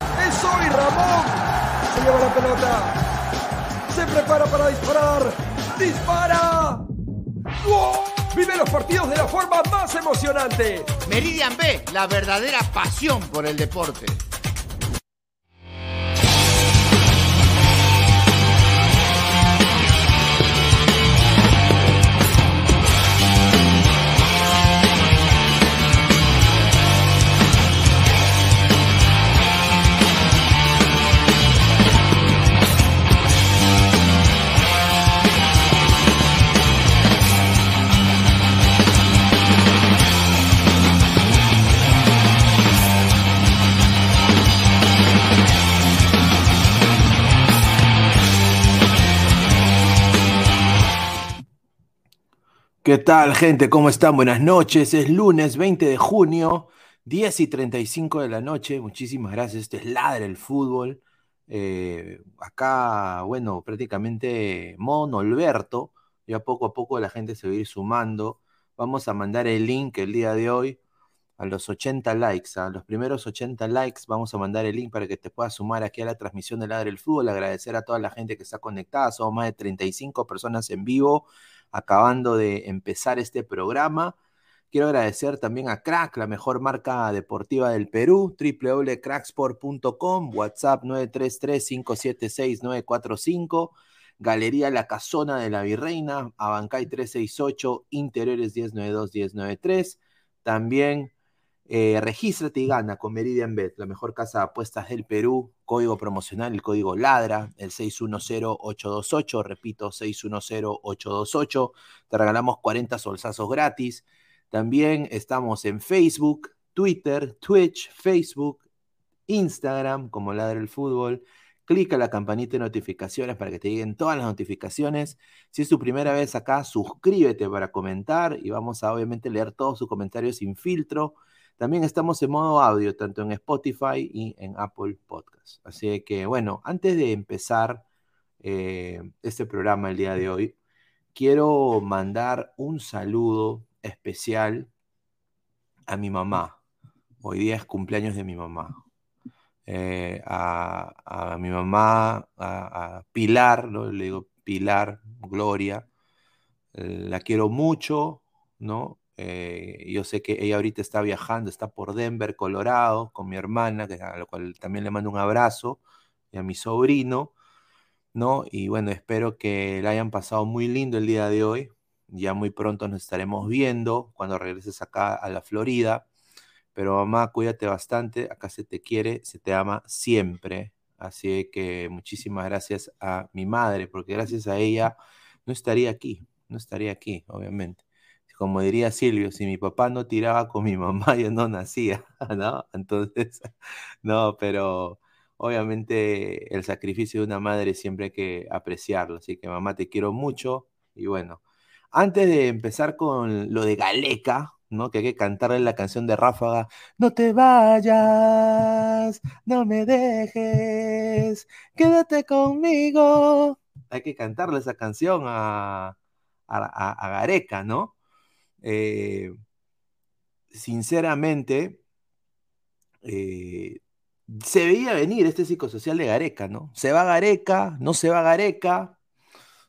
Es hoy Ramón. Se lleva la pelota. Se prepara para disparar. ¡Dispara! Vive los partidos de la forma más emocionante. Meridian B, la verdadera pasión por el deporte. ¿Qué tal, gente? ¿Cómo están? Buenas noches. Es lunes 20 de junio, 10 y 35 de la noche. Muchísimas gracias. Este es Ladre el Fútbol. Eh, acá, bueno, prácticamente Mono Alberto. Ya poco a poco la gente se va a ir sumando. Vamos a mandar el link el día de hoy a los 80 likes. A los primeros 80 likes vamos a mandar el link para que te puedas sumar aquí a la transmisión de Ladre el Fútbol. Agradecer a toda la gente que está conectada. Somos más de 35 personas en vivo acabando de empezar este programa. Quiero agradecer también a Crack, la mejor marca deportiva del Perú, www.cracksport.com, WhatsApp 933-576-945, Galería La Casona de la Virreina, Abancay 368, Interiores 1092-1093. También eh, regístrate y gana con Meridian Bet, la mejor casa de apuestas del Perú. Código promocional, el código LADRA, el 610828. Repito, 610828. Te regalamos 40 solsazos gratis. También estamos en Facebook, Twitter, Twitch, Facebook, Instagram, como Ladra el Fútbol. Clica la campanita de notificaciones para que te lleguen todas las notificaciones. Si es tu primera vez acá, suscríbete para comentar y vamos a obviamente leer todos sus comentarios sin filtro. También estamos en modo audio, tanto en Spotify y en Apple Podcast. Así que, bueno, antes de empezar eh, este programa el día de hoy, quiero mandar un saludo especial a mi mamá. Hoy día es cumpleaños de mi mamá. Eh, a, mi mamá, a, Pilar, le digo Pilar, Gloria, la quiero mucho, ¿no? Eh, yo sé que ella ahorita está viajando, está por Denver, Colorado, con mi hermana, a lo cual también le mando un abrazo, y a mi sobrino, ¿no? Y bueno, espero que la hayan pasado muy lindo el día de hoy. Ya muy pronto nos estaremos viendo cuando regreses acá a la Florida. Pero mamá, cuídate bastante, acá se te quiere, se te ama siempre. Así que muchísimas gracias a mi madre, porque gracias a ella no estaría aquí, no estaría aquí, obviamente como diría Silvio, si mi papá no tiraba con mi mamá, yo no nacía, ¿no? Entonces, no, pero obviamente el sacrificio de una madre siempre hay que apreciarlo, así que mamá te quiero mucho y bueno, antes de empezar con lo de Galeca, ¿no? Que hay que cantarle la canción de Ráfaga, no te vayas, no me dejes, quédate conmigo. Hay que cantarle esa canción a, a Gareca, ¿no? Eh, sinceramente, eh, se veía venir este psicosocial de Gareca, ¿no? Se va Gareca, no se va Gareca,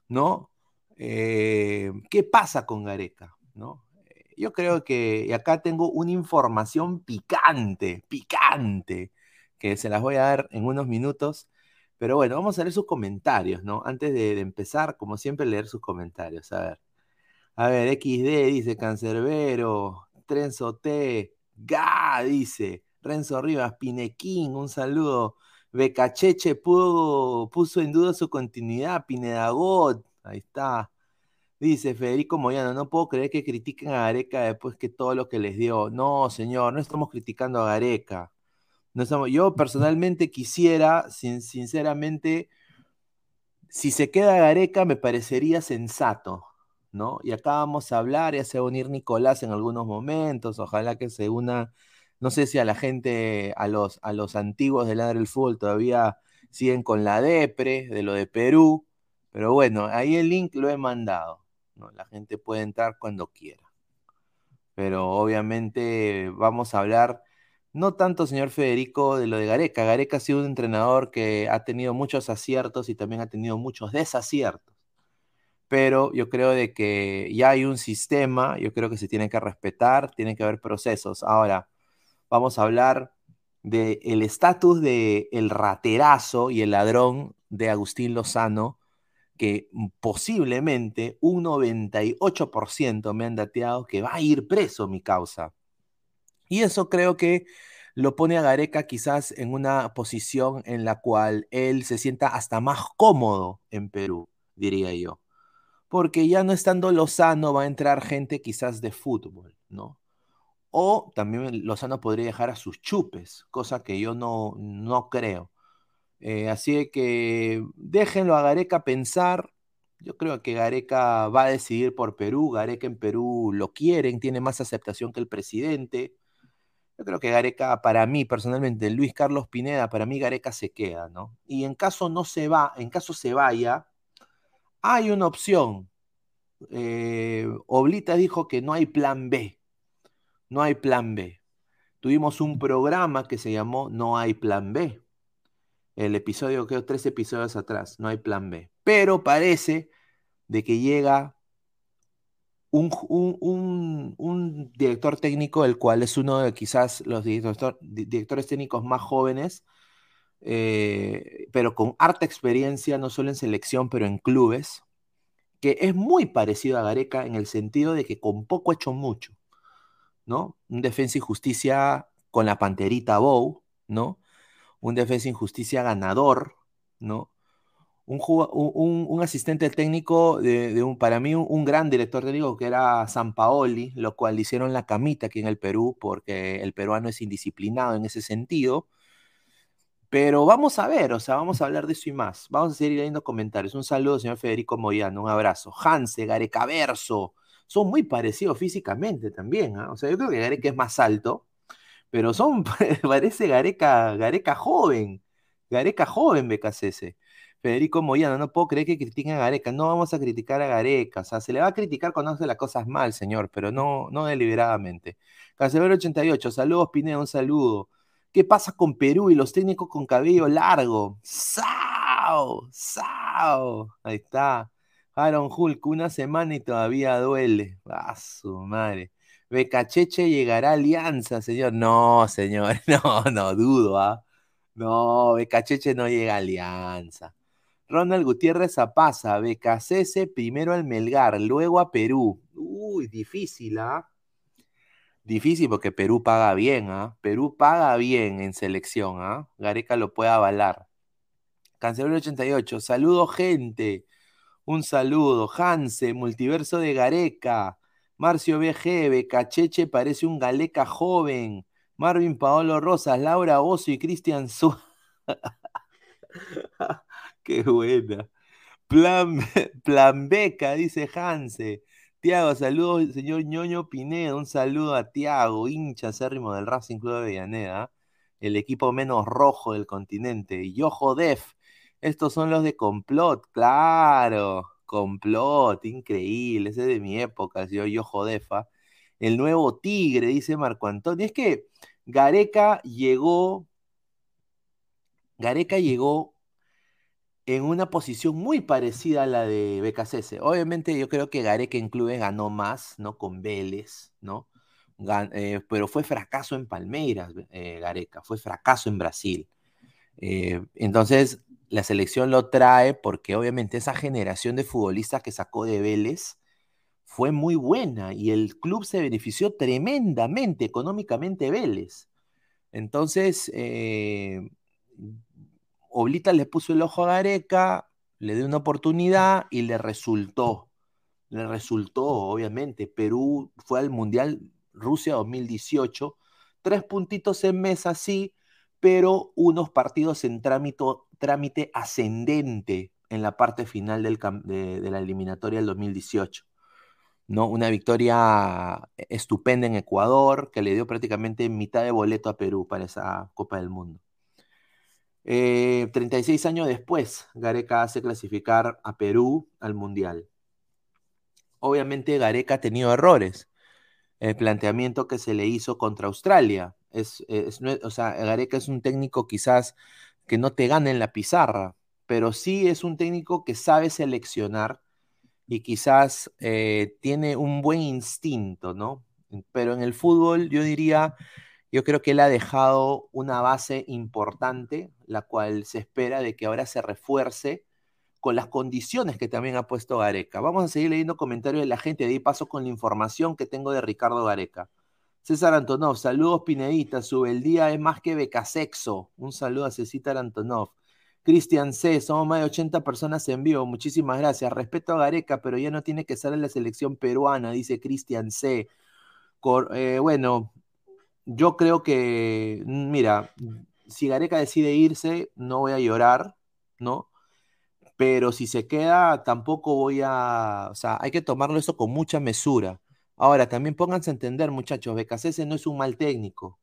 ¿no? Eh, ¿Qué pasa con Gareca? ¿no? Yo creo que, y acá tengo una información picante, picante, que se las voy a dar en unos minutos, pero bueno, vamos a leer sus comentarios, ¿no? Antes de, de empezar, como siempre, leer sus comentarios. A ver. A ver, XD dice Cancerbero, Trenzo T, Ga dice, Renzo Rivas, Pinequín, un saludo. Becacheche pudo, puso en duda su continuidad, Pinedagot, ahí está. Dice Federico Moyano, no puedo creer que critiquen a Gareca después que todo lo que les dio. No, señor, no estamos criticando a Gareca. No estamos, yo personalmente quisiera, sinceramente, si se queda Gareca me parecería sensato, ¿no? Y acá vamos a hablar, ya se va a unir Nicolás en algunos momentos, ojalá que se una, no sé si a la gente, a los, a los antiguos del Ladre del Fútbol todavía siguen con la depre de lo de Perú, pero bueno, ahí el link lo he mandado, ¿no? La gente puede entrar cuando quiera. Pero obviamente vamos a hablar No tanto, señor Federico, de lo de Gareca. Gareca ha sido un entrenador que ha tenido muchos aciertos y también ha tenido muchos desaciertos. Pero yo creo de que ya hay un sistema, yo creo que se tiene que respetar, tiene que haber procesos. Ahora, vamos a hablar del estatus de el raterazo y el ladrón de Agustín Lozano, que posiblemente un 98% me han dateado que va a ir preso mi causa. Y eso creo que lo pone a Gareca quizás en una posición en la cual él se sienta hasta más cómodo en Perú, diría yo. Porque ya no estando Lozano va a entrar gente quizás de fútbol, ¿no? O también Lozano podría dejar a sus chupes, cosa que yo no, no creo. Eh, así que déjenlo a Gareca pensar. Yo creo que Gareca va a decidir por Perú. Gareca en Perú lo quieren, tiene más aceptación que el presidente. Yo creo que Gareca, para mí personalmente, Luis Carlos Pineda, para mí Gareca se queda, ¿no? Y en caso no se va, en caso se vaya, hay una opción. Eh, Oblita dijo que no hay plan B no hay plan B. Tuvimos un programa que se llamó No hay plan B. El episodio, creo, tres episodios atrás, no hay plan B. Pero parece de que llega un, director técnico, el cual es uno de quizás los directores técnicos más jóvenes, eh, pero con harta experiencia, no solo en selección, pero en clubes, que es muy parecido a Gareca en el sentido de que con poco ha hecho mucho. ¿no? Un defensa y justicia con la panterita Bow, ¿no? Un defensa y justicia ganador, ¿no? Un, un, asistente técnico de, un, para mí, un, gran director técnico que era San Paoli, lo cual hicieron la camita aquí en el Perú, porque el peruano es indisciplinado en ese sentido. Pero vamos a ver, o sea, vamos a hablar de eso y más. Vamos a seguir leyendo comentarios. Un saludo, señor Federico Moyano, un abrazo. Hanse, Gareca Verso, son muy parecidos físicamente también. ¿ah? O sea, yo creo que Gareca es más alto, pero son, parece Gareca, Gareca joven. Gareca joven, BKCS. Federico Moyano, no puedo creer que critiquen a Gareca. No vamos a criticar a Gareca. O sea, se le va a criticar cuando hace las cosas mal, señor, pero no, no deliberadamente. Cancelero 88, saludos, Pineda, un saludo. ¿Qué pasa con Perú y los técnicos con cabello largo? ¡Sao! ¡Sao! Ahí está. Aaron Hulk, una semana y todavía duele. A su madre. Becacheche llegará a Alianza, señor. No, señor, no, no, dudo, ¿ah? No, Becacheche no llega a Alianza. Ronald Gutiérrez Zapasa, Becacese primero al Melgar, luego a Perú. Uy, difícil, ¿ah? Difícil porque Perú paga bien, ¿ah? Perú paga bien en selección, ¿ah? Gareca lo puede avalar. Cancelero 88, saludo gente. Un saludo. Hanse, Multiverso de Gareca. Marcio BG, Cacheche parece un Galeca joven. Marvin Paolo Rosas, Laura Oso y Cristian Su. Qué buena. Plan, plan Beca, dice Hanse. Tiago, saludos, señor ñoño Pineda. Un saludo a Tiago, hincha acérrimo del Racing Club de Avellaneda. El equipo menos rojo del continente. Y Yojo Def, estos son los de complot, claro. Complot, increíble. Ese es de mi época, el señor Yo Jodefa. El nuevo tigre, dice Marco Antonio. Es que Gareca llegó. Gareca llegó en una posición muy parecida a la de BKC. Obviamente, yo creo que Gareca en clubes ganó más, ¿no? Con Vélez, ¿no? Eh, pero fue fracaso en Palmeiras, eh, Gareca, fue fracaso en Brasil. Eh, entonces, la selección lo trae porque obviamente esa generación de futbolistas que sacó de Vélez fue muy buena y el club se benefició tremendamente económicamente Vélez. Entonces, Oblita le puso el ojo a Gareca, le dio una oportunidad y le resultó. Le resultó, obviamente. Perú fue al Mundial Rusia 2018. Tres puntitos en mesa, sí, pero unos partidos en trámite, ascendente en la parte final de, la eliminatoria del 2018. ¿no? Una victoria estupenda en Ecuador, que le dio prácticamente mitad de boleto a Perú para esa Copa del Mundo. 36 eh, años después, Gareca hace clasificar a Perú al Mundial. Obviamente Gareca ha tenido errores. El planteamiento que se le hizo contra Australia, Es, o sea, Gareca es un técnico quizás que no te gane en la pizarra, pero sí es un técnico que sabe seleccionar y quizás eh, tiene un buen instinto, ¿no? Pero en el fútbol yo diría, yo creo que él ha dejado una base importante, la cual se espera de que ahora se refuerce con las condiciones que también ha puesto Gareca. Vamos a seguir leyendo comentarios de la gente, de ahí paso con la información que tengo de Ricardo Gareca. César Antonov, saludos Pinedita, sube el día es más que becasexo. Un saludo a César Antonov. Cristian C, somos más de 80 personas en vivo, muchísimas gracias. Respeto a Gareca, pero ya no tiene que estar en la selección peruana, dice Cristian C. Eh, bueno, yo creo que, mira, si Gareca decide irse, no voy a llorar, ¿no? Pero si se queda, tampoco voy a, o sea, hay que tomarlo eso con mucha mesura. Ahora, también pónganse a entender, muchachos, Becasese no es un mal técnico.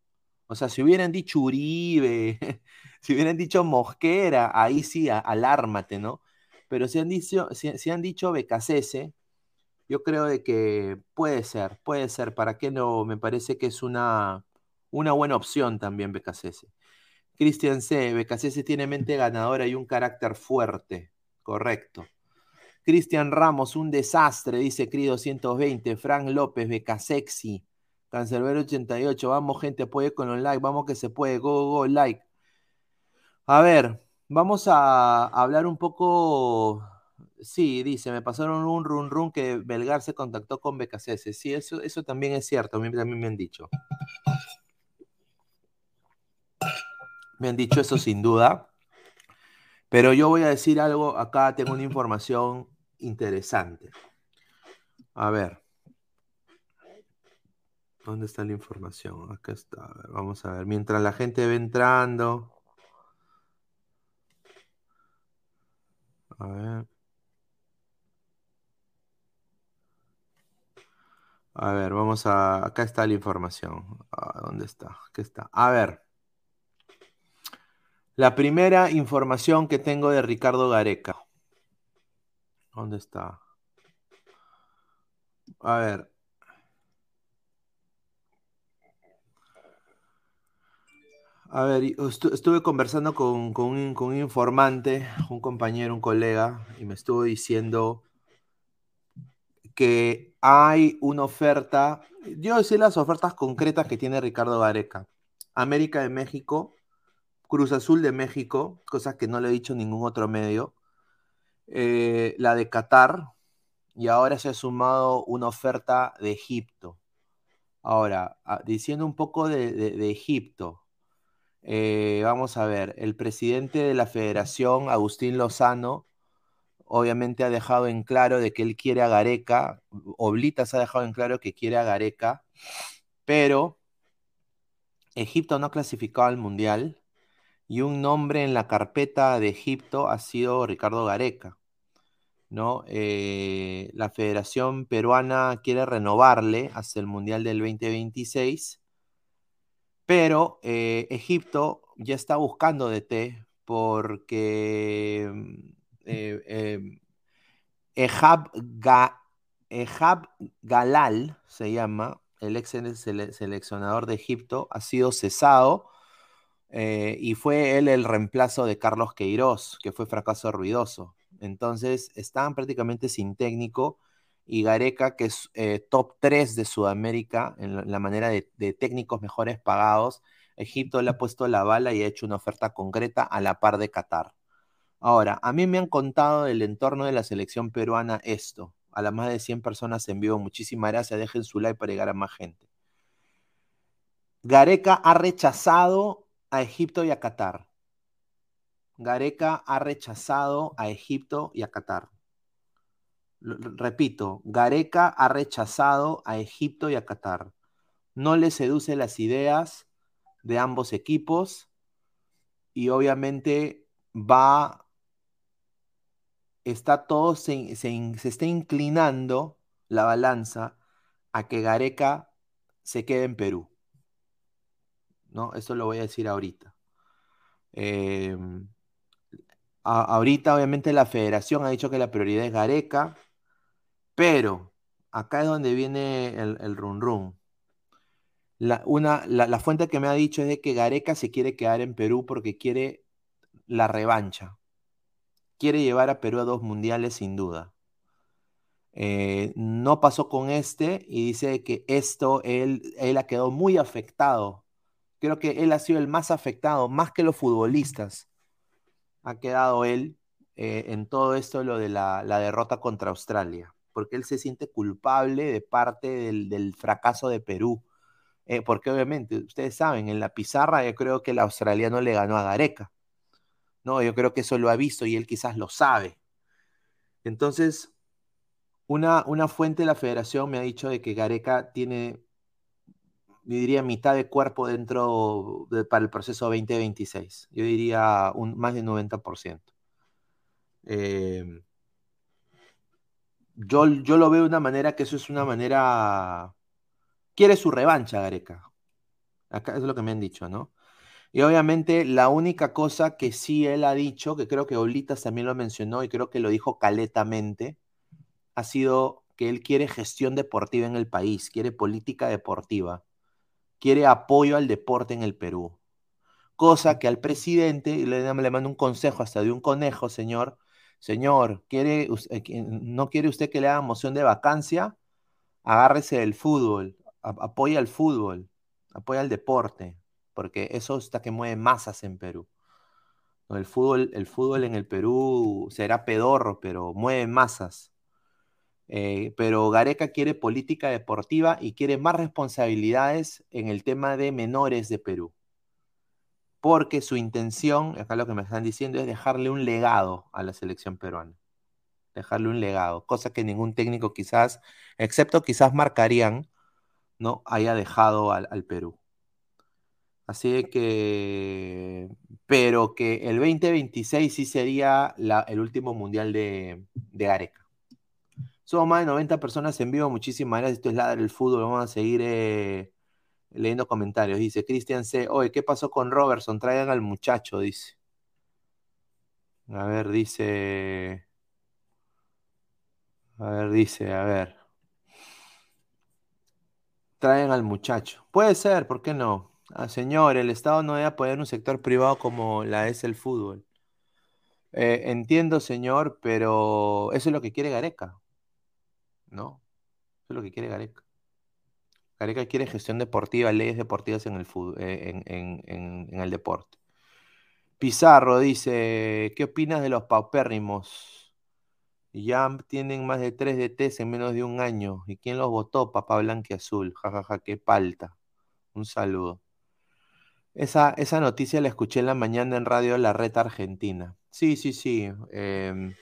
O sea, si hubieran dicho Uribe, si hubieran dicho Mosquera, ahí sí, alármate, ¿no? Pero si han dicho, si, han dicho Becasese, yo creo de que puede ser, puede ser. ¿Para qué no? Me parece que es una, una buena opción también Becasese. Cristian C. Becasese tiene mente ganadora y un carácter fuerte. Correcto. Cristian Ramos, un desastre, dice Cri 220. Frank López, Beca Sexy. Cancerbero 88. Vamos, gente, apoye con los likes. Vamos que se puede. Go, go, go, like. A ver, vamos a hablar un poco. Sí, dice, me pasaron un run run que Belgar se contactó con BKCS. Sí, eso, eso también es cierto, también me han dicho. Me han dicho eso sin duda. Pero yo voy a decir algo, acá tengo una información interesante. A ver. ¿Dónde está la información? Acá está. vamos a ver. Mientras la gente ve entrando. A ver. A ver, vamos a. Acá está la información. Ah, ¿Dónde está? Aquí está. A ver. La primera información que tengo de Ricardo Gareca. ¿Dónde está? A ver. A ver, estuve conversando con, un, con, un, informante, un compañero, un colega, y me estuvo diciendo que hay una oferta, yo decir las ofertas concretas que tiene Ricardo Gareca. América de México, Cruz Azul de México, cosas que no le he dicho ningún otro medio, eh, la de Qatar y ahora se ha sumado una oferta de Egipto. Ahora, ah, diciendo un poco de, Egipto, eh, vamos a ver, el presidente de la federación, Agustín Lozano, obviamente ha dejado en claro de que él quiere a Gareca, Oblitas ha dejado en claro que quiere a Gareca, pero Egipto no ha clasificado al Mundial, y un nombre en la carpeta de Egipto ha sido Ricardo Gareca. ¿no? Eh, la Federación Peruana quiere renovarle hasta el Mundial del 2026, pero eh, Egipto ya está buscando DT porque eh, Ehab, Galal se llama, el ex seleccionador de Egipto, ha sido cesado eh, y fue él el reemplazo de Carlos Queiroz, que fue fracaso ruidoso. Entonces, estaban prácticamente sin técnico y Gareca, que es eh, top 3 de Sudamérica en la manera de, técnicos mejores pagados, Egipto le ha puesto la bala y ha hecho una oferta concreta a la par de Qatar. Ahora, a mí me han contado del entorno de la selección peruana esto. A las más de 100 personas en vivo, muchísimas gracias. Dejen su like para llegar a más gente. Gareca ha rechazado a Egipto y a Qatar. Gareca ha rechazado a Egipto y a Qatar. repito, Gareca ha rechazado a Egipto y a Qatar. No le seduce las ideas de ambos equipos y obviamente va, está todo, se, se está inclinando la balanza a que Gareca se quede en Perú. ¿No? Eso lo voy a decir ahorita. Em, ahorita, obviamente, la federación ha dicho que la prioridad es Gareca, pero acá es donde viene el, run run. La, una, la, fuente que me ha dicho es de que Gareca se quiere quedar en Perú porque quiere la revancha. Quiere llevar a Perú a dos mundiales sin duda. Eh, no pasó con este y dice que esto él, él ha quedado muy afectado. Creo que él ha sido el más afectado, más que los futbolistas. Ha quedado él eh, en todo esto lo de la, derrota contra Australia, porque él se siente culpable de parte del, fracaso de Perú. Eh, porque obviamente, ustedes saben, en la pizarra yo creo que el australiano le ganó a Gareca. No, yo creo que eso lo ha visto y él quizás lo sabe. Entonces, una, una fuente de la federación me ha dicho de que Gareca tiene, diría, mitad de cuerpo dentro para el proceso 2026. Yo diría un, más del 90%. Em, yo, yo lo veo de una manera que eso es una manera. Quiere su revancha, Gareca. Acá es lo que me han dicho, ¿no? Y obviamente la única cosa que sí él ha dicho, que creo que Olitas también lo mencionó y creo que lo dijo caletamente, ha sido que él quiere gestión deportiva en el país, quiere política deportiva, quiere apoyo al deporte en el Perú. Cosa que al presidente, le, le mando un consejo hasta de un conejo, señor, Señor, ¿quiere, eh, ¿no quiere usted que le haga moción de vacancia? Agárrese del fútbol, apoya al fútbol, apoya al deporte, porque eso está que mueve masas en Perú. El fútbol, el fútbol en el Perú será pedorro, pero mueve masas. Eh, pero Gareca quiere política deportiva y quiere más responsabilidades en el tema de menores de Perú porque su intención, acá lo que me están diciendo, es dejarle un legado a la selección peruana. Dejarle un legado, cosa que ningún técnico quizás, excepto quizás marcarían, no haya dejado al, Perú. Así que, pero que el 2026 sí sería el último mundial de, de Gareca. Somos más de 90 personas en vivo, muchísimas gracias. Esto es Ladra el Fútbol, vamos a seguir eh, leyendo comentarios. Dice Cristian C. Oye, ¿qué pasó con Robertson? Traigan al muchacho, dice. A ver, dice. A ver, dice, a ver. Traen al muchacho. Puede ser, ¿por qué no? Ah, señor, el Estado no debe apoyar un sector privado como la es el fútbol. Eh, entiendo, señor, pero eso es lo que quiere Gareca. ¿No? Eso es lo que quiere Gareca. Gareca quiere gestión deportiva, leyes deportivas en el, fútbol, eh, en, el deporte. Pizarro dice, ¿qué opinas de los paupérrimos? Ya tienen más de 3 DTs en menos de un año. ¿Y quién los votó? Papá Blanque Azul. Jajaja, ja, ja, qué palta. Un saludo. Esa, esa, noticia la escuché en la mañana en Radio La Red Argentina. Sí, sí, sí. Em,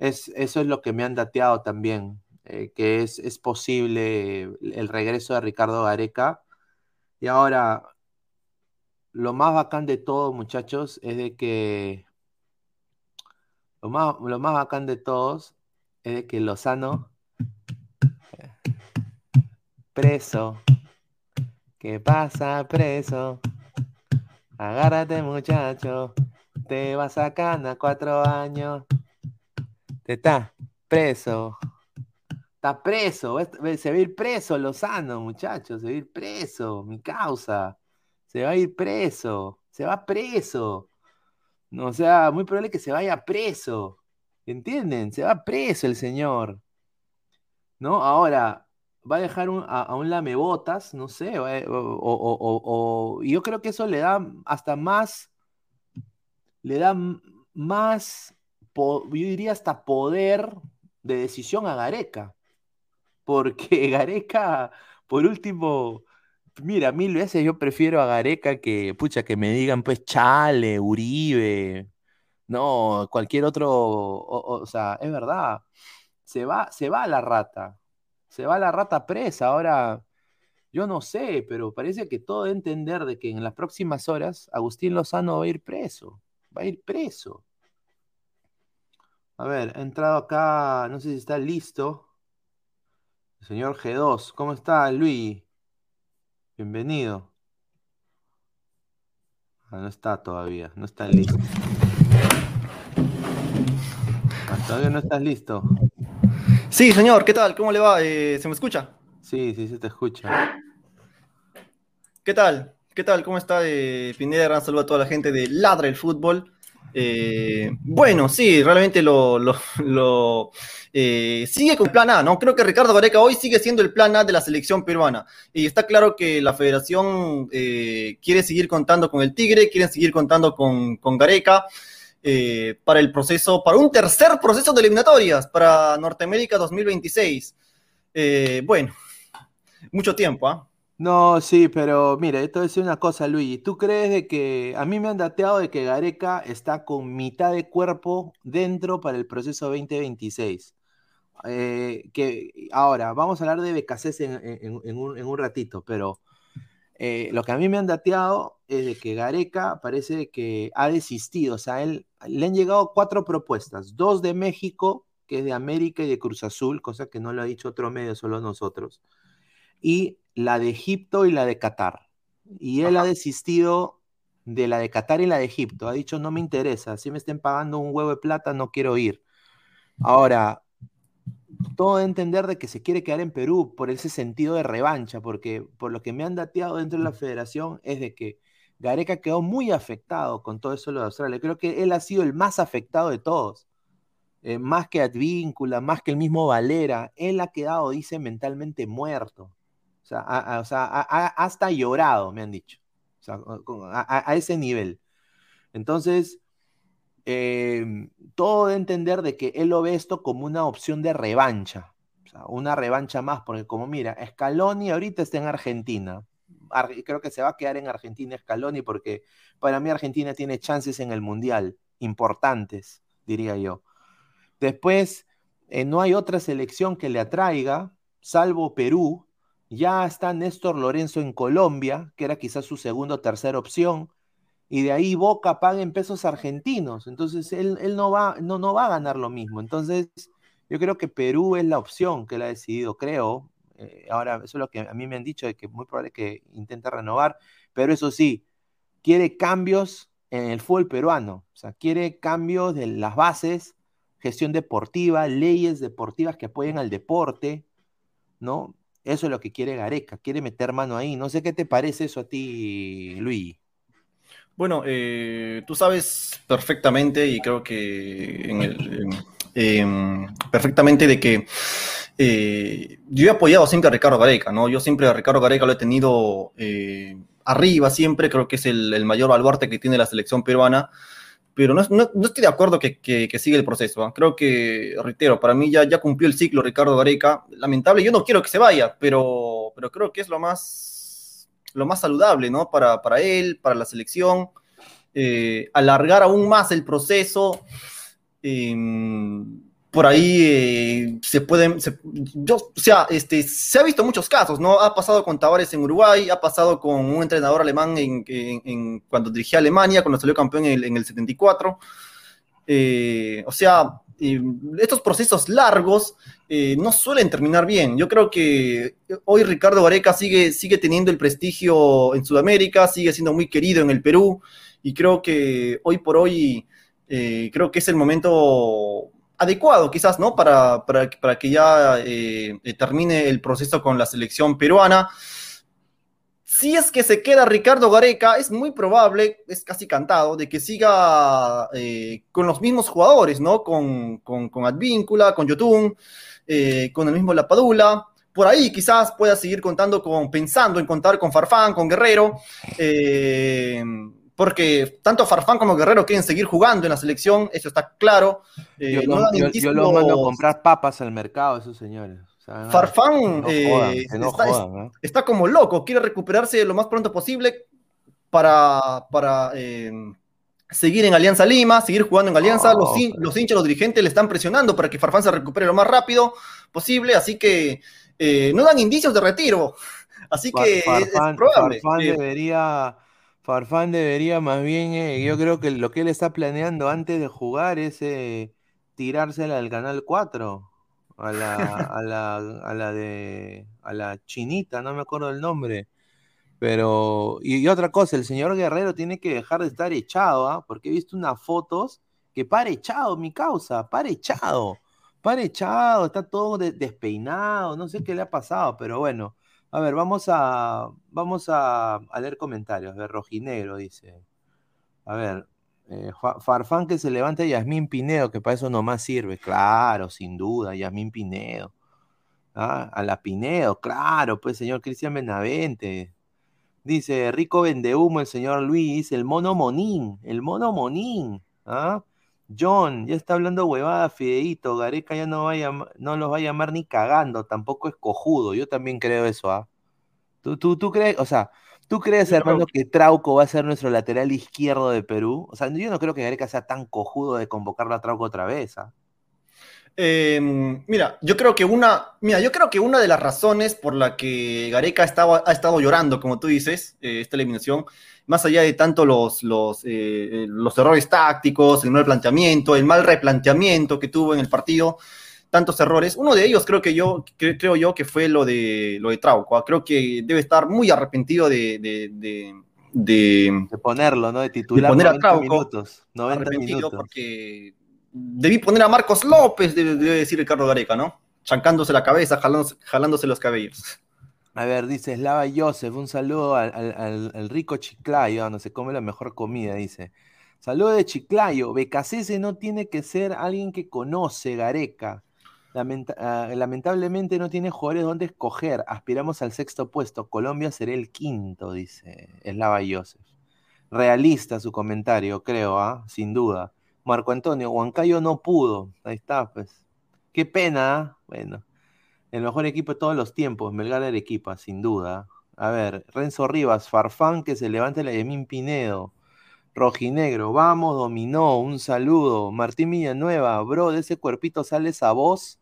es, eso es lo que me han dateado también. Eh, que es, es, posible el regreso de Ricardo Gareca. Y ahora, lo más bacán de todo, muchachos, es de que lo más, lo más bacán de todos es de que Lozano preso. ¿Qué pasa, preso? Agárrate, muchacho. Te vas a cana cuatro años. Está preso. Está preso, se va a ir preso Lozano, muchachos, se va a ir preso, mi causa. Se va a ir preso, se va preso. No, o sea, muy probable que se vaya preso. ¿Entienden? Se va preso el señor. ¿No? Ahora, va a dejar a, un lamebotas, no sé, o, yo creo que eso le da hasta más, le da más, yo diría hasta poder de decisión a Gareca porque Gareca, por último, mira, mil veces yo prefiero a Gareca que, pucha, que me digan, pues, Chale, Uribe, no, cualquier otro, o, sea, es verdad, se va, se va la rata, se va la rata presa, ahora, yo no sé, pero parece que todo de entender de que en las próximas horas Agustín Lozano va a ir preso, va a ir preso. A ver, he entrado acá, no sé si está listo. Señor G2, ¿cómo está Luis? Bienvenido. Ah, no está todavía, no está listo. Ah, todavía no estás listo. Sí, señor, ¿qué tal? ¿Cómo le va? Eh, ¿Se me escucha? Sí, sí, se te escucha. ¿Qué tal? ¿Qué tal? ¿Cómo está eh, Pineda? Gran saludo a toda la gente de Ladra el Fútbol. Eh, bueno, sí, realmente lo, eh, sigue con plan A, ¿no? Creo que Ricardo Gareca hoy sigue siendo el plan A de la selección peruana. Y está claro que la federación eh, quiere seguir contando con el Tigre, quiere seguir contando con, con Gareca para el proceso, para un tercer proceso de eliminatorias para Norteamérica 2026. bueno, mucho tiempo, ¿ah? No, sí, pero mira, esto es una cosa, Luis. ¿Tú crees de que a mí me han dateado de que Gareca está con mitad de cuerpo dentro para el proceso 2026? Eh, que ahora vamos a hablar de Becasés en, un, ratito, pero eh, lo que a mí me han dateado es de que Gareca parece que ha desistido. O sea, él le han llegado cuatro propuestas: dos de México, que es de América y de Cruz Azul, cosa que no lo ha dicho otro medio, solo nosotros y la de Egipto y la de Qatar. Y él ha desistido de la de Qatar y la de Egipto. Ha dicho, no me interesa, si me estén pagando un huevo de plata, no quiero ir. Ahora, todo de entender de que se quiere quedar en Perú por ese sentido de revancha, porque por lo que me han dateado dentro de la federación es de que Gareca quedó muy afectado con todo eso de Australia. Creo que él ha sido el más afectado de todos. Eh, más que Advíncula, más que el mismo Valera, él ha quedado, dice, mentalmente muerto sea, o sea hasta llorado, me han dicho. O sea, a, ese nivel. Entonces, em, todo de entender de que él lo ve esto como una opción de revancha. O sea, una revancha más, porque como mira, Scaloni ahorita está en Argentina. creo que se va a quedar en Argentina Scaloni porque para mí Argentina tiene chances en el Mundial, importantes, diría yo. Después, eh, no hay otra selección que le atraiga, salvo Perú, ya está Néstor Lorenzo en Colombia, que era quizás su segunda o tercera opción. Y de ahí Boca paga en pesos argentinos. Entonces él, no, va, no, no va a ganar lo mismo. Entonces yo creo que Perú es la opción que él ha decidido, creo. Eh, ahora, eso es lo que a mí me han dicho, de que muy probable que intente renovar. Pero eso sí, quiere cambios en el fútbol peruano. O sea, quiere cambios de las bases, gestión deportiva, leyes deportivas que apoyen al deporte, ¿no? Eso es lo que quiere Gareca, quiere meter mano ahí. No sé qué te parece eso a ti, Luis. Bueno, eh, tú sabes perfectamente y creo que perfectamente de que eh, yo he apoyado siempre a Ricardo Gareca, ¿no? Yo siempre a Ricardo Gareca lo he tenido eh, arriba siempre, creo que es el, el, mayor baluarte que tiene la selección peruana pero no, estoy de acuerdo que, que, siga el proceso. ¿ah? Creo que, reitero, para mí ya, ya cumplió el ciclo Ricardo Gareca. Lamentable, yo no quiero que se vaya, pero, pero creo que es lo más, lo más saludable ¿no? para, para él, para la selección. Eh, alargar aún más el proceso. Eh, por ahí eh, se pueden, yo, o sea, este, se ha visto muchos casos, ¿no? Ha pasado con Tavares en Uruguay, ha pasado con un entrenador alemán en, cuando dirigía Alemania, cuando salió campeón en el, 74. Eh, o sea, estos procesos largos eh, no suelen terminar bien. Yo creo que hoy Ricardo Gareca sigue, sigue teniendo el prestigio en Sudamérica, sigue siendo muy querido en el Perú, y creo que hoy por hoy, creo que es el momento adecuado quizás, ¿no? Para, para, que ya eh, eh, termine el proceso con la selección peruana. Si es que se queda Ricardo Gareca, es muy probable, es casi cantado, de que siga eh, con los mismos jugadores, ¿no? Con, con, con Advíncula, con Yotun, con el mismo Lapadula. Por ahí quizás pueda seguir contando con, pensando en contar con Farfán, con Guerrero porque tanto Farfán como Guerrero quieren seguir jugando en la selección, eso está claro. Eh, yo, los mando a comprar papas al mercado, esos señores. Farfán está, como loco, quiere recuperarse lo más pronto posible para, para eh, seguir en Alianza Lima, seguir jugando en Alianza. los, los, hinchas, los dirigentes le están presionando para que Farfán se recupere lo más rápido posible, así que eh, no dan indicios de retiro. Así que es, probable. Farfán debería Farfán debería más bien, eh, yo creo que lo que él está planeando antes de jugar es eh, tirársela al Canal 4, a la, a la, a la de, a la chinita, no me acuerdo el nombre. Pero, y, otra cosa, el señor Guerrero tiene que dejar de estar echado, ¿ah? porque he visto unas fotos que para echado, mi causa, para echado, para echado, está todo despeinado, no sé qué le ha pasado, pero bueno, A ver, vamos a, vamos a, a leer comentarios. De Rojinegro dice. A ver, eh, Farfán que se levanta Yasmín Pinedo, que para eso nomás sirve. Claro, sin duda, Yasmín Pinedo. Ah, a la Pinedo, claro, pues señor Cristian Benavente. Dice Rico Vendehumo, el señor Luis, el mono Monín, el mono Monín. ¿ah? John, ya está hablando huevada, Fideito. Gareca ya no, va no los va a llamar ni cagando, tampoco es cojudo. Yo también creo eso, ¿ah? ¿Tú, tú, tú crees, o sea, ¿tú crees, hermano, que Trauco va a ser nuestro lateral izquierdo de Perú? O sea, yo no creo que Gareca sea tan cojudo de convocarlo a Trauco otra vez, ¿ah? Em, mira, yo creo que una, mira, yo creo que una de las razones por la que Gareca ha estado llorando, como tú dices, eh, esta eliminación, más allá de tanto los, los, eh, los errores tácticos, el mal planteamiento, el mal replanteamiento que tuvo en el partido, tantos errores. Uno de ellos creo que yo, creo yo que fue lo de lo de Trauco. ¿ah? Creo que debe estar muy arrepentido de, de, de, ponerlo, ¿no? De titular. De poner a Trauco. Minutos, 90 minutos. porque debí poner a Marcos López, debe, decir Ricardo Gareca, ¿no? Chancándose la cabeza, jalándose, los cabellos. A ver, dice Slava Joseph, un saludo al, rico Chiclayo, donde se come la mejor comida, dice. Saludo de Chiclayo, Becasese no tiene que ser alguien que conoce Gareca. Ah, lamentablemente no tiene jugadores donde escoger. Aspiramos al sexto puesto. Colombia será el quinto, dice Slava Joseph. Realista su comentario, creo, ¿ah? sin duda. Marco Antonio, Huancayo no pudo. Ahí está, pues. Qué pena, ¿ah? bueno. El mejor equipo de todos los tiempos, Melgar equipo, sin duda. A ver, Renzo Rivas, Farfán que se levante la Yemín Pinedo. Rojinegro, vamos, dominó, un saludo. Martín Villanueva, bro, de ese cuerpito sale esa voz.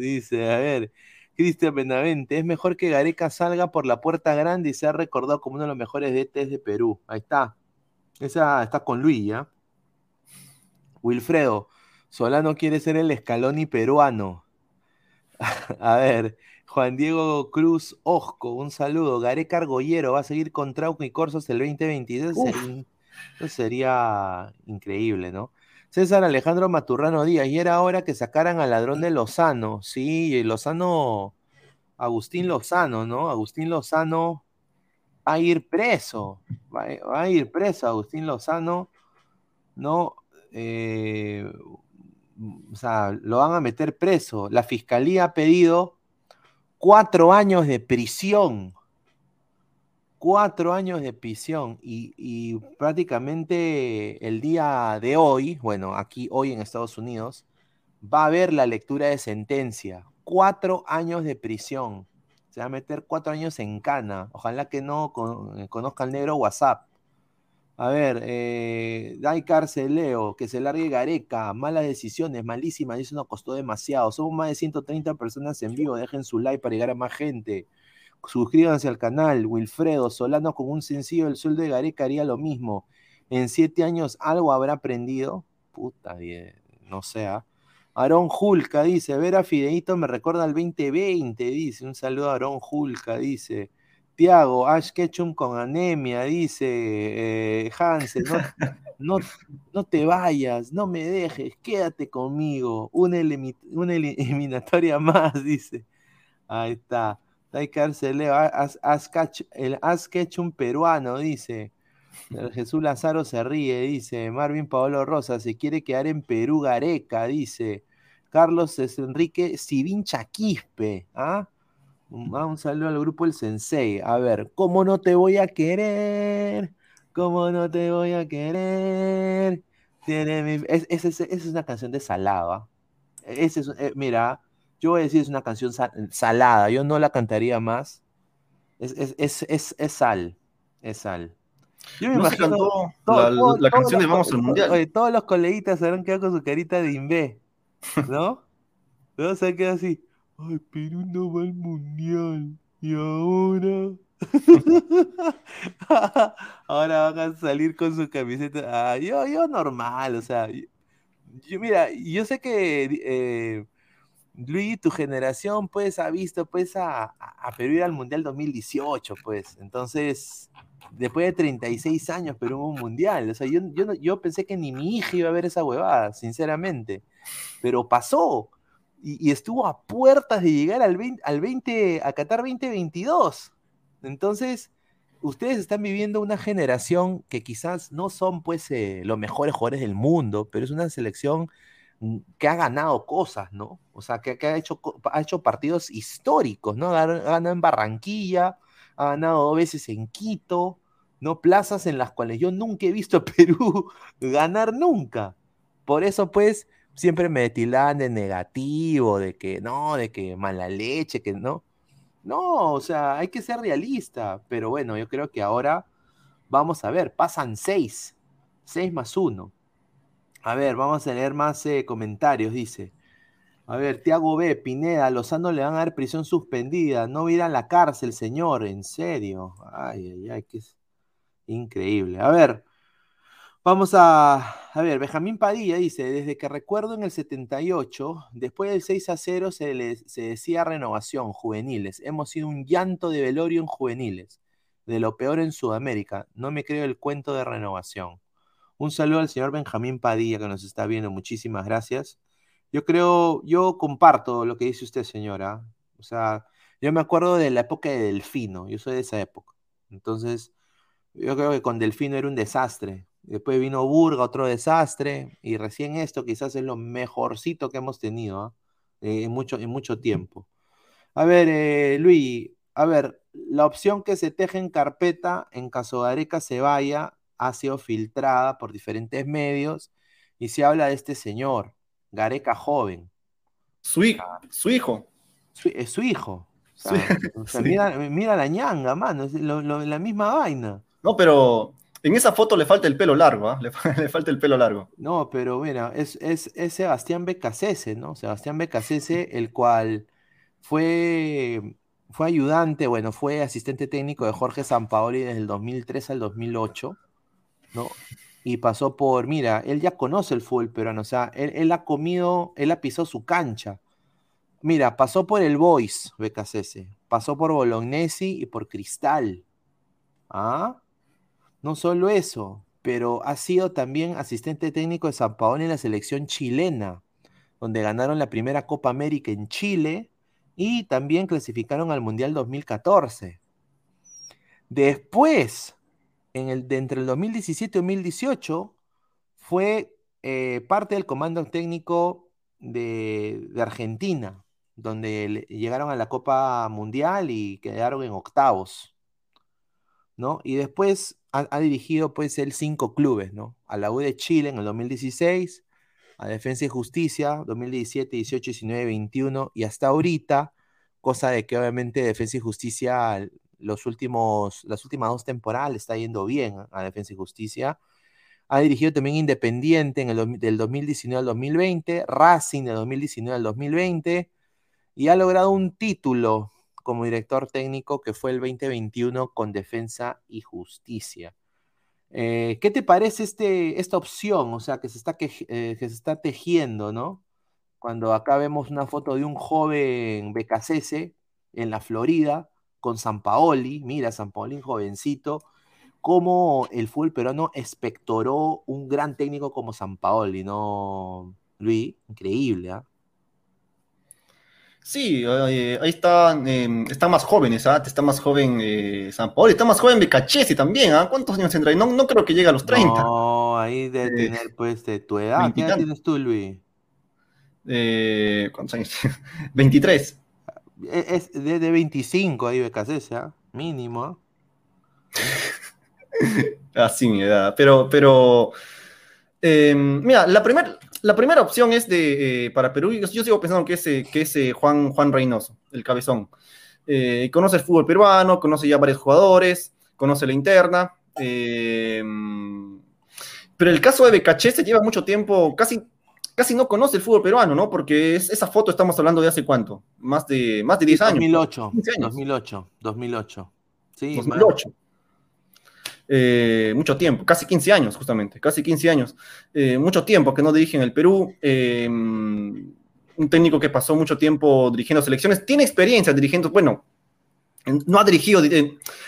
dice, a ver, Cristian Benavente, es mejor que Gareca salga por la puerta grande y sea recordado como uno de los mejores DTs de Perú. Ahí está. Esa está con Luis, ¿ya? Wilfredo, Solano quiere ser el Escaloni peruano. a ver, Juan Diego Cruz Osco, un saludo. Gareca Argollero va a seguir con Trauco y Corsos el 2022. Eso sería increíble, ¿no? César Alejandro Maturrano Díaz, y era hora que sacaran al ladrón de Lozano. Sí, Lozano, Agustín Lozano, ¿no? Agustín Lozano va a ir preso. Va, a ir preso Agustín Lozano, ¿no? Eh, o sea, lo van a meter preso. La fiscalía ha pedido cuatro años de prisión cuatro años de prisión y, prácticamente el día de hoy, bueno, aquí hoy en Estados Unidos, va a haber la lectura de sentencia. Cuatro años de prisión. Se va a meter cuatro años en cana. Ojalá que no conozca el negro WhatsApp. A ver, eh, Dai Carceleo, que se largue Gareca, malas decisiones, malísimas, eso nos costó demasiado. Somos más de 130 personas en vivo, dejen su like para llegar a más gente. Suscríbanse al canal. Wilfredo Solano con un sencillo El Sol de Gareca haría lo mismo. En siete años algo habrá aprendido. Puta, no sé. ¿ah? Aarón Julca dice, ver a Fideito me recuerda al 2020, dice. Un saludo a Aarón Julca, dice. Tiago, Ash Ketchum con anemia, dice eh, Hansen, no, no, te vayas, no me dejes, quédate conmigo. Una, una eliminatoria más, dice. Ahí está. Hay Carceleo, el un peruano, dice. Jesús Lazaro se ríe, dice. Marvin Paolo Rosa, se quiere quedar en Perú Gareca, dice. Carlos Enrique Sivincha Quispe, ¿ah? Un saludo al grupo El Sensei. A ver, ¿cómo no te voy a querer? ¿Cómo no te voy a querer? Tiene es, es, una canción de Salada. Es, eh, mira, yo voy a decir, es una canción salada, yo no la cantaría más. Es, sal, es sal. Yo me imagino la, canción de Vamos al Mundial. todos los coleguitas se habrán quedado con su carita de imbé, ¿no? Luego se quedado así, ay, Perú no va al Mundial, y ahora... ahora van a salir con su camiseta. Ah, yo, yo normal, o sea, yo, mira, yo sé que eh, Luis, tu generación, pues, ha visto, pues, a, Perú ir al Mundial 2018, pues. Entonces, después de 36 años, Perú hubo un Mundial. O sea, yo, yo, yo pensé que ni mi hija iba a ver esa huevada, sinceramente. Pero pasó. Y, estuvo a puertas de llegar al 20, al 20 a Qatar 2022. Entonces, ustedes están viviendo una generación que quizás no son pues eh, los mejores jugadores del mundo, pero es una selección mm, que ha ganado cosas, ¿no? O sea, que, ha, hecho, ha hecho partidos históricos, ¿no? Ha, ganado en Barranquilla, ha ganado dos veces en Quito, ¿no? Plazas en las cuales yo nunca he visto a Perú ganar nunca. Por eso, pues, siempre me tildan de negativo, de que no, de que mala leche, que no. No, o sea, hay que ser realista, pero bueno, yo creo que ahora vamos a ver, pasan seis, seis más uno. A ver, vamos a leer más eh, comentarios, dice. A ver, Tiago B, Pineda, Lozano le van a dar prisión suspendida, no va a ir a la cárcel, señor, en serio. Ay, ay, ay, que es increíble. A ver, Vamos a, ver, Benjamín Padilla dice, desde que recuerdo en el 78, después del 6 a 0 se, se decía renovación, juveniles. Hemos sido un llanto de velorio en juveniles, de lo peor en Sudamérica. No me creo el cuento de renovación. Un saludo al señor Benjamín Padilla que nos está viendo, muchísimas gracias. Yo creo, yo comparto lo que dice usted, señora. O sea, yo me acuerdo de la época de Delfino, yo soy de esa época. Entonces, yo creo que con Delfino era un desastre Después vino Burga, otro desastre. Y recién esto quizás es lo mejorcito que hemos tenido ¿ah? eh, en, mucho, en mucho tiempo. A ver, eh, Luis, a ver, la opción que se teje en carpeta en caso de Areca se vaya ha sido filtrada por diferentes medios y se habla de este señor, Gareca joven. Su, su hijo. es su hijo. mira, la ñanga, mano, es la misma vaina. No, pero en esa foto le falta el pelo largo, ¿ah? le, falta el pelo largo. No, pero mira, es, es, Sebastián Becasese, ¿no? Sebastián Becasese, el cual fue, fue ayudante, bueno, fue asistente técnico de Jorge Sampaoli desde el 2003 al 2008, ¿no? Y pasó por, mira, él ya conoce el fútbol peruano, o sea, él, él ha comido, él ha pisado su cancha. Mira, pasó por el Boys, Becasese, pasó por Bolognesi y por Cristal. ¿Ah? No solo eso, pero ha sido también asistente técnico de San Paolo en la selección chilena, donde ganaron la primera Copa América en Chile y también clasificaron al Mundial 2014. Después, entre el 2017 y 2018, fue eh, parte del comando técnico de, de Argentina, donde llegaron a la Copa Mundial y quedaron en octavos. ¿no? Y después ha, dirigido pues él cinco clubes, ¿no? A la U de Chile en el 2016, a Defensa y Justicia 2017, 18, 19, 21 y hasta ahorita, cosa de que obviamente Defensa y Justicia los últimos, las últimas dos temporadas está yendo bien a Defensa y Justicia. Ha dirigido también Independiente en el, del 2019 al 2020, Racing del 2019 al 2020 y ha logrado un título como director técnico que fue el 2021 con Defensa y Justicia. Eh, ¿Qué te parece este, esta opción? O sea, que se, está que, eh, se está tejiendo, ¿no? Cuando acá vemos una foto de un joven becasese en la Florida con San Paoli, mira, San Paoli, jovencito, cómo el fútbol peruano espectoró un gran técnico como San Paoli, ¿no, Luis? Increíble, ¿ah? Sí, ahí están, eh, están más jóvenes, ¿ah? Está más joven eh, San Paolo, está más joven Becachesi también, ¿ah? ¿Cuántos años tendrá? No, no creo que llegue a los 30. No, ahí debe eh, tener pues de tu edad. ¿Qué edad tienes tú, Luis? Eh, ¿Cuántos años? 23. E, es de, de 25 ahí Becachesi, ¿ah? Mínimo. Así mi edad, pero, pero, mira, la primera la primera opción es de, eh, para Perú, yo, sigo pensando que es, eh, que es eh, Juan, Juan Reynoso, el cabezón. conoce el fútbol peruano, conoce ya varios jugadores, conoce la interna. pero el caso de se lleva mucho tiempo, casi, casi no conoce el fútbol peruano, ¿no? Porque esa foto estamos hablando de hace cuánto, más de, más de 10 años. 2008, 2008, 2008. Sí, 2008. Eh, mucho tiempo, casi 15 años justamente, casi 15 años, eh, mucho tiempo que no dirige en el Perú, eh, un técnico que pasó mucho tiempo dirigiendo selecciones, tiene experiencia dirigiendo, bueno, no ha dirigido,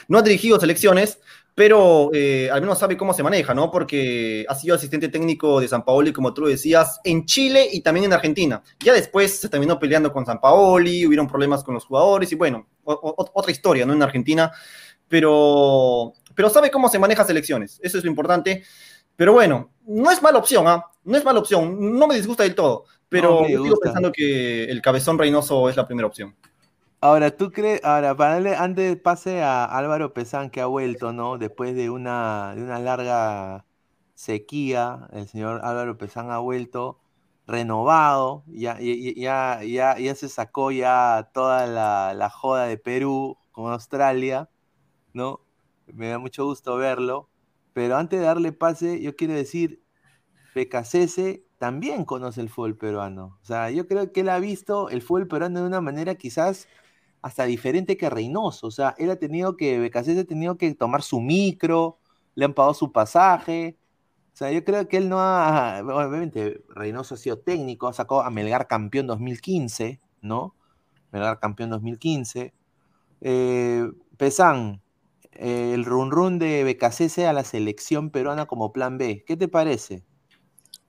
no ha dirigido selecciones, pero eh, al menos sabe cómo se maneja, ¿no? Porque ha sido asistente técnico de San Paoli, como tú lo decías, en Chile y también en Argentina. Ya después se terminó peleando con San Paoli, hubieron problemas con los jugadores y bueno, otra historia, ¿no? En Argentina, pero, pero sabe cómo se maneja selecciones, eso es lo importante. Pero bueno, no es mala opción, ¿ah? No es mala opción, no me disgusta del todo, pero sigo pensando que el cabezón Reynoso es la primera opción. Ahora, ¿tú crees, ahora, para darle, antes pase a Álvaro Pesán, que ha vuelto, ¿no? Después de una, de una larga sequía, el señor Álvaro Pesán ha vuelto renovado, ya, ya, ya, ya se sacó ya toda la, la joda de Perú con Australia, ¿no? Me da mucho gusto verlo. Pero antes de darle pase, yo quiero decir, PKCS también conoce el fútbol peruano. O sea, yo creo que él ha visto el fútbol peruano de una manera quizás hasta diferente que Reynoso. O sea, él ha tenido que, BKC ha tenido que tomar su micro, le han pagado su pasaje. O sea, yo creo que él no ha, obviamente Reynoso ha sido técnico, ha sacado a Melgar campeón 2015, ¿no? Melgar campeón 2015. Eh, Pesán, el run run de BKC a la selección peruana como plan B, ¿qué te parece?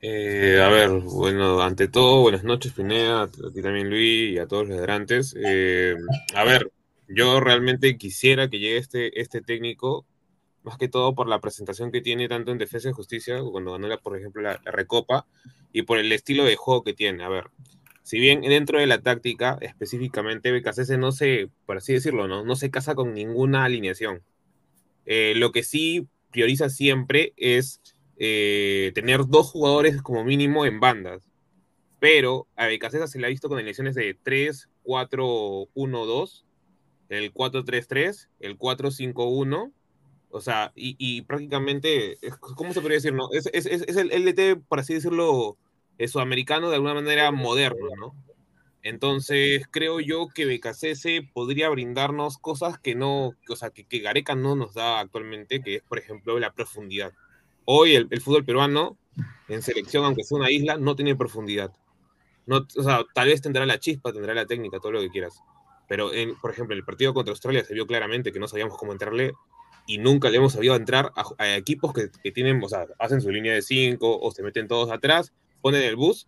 Eh, a ver, bueno, ante todo, buenas noches, Pineda, a ti también, Luis, y a todos los adelantes. Eh, a ver, yo realmente quisiera que llegue este, este técnico, más que todo por la presentación que tiene tanto en Defensa y Justicia, cuando ganó, por ejemplo, la, Recopa, y por el estilo de juego que tiene. A ver, si bien dentro de la táctica, específicamente, BKC no se, por así decirlo, no, no se casa con ninguna alineación. Eh, lo que sí prioriza siempre es eh, tener dos jugadores como mínimo en bandas. Pero a Becaseta se le ha visto con elecciones de 3, 4, 1, 2, el 4, 3, 3, el 4, 5, 1. O sea, y, prácticamente, ¿cómo se podría decir? No? Es, es, es el LT, por así decirlo, sudamericano de alguna manera moderno, ¿no? Entonces, creo yo que BKCS podría brindarnos cosas que no, o sea, que, que Gareca no nos da actualmente, que es, por ejemplo, la profundidad. Hoy el, fútbol peruano, en selección, aunque sea una isla, no tiene profundidad. No, o sea, tal vez tendrá la chispa, tendrá la técnica, todo lo que quieras. Pero, en, por ejemplo, en el partido contra Australia se vio claramente que no sabíamos cómo entrarle y nunca le hemos sabido entrar a, equipos que, que, tienen, o sea, hacen su línea de cinco o se meten todos atrás, ponen el bus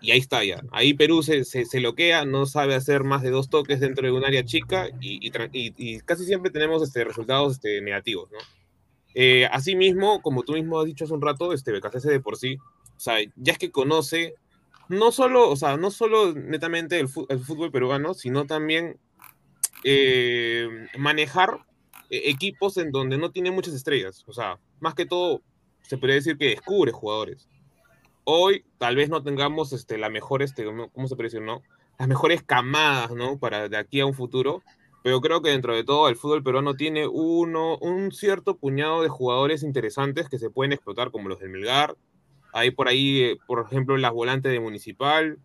y ahí está ya. Ahí Perú se, se, se loquea, no sabe hacer más de dos toques dentro de un área chica y, y, y casi siempre tenemos este, resultados este, negativos, ¿no? Eh, asimismo, como tú mismo has dicho hace un rato, este BKC de por sí, o sea, ya es que conoce no solo, o sea, no solo netamente el, fútbol peruano, sino también eh, manejar eh, equipos en donde no tiene muchas estrellas. O sea, más que todo, se podría decir que descubre jugadores. Hoy tal vez no tengamos este, la mejor, este, ¿cómo se puede decir, no? Las mejores camadas, ¿no? Para de aquí a un futuro, pero creo que dentro de todo el fútbol peruano tiene uno, un cierto puñado de jugadores interesantes que se pueden explotar, como los del Melgar. Hay por ahí, eh, por ejemplo, las volantes de Municipal.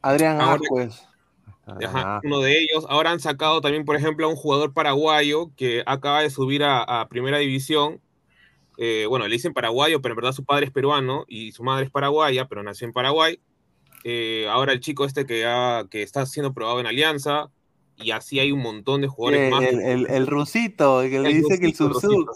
Adrián pues. uno de ellos. Ahora han sacado también, por ejemplo, a un jugador paraguayo que acaba de subir a, Primera División. Eh, bueno, le dicen paraguayo, pero en verdad su padre es peruano y su madre es paraguaya, pero nació en Paraguay. Eh, ahora el chico este que, que está siendo probado en Alianza y así hay un montón de jugadores más. El, el, rusito, que le dice que el subsub.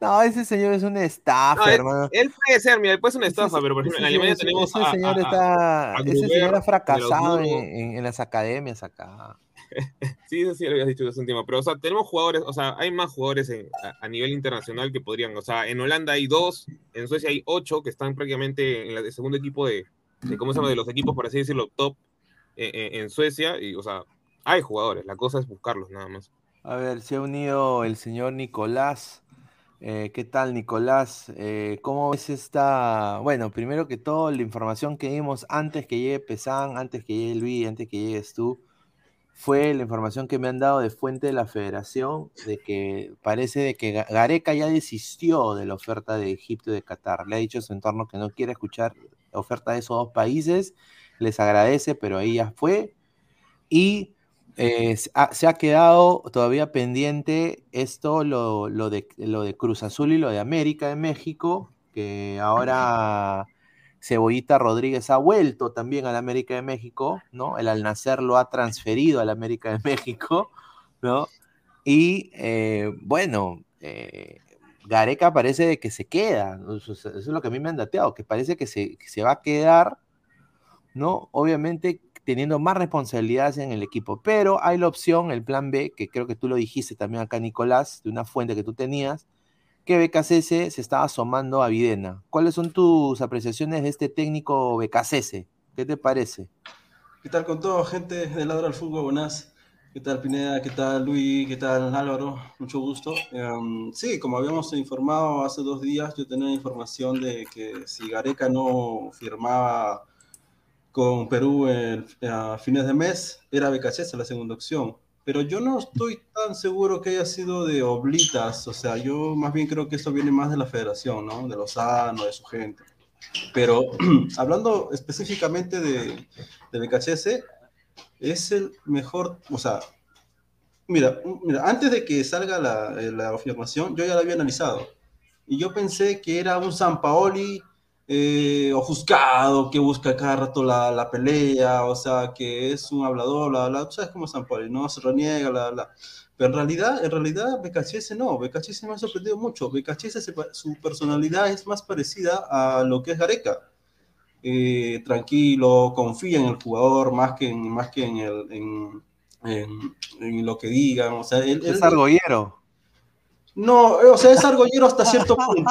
No, ese señor es una estafa, hermano. Él, puede ser, mira, él puede ser una estafa, pero por ejemplo en Alemania tenemos ese señor está, ese señor ha fracasado en, en, las academias acá. sí, eso sí lo habías dicho hace un tiempo, pero o sea, tenemos jugadores, o sea, hay más jugadores a, nivel internacional que podrían, o sea, en Holanda hay dos, en Suecia hay ocho que están prácticamente en el segundo equipo de, ¿cómo se llama? De los equipos, por así decirlo, top eh, eh, en Suecia, y, o sea, hay jugadores, la cosa es buscarlos nada más. A ver, se ha unido el señor Nicolás. Eh, ¿Qué tal, Nicolás? ¿Cómo ves esta? Bueno, primero que todo, la información que dimos antes que llegue Pesán, antes que llegue Luis, antes que llegues tú, fue la información que me han dado de fuente de la federación, de que parece de que Gareca ya desistió de la oferta de Egipto y de Qatar. Le ha dicho a su entorno que no quiere escuchar la oferta de esos dos países, les agradece, pero ahí ya fue. Y eh, se ha quedado todavía pendiente esto, lo, de, lo de Cruz Azul y lo de América de México, que ahora Cebollita Rodríguez ha vuelto también a la América de México, ¿no? El al nacer lo ha transferido a la América de México, ¿no? Y eh, bueno, eh, Gareca parece que se queda. Eso es lo que a mí me han dateado, que parece que se, que se va a quedar, ¿no? Obviamente teniendo más responsabilidades en el equipo. Pero hay la opción, el plan B, que creo que tú lo dijiste también acá, Nicolás, de una fuente que tú tenías, que BKCS se estaba asomando a Videna. ¿Cuáles son tus apreciaciones de este técnico BKCS? ¿Qué te parece? ¿Qué tal con todo, gente de Ladra al Fútbol? Buenas. ¿Qué tal Pineda? ¿Qué tal Luis? ¿Qué tal Álvaro? Mucho gusto. Em, sí, como habíamos informado hace dos días, yo tenía información de que si Gareca no firmaba con Perú a fines de mes, era BKC la segunda opción. Pero yo no estoy tan seguro que haya sido de oblitas, o sea, yo más bien creo que eso viene más de la federación, ¿no? De Lozano, de su gente. Pero hablando específicamente de, de BKC, es el mejor, o sea, mira, mira antes de que salga la, la afirmación, yo ya la había analizado. Y yo pensé que era un San Paoli eh, ofuscado, que busca cada rato la, la, pelea, o sea, que es un hablador, bla, bla, sabes cómo San Pablo, no se reniega, bla, bla. Pero en realidad, en realidad, BKHS no, BKHS me ha sorprendido mucho. BKHS, su personalidad es más parecida a lo que es Gareca. Eh, tranquilo, confía en el jugador más que en, más que en, el, en, en, en lo que digan. O sea, él, es argollero. No, o sea, es argollero hasta cierto punto,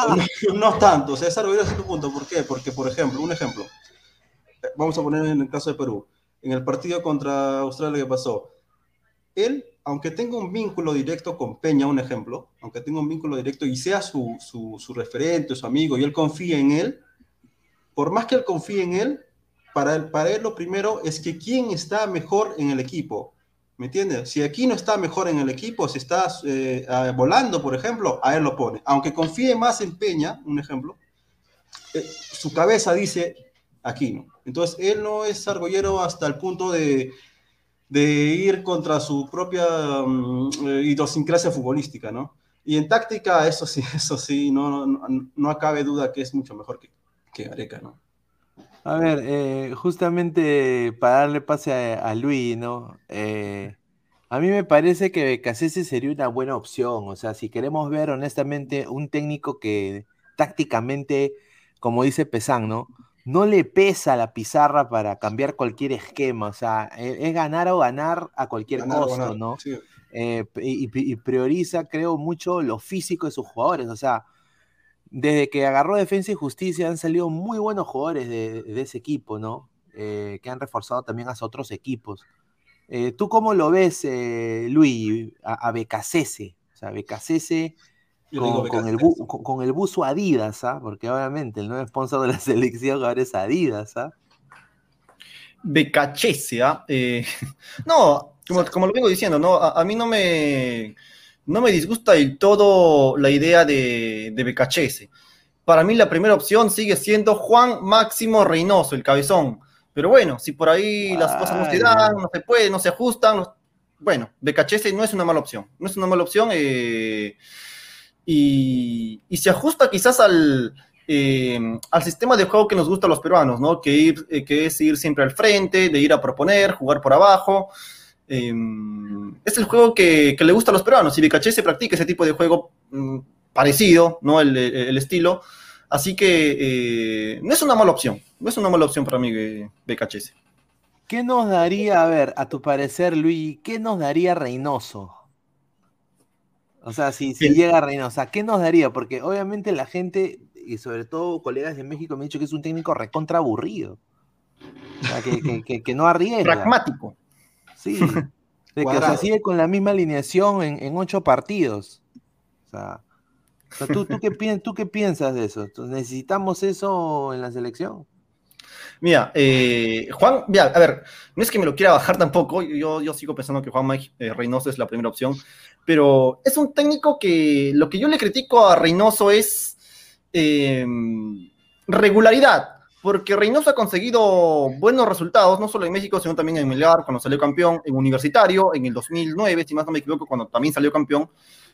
no, no, tanto, o sea, es argollero hasta cierto punto. ¿Por qué? Porque, por ejemplo, un ejemplo, vamos a poner en el caso de Perú, en el partido contra Australia que pasó, él, aunque tenga un vínculo directo con Peña, un ejemplo, aunque tenga un vínculo directo y sea su, su, referente, su amigo, y él confíe en él, por más que él confíe en él, para él, para él lo primero es que quién está mejor en el equipo. ¿Me entiendes? Si aquí no está mejor en el equipo, si está eh, volando, por ejemplo, a él lo pone. Aunque confíe más en Peña, un ejemplo, eh, su cabeza dice aquí no. Entonces, él no es argollero hasta el punto de, de ir contra su propia um, idiosincrasia futbolística, ¿no? Y en táctica, eso sí, eso sí, no, no, no acabe duda que es mucho mejor que, que Gareca, ¿no? A ver, eh, justamente para darle pase a, a Luis, ¿no? Eh, a mí me parece que Becasese sería una buena opción. O sea, si queremos ver honestamente un técnico que tácticamente, como dice Pesán, ¿no? No le pesa la pizarra para cambiar cualquier esquema. O sea, es, es ganar o ganar a cualquier Ganar, costo, ganar, ¿no? sí. Eh, y, y prioriza, creo, mucho lo físico de sus jugadores. O sea, desde que agarró Defensa y Justicia han salido muy buenos jugadores de, de ese equipo, ¿no? Eh, que han reforzado también a otros equipos. Eh, ¿Tú cómo lo ves, eh, Luis, a, a Becasese? O sea, digo con, con el, Becasese. bu- con, con el buzo Adidas, ¿ah? Porque obviamente el nuevo sponsor de la selección ahora es Adidas, ¿ah? Becachese, ¿ah? No, como, como lo vengo diciendo, ¿no? A, a mí no me, no me disgusta del todo la idea de, de Becachese. Para mí la primera opción sigue siendo Juan Máximo Reynoso, el cabezón. Pero bueno, si por ahí las cosas no se dan, no. no se puede, no se ajustan, no- bueno, Becachese no es una mala opción. No es una mala opción. eh, y, y se ajusta quizás al, eh, al sistema de juego que nos gusta a los peruanos, ¿no? Que, ir, eh, que es ir siempre al frente, de ir a proponer, jugar por abajo. Eh, es el juego que, que le gusta a los peruanos. Y Becaché se practica ese tipo de juego mm, parecido, ¿no? El, estilo. Así que eh, no es una mala opción. No es una mala opción para mí, Becachese. ¿Qué nos daría, a ver, a tu parecer, Luis, qué nos daría Reynoso? O sea, si, si llega Reynoso, ¿qué nos daría? Porque obviamente la gente, y sobre todo colegas de México, me han dicho que es un técnico recontra aburrido. O sea, que, que- que- que no arriesga. Pragmático. Sí. De que o sea, sigue con la misma alineación en, en ocho partidos. O sea, o sea, ¿tú, tú, qué, pien- ¿tú qué piensas de eso? Entonces, ¿Necesitamos eso en la selección? Mira, eh, Juan, mira, a ver, no es que me lo quiera bajar tampoco, yo, yo sigo pensando que Juan Mike eh, Reynoso es la primera opción, pero es un técnico que lo que yo le critico a Reynoso es eh, regularidad, porque Reynoso ha conseguido buenos resultados, no solo en México, sino también en Melgar, cuando salió campeón, en Universitario, en el 2009, si más no me equivoco, cuando también salió campeón.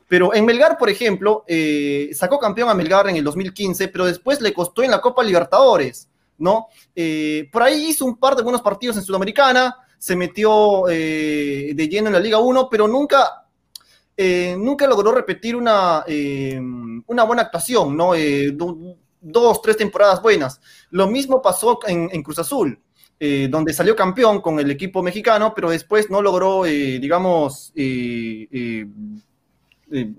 Pero en Melgar, por ejemplo, eh, sacó campeón a Melgar en el 2015, pero después le costó en la Copa Libertadores. ¿no? Eh, por ahí hizo un par de buenos partidos en Sudamericana, se metió eh, de lleno en la Liga 1, pero nunca, eh, nunca logró repetir una, eh, una buena actuación, ¿no? Dos, tres temporadas buenas. Lo mismo pasó en, en Cruz Azul, eh, donde salió campeón con el equipo mexicano, pero después no logró, eh, digamos, eh,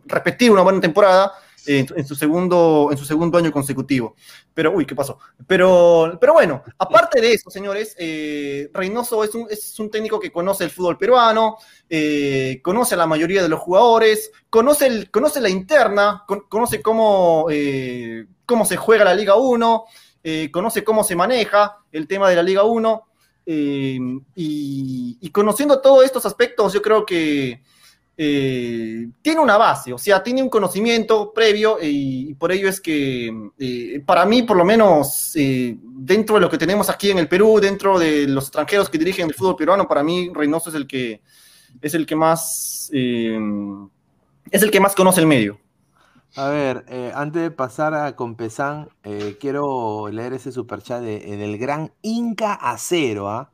repetir una buena temporada en, su segundo, en su segundo año consecutivo. Pero, uy, ¿qué pasó? Pero, pero bueno, aparte de eso, señores, eh, Reynoso es un, es un técnico que conoce el fútbol peruano, eh, conoce a la mayoría de los jugadores, conoce, el, conoce la interna, con- conoce cómo, eh, cómo se juega la Liga 1, eh, conoce cómo se maneja el tema de la Liga 1. eh, y, y conociendo todos estos aspectos, yo creo que eh, tiene una base, o sea, tiene un conocimiento previo y, por ello es que eh, para mí, por lo menos, eh, dentro de lo que tenemos aquí en el Perú, dentro de los extranjeros que dirigen el fútbol peruano, para mí Reynoso es el que es el que más es el que más conoce el medio. A ver, antes de pasar a Compesán, quiero leer ese superchat de, del gran Inca Acero, ¿ah?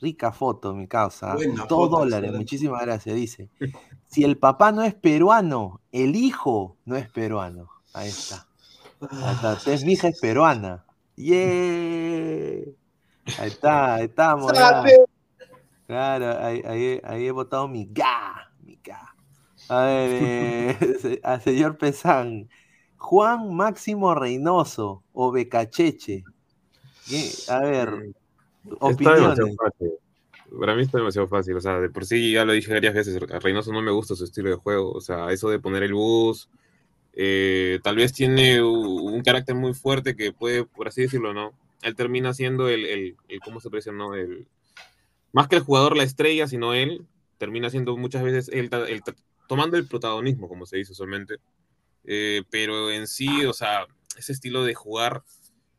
Rica foto, mi causa. ¿ah? Buena Dos foto, dólares, muchísimas gracias. Dice: Si el papá no es peruano, el hijo no es peruano. Ahí está. Ahí está. Entonces, mi hija es peruana. ¡Yeah! Ahí está, ahí estamos. Claro, ahí, ahí, ahí he votado mi ga, mi ga. A ver, eh, al señor Pesán, Juan Máximo Reynoso o Becacheche. A ver, opiniones. fácil. Para mí está demasiado fácil. O sea, de por sí ya lo dije varias veces. A Reynoso no me gusta su estilo de juego. O sea, eso de poner el bus. eh, tal vez tiene un carácter muy fuerte que puede, por así decirlo, ¿no? Él termina siendo el, el, el- ¿cómo se dice, no? El, más que el jugador la estrella, sino él, termina siendo muchas veces él ta- tomando el protagonismo, como se dice usualmente. Eh, pero en sí, o sea, ese estilo de jugar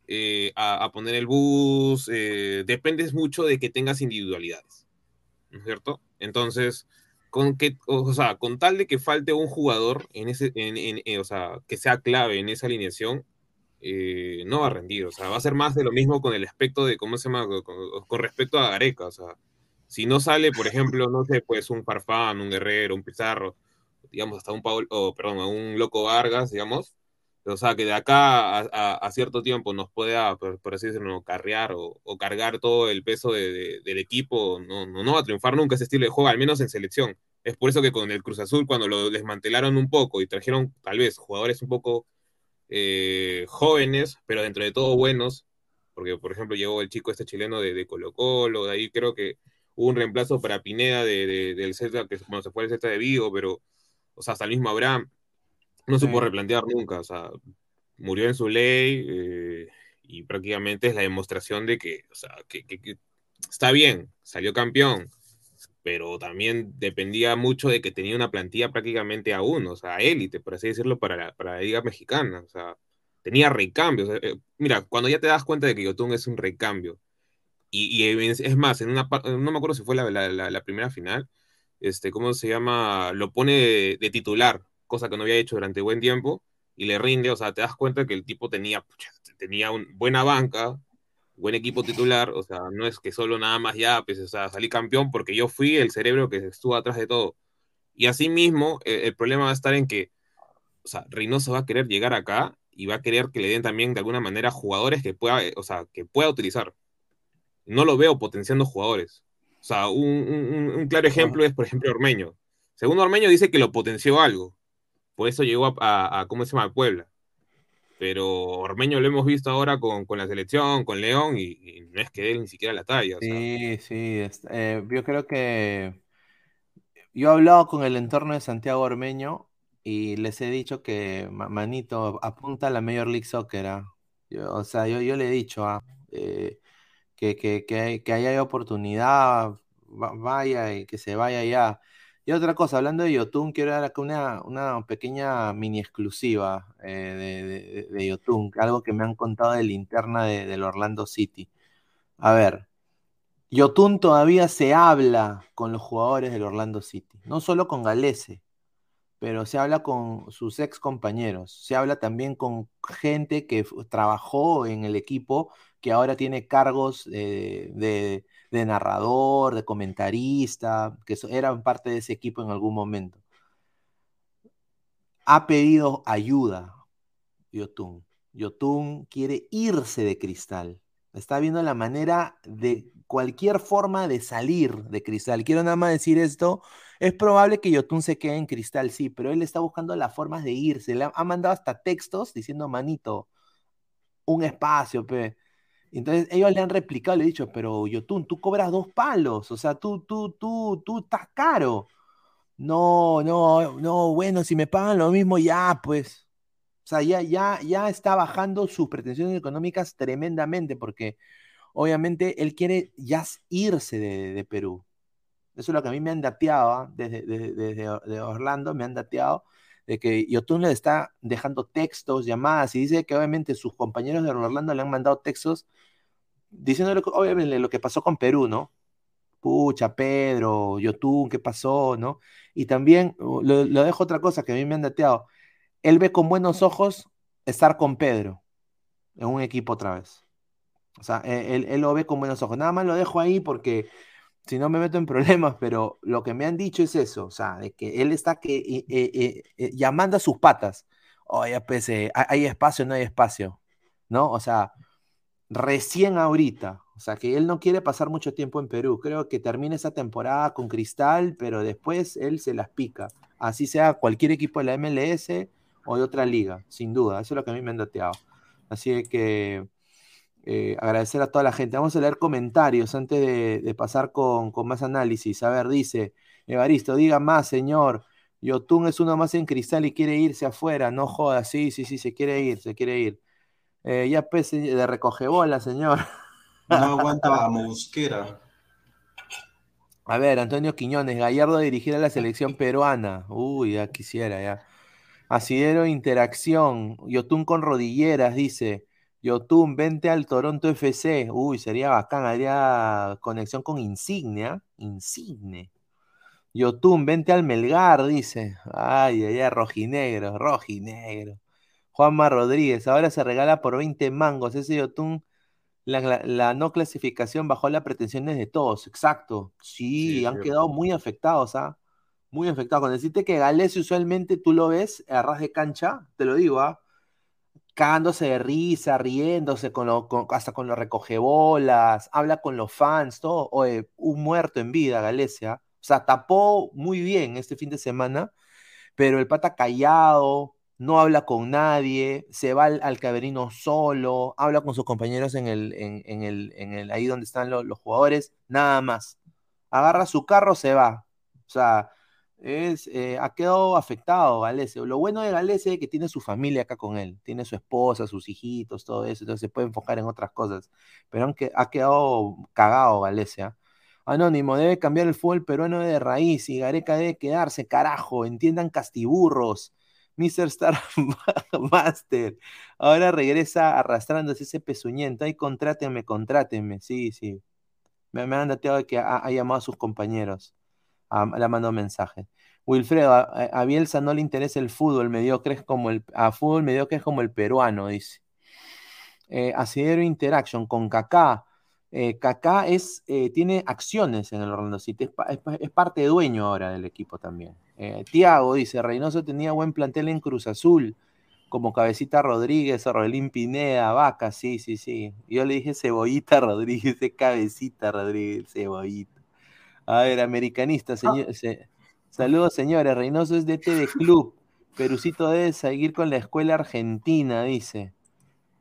eh, a, a poner el bus, eh, dependes mucho de que tengas individualidades, ¿no es cierto? Entonces, con que, o sea, con tal de que falte un jugador en ese, en, en- en- o sea, que sea clave en esa alineación, eh, no va a rendir, o sea, va a ser más de lo mismo con el aspecto de, ¿cómo se llama? Con, con- respecto a Gareca, o sea, si no sale, por ejemplo, no sé, pues un Farfán, un Guerrero, un Pizarro, digamos, hasta un Paul, o, perdón, a un Loco Vargas, digamos, o sea, que de acá a, cierto tiempo nos pueda, por, así decirlo, carrear o, cargar todo el peso de- de- del equipo, no, no, no va a triunfar nunca ese estilo de juego, al menos en selección. Es por eso que con el Cruz Azul, cuando lo desmantelaron un poco y trajeron tal vez jugadores un poco eh, jóvenes, pero dentro de todo buenos, porque por ejemplo llegó el chico este chileno de, de Colo Colo, de ahí creo que hubo un reemplazo para Pineda de, de- del Celta, que bueno, se fue al Celta de Vigo, pero, o sea, hasta el mismo Abraham no supo replantear nunca, o sea, murió en su ley eh, y prácticamente es la demostración de que, o sea, que, que- que está bien, salió campeón, pero también dependía mucho de que tenía una plantilla prácticamente a uno, o sea, élite, por así decirlo, para la, para la Liga Mexicana, o sea, tenía recambios. eh, eh, mira, cuando ya te das cuenta de que Yotun es un recambio, y, y es, es más, en una no me acuerdo si fue la, la- la- la primera final, este, ¿cómo se llama? Lo pone de, de titular, cosa que no había hecho durante buen tiempo, y le rinde, o sea, te das cuenta que el tipo tenía, pucha, tenía un, buena banca, buen equipo titular, o sea, no es que solo nada más ya, pues, o sea, salí campeón porque yo fui el cerebro que estuvo atrás de todo. Y así mismo, eh, el problema va a estar en que, o sea, Reynoso va a querer llegar acá y va a querer que le den también de alguna manera jugadores que pueda, eh, o sea, que pueda utilizar. No lo veo potenciando jugadores. O sea, un, un- un claro ejemplo es, por ejemplo, Ormeño. Según Ormeño dice que lo potenció algo. Por eso llegó a, ¿cómo se llama? Puebla. Pero Ormeño lo hemos visto ahora con, con la selección, con León, y, no es que él ni siquiera la talla. Sí, sí. eh, yo creo que yo he hablado con el entorno de Santiago Ormeño y les he dicho que, ma- manito, apunta a la Major League Soccer. ah. O sea, yo, yo le he dicho ah, eh, que, que, que, que ahí hay oportunidad, va- vaya y que se vaya ya. Y otra cosa, hablando de Yotun, quiero dar acá una, pequeña mini exclusiva eh, de, de, de Yotun, algo que me han contado de linterna de, del Orlando City. A ver. Yotun todavía se habla con los jugadores del Orlando City, no solo con Galese, pero se habla con sus ex compañeros, se habla también con gente que trabajó en el equipo, que ahora tiene cargos eh, de, de narrador, de comentarista, que eran parte de ese equipo en algún momento. ha pedido ayuda, Yotun. Yotun quiere irse de Cristal. Está viendo la manera de cualquier forma de salir de Cristal. Quiero nada más decir esto. Es probable que Yotun se quede en Cristal, sí, pero él está buscando las formas de irse. Le ha, ha mandado hasta textos diciendo, manito, un espacio, pe. Entonces ellos le han replicado, le he dicho, pero Yotun, tú cobras dos palos, o sea, tú, tú, tú, tú estás caro. No, no, no, bueno, si me pagan lo mismo, ya, pues. O sea, ya, ya, ya está bajando sus pretensiones económicas tremendamente, porque obviamente él quiere ya irse de, Perú. Eso es lo que a mí me han dateado, ¿ah? desde, desde, desde de Orlando me han dateado, de que Yotun le está dejando textos, llamadas, y dice que obviamente sus compañeros de Orlando le han mandado textos diciéndole obviamente lo que pasó con Perú, ¿no? Pucha, Pedro, Yotun, ¿qué pasó, no? Y también, uh, lo, dejo otra cosa que a mí me han dateado, él ve con buenos ojos estar con Pedro en un equipo otra vez. O sea, e, él, él lo ve con buenos ojos. Nada más lo dejo ahí porque si no me meto en problemas, pero lo que me han dicho es eso, o sea, de que él está que, eh, eh, llamando a sus patas. Oye, pues, eh, hay espacio, no hay espacio, ¿no? O sea, recién ahorita, o sea, que él no quiere pasar mucho tiempo en Perú. Creo que termine esa temporada con Cristal, pero después él se las pica. Así sea cualquier equipo de la MLS o de otra liga, sin duda. Eso es lo que a mí me han dateado. Así que eh, agradecer a toda la gente. Vamos a leer comentarios antes de, de pasar con, con, más análisis. A ver, dice Evaristo, diga más, señor. Yotun es uno más en cristal y quiere irse afuera. No joda, sí, sí, sí, se quiere ir, se quiere ir. Eh, ya pues de recoge bola, señor. No aguanta a Mosquera. A ver, Antonio Quiñones, Gallardo dirigir a la selección peruana. Uy, ya quisiera, ya. Asidero Interacción, Yotun con rodilleras, dice. Yotun, vente al Toronto FC. Uy, sería bacán, haría conexión con Insignia. Insigne. Yotun, vente al Melgar, dice. Ay, allá, rojinegro, rojinegro. Juanma Rodríguez, ahora se regala por 20 mangos. Ese Yotun, la, la, la, no clasificación bajó las pretensiones de todos. Exacto. Sí, sí han quedado muy afectados, ¿ah? Muy afectados. Cuando deciste que Gales usualmente tú lo ves a ras de cancha, te lo digo, ¿ah? Cagándose de risa, riéndose, con lo, con, hasta con los recogebolas, habla con los fans, todo. Oye, un muerto en vida, Galecia. O sea, tapó muy bien este fin de semana, pero el pata callado, no habla con nadie, se va al, al solo, habla con sus compañeros en el, en, el, en el ahí donde están los, jugadores, nada más. Agarra su carro, se va. O sea, es, eh, ha quedado afectado Galese. Lo bueno de Galese es que tiene su familia acá con él, tiene su esposa, sus hijitos, todo eso, entonces se puede enfocar en otras cosas. Pero aunque ha quedado cagado Galese. ¿eh? Anónimo, debe cambiar el fútbol peruano de raíz y Gareca debe quedarse, carajo, entiendan castiburros. Mr. Star Master. Ahora regresa arrastrándose ese pezuñento. Ay, contráteme, contráteme. Sí, sí. Me, me han dateado que ha, llamado a sus compañeros. Ah, le ha mandado mensaje. Wilfredo, a, a, Bielsa no le interesa el fútbol mediocre es como el a fútbol mediocre es como el peruano, dice. Eh, Asidero Interaction con Kaká. Eh, Kaká es, eh, tiene acciones en el Orlando City, es, es, parte dueño ahora del equipo también. Eh, Tiago dice, Reynoso tenía buen plantel en Cruz Azul, como Cabecita Rodríguez, Orelín Pineda, Vaca, sí, sí, sí. Yo le dije Cebollita Rodríguez, Cabecita Rodríguez, Cebollita. A ver, americanista, señor, ah. se, saludos señores, Reynoso es DT de club, Perucito debe seguir con la escuela argentina, dice.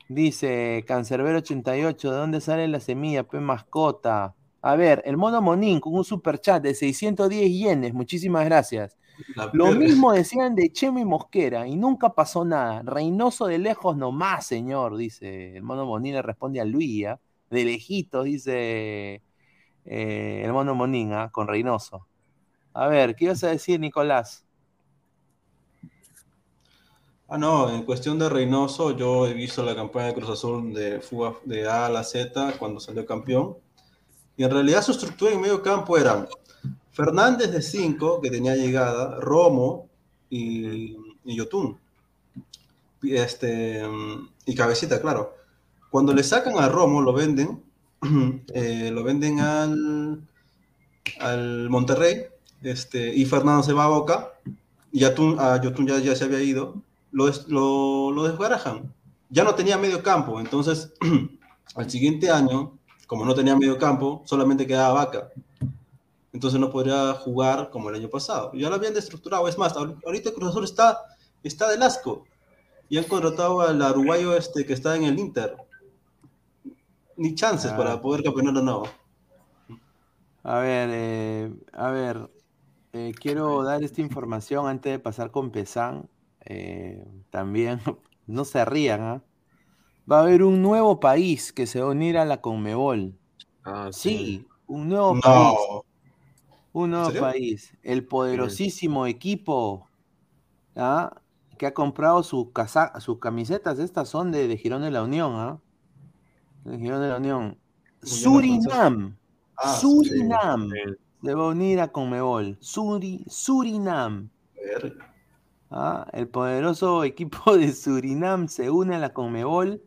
Dice Cancerbero 88, ¿de dónde sale la semilla, P mascota? A ver, el mono Monín con un super chat de 610 yenes, muchísimas gracias. Lo mismo decían de Chemo y Mosquera y nunca pasó nada. Reynoso de lejos nomás, señor, dice. El mono Monín le responde a Luía. De lejitos, dice eh, el mono Monín, ¿eh? con Reynoso. A ver, ¿qué ibas a decir, Nicolás? Ah, no, en cuestión de Reynoso, yo he visto la campaña de Cruz Azul de fuga de A a la Z cuando salió campeón. Y en realidad su estructura en medio campo eran Fernández de 5, que tenía llegada, Romo y, y Yotun. Este, y Cabecita, claro. Cuando le sacan a Romo, lo venden, eh, lo venden al, al Monterrey, este, y Fernando se va a Boca, y Yotun, a Yotun ya, ya se había ido, lo, des- lo, lo desbarajan. Ya no tenía medio campo, entonces al siguiente año, como no tenía medio campo, solamente quedaba Vaca. Entonces no podría jugar como el año pasado. Ya lo habían destructurado. Es más, ahor- ahorita Cruz Azul está, está del asco. Y han contratado al uruguayo este que está en el Inter. Ni chances Ah. para poder campeonar o no. A ver, eh, a ver, eh, quiero dar esta información antes de pasar con Pesan. Eh, también, no se rían, ¿ah? Va a haber un nuevo país que se va a unir a la Conmebol. Ah, Sí, un nuevo país. Un nuevo país. El poderosísimo equipo ¿ah? que ha comprado su casa, sus camisetas. Estas son de, de Girón de la Unión. ¿ah? De Girón de la Unión. Surinam. Ah, Surinam. Sí. Se va a unir a Conmebol. Suri, Surinam. ¿ah? El poderoso equipo de Surinam se une a la Conmebol.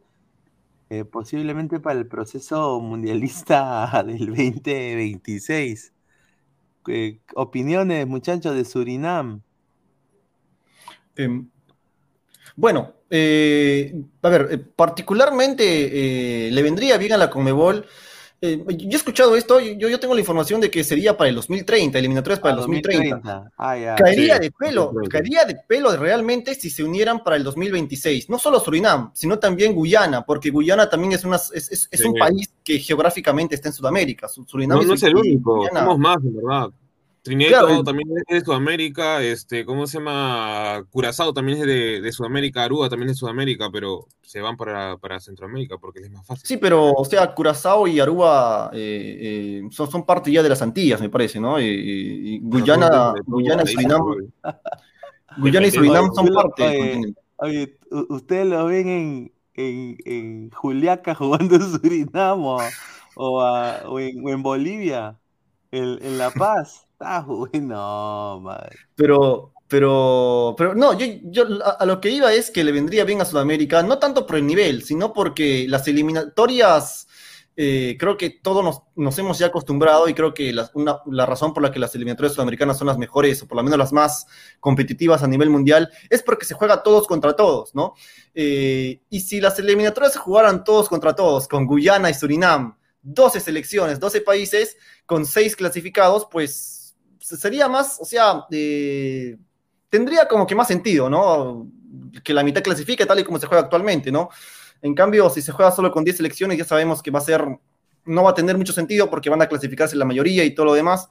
eh, posiblemente para el proceso mundialista del 2026. Eh, opiniones, muchachos, de Surinam. Em, bueno, eh, a ver, eh, particularmente eh, le vendría bien a la Conmebol. eh, yo he escuchado esto, yo, yo tengo la información de que sería para el 2030, eliminatorias para el Ah, 2030. 2030. Ah, ya. Caería Sí, de pelo, 2030. caería de pelo realmente si se unieran para el 2026. No solo Surinam, sino también Guyana, porque Guyana también es, una, es, es- es un país que geográficamente está en Sudamérica. Su- Surinam No, no es el país, único, Guyana- somos más, en verdad. Trinidad y Tobago también es de Sudamérica, este, ¿cómo se llama? Curazao también es de, de Sudamérica, Aruba también es de Sudamérica, pero se van para, para Centroamérica porque es más fácil. Sí, pero, o sea, Curazao y Aruba eh, eh, son, son parte ya de las Antillas, me parece, ¿no? Y, y- y Guyana, Guyana y Surinam, Guyana y Surinam son parte del Oye, continente. Oye, u- ¿ustedes lo ven en, en, en Juliaca jugando en Surinam o, o, a- o en, o en Bolivia? En, en La Paz. Está bueno, no, madre. Pero, pero, pero no, yo, yo a, lo que iba es que le vendría bien a Sudamérica, no tanto por el nivel, sino porque las eliminatorias, eh, creo que todos nos, hemos ya acostumbrado y creo que las- una- la razón por la que las eliminatorias sudamericanas son las mejores, o por lo menos las más competitivas a nivel mundial, es porque se juega todos contra todos, ¿no? Eh, y si las eliminatorias se jugaran todos contra todos, con Guyana y Surinam, 12 selecciones, 12 países, con 6 clasificados, pues sería más, o sea, eh, tendría como que más sentido, ¿no? Que la mitad clasifique tal y como se juega actualmente, ¿no? En cambio, si se juega solo con 10 selecciones, ya sabemos que va a ser, no va a tener mucho sentido porque van a clasificarse la mayoría y todo lo demás.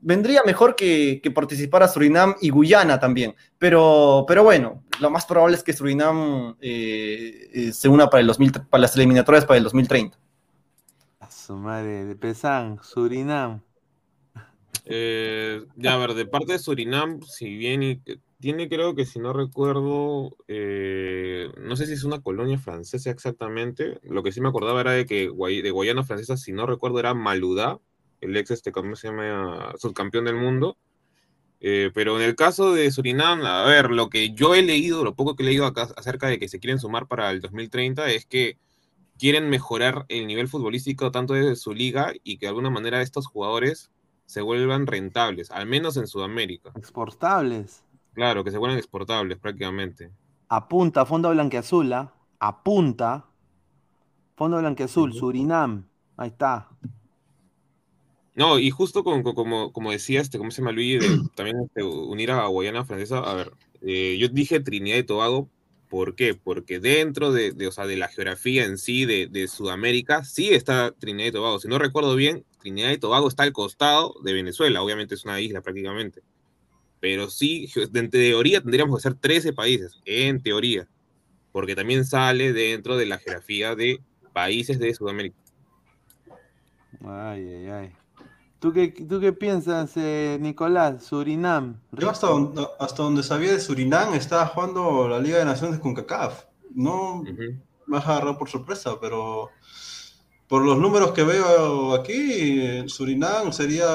Vendría mejor que, que participara Surinam y Guyana también, pero, pero bueno, lo más probable es que Surinam eh, eh, se una para, el 2000, para las eliminatorias para el 2030. A su madre, de Pesán, Surinam. Eh, ya, a ver, de parte de Surinam, si bien tiene, creo que si no recuerdo, eh, no sé si es una colonia francesa exactamente. Lo que sí me acordaba era de que de Guayana Francesa, si no recuerdo, era Maludá, el ex, este, ¿cómo se llama? Subcampeón del mundo. Eh, pero en el caso de Surinam, a ver, lo que yo he leído, lo poco que he leído acá acerca de que se quieren sumar para el 2030 es que quieren mejorar el nivel futbolístico tanto de su liga y que de alguna manera estos jugadores se vuelvan rentables, al menos en Sudamérica. Exportables. Claro, que se vuelvan exportables prácticamente. Apunta, Fondo Blanqueazul, ¿ah? Apunta. Fondo Blanqueazul, Surinam. Ahí está. No, y justo con, con- como, como decía, este, ¿cómo se llama Luis? De también este, unir a Guayana Francesa. A ver, eh, yo dije Trinidad y Tobago, ¿por qué? Porque dentro de, de, o sea, de la geografía en sí de, de Sudamérica, sí está Trinidad y Tobago. Si no recuerdo bien, Trinidad y Tobago está al costado de Venezuela, obviamente es una isla prácticamente. Pero sí, en teoría tendríamos que ser 13 países, en teoría, porque también sale dentro de la geografía de países de Sudamérica. Ay, ay, ay. ¿Tú qué, tú qué piensas, eh, Nicolás? Surinam. Yo hasta donde, hasta donde sabía de Surinam estaba jugando la Liga de Naciones con CACAF. No Ujú. me has agarrado por sorpresa, pero por los números que veo aquí, Surinam sería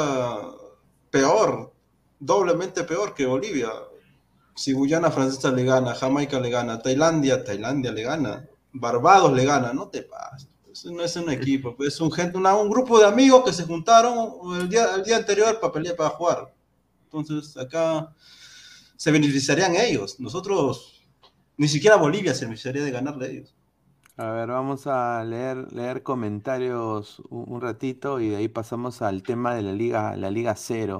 peor, doblemente peor que Bolivia. Si Guyana Francesa le gana, Jamaica le gana, Tailandia, Tailandia le gana, Barbados le gana, no te pases. Eso no es un equipo, es un, gente, una- un grupo de amigos que se juntaron el día, el día anterior para pelear, para jugar. Entonces, acá se beneficiarían ellos. Nosotros, ni siquiera Bolivia se beneficiaría de ganarle a ellos. A ver, vamos a leer, leer comentarios un, un ratito y de ahí pasamos al tema de la Liga, la Liga Cero.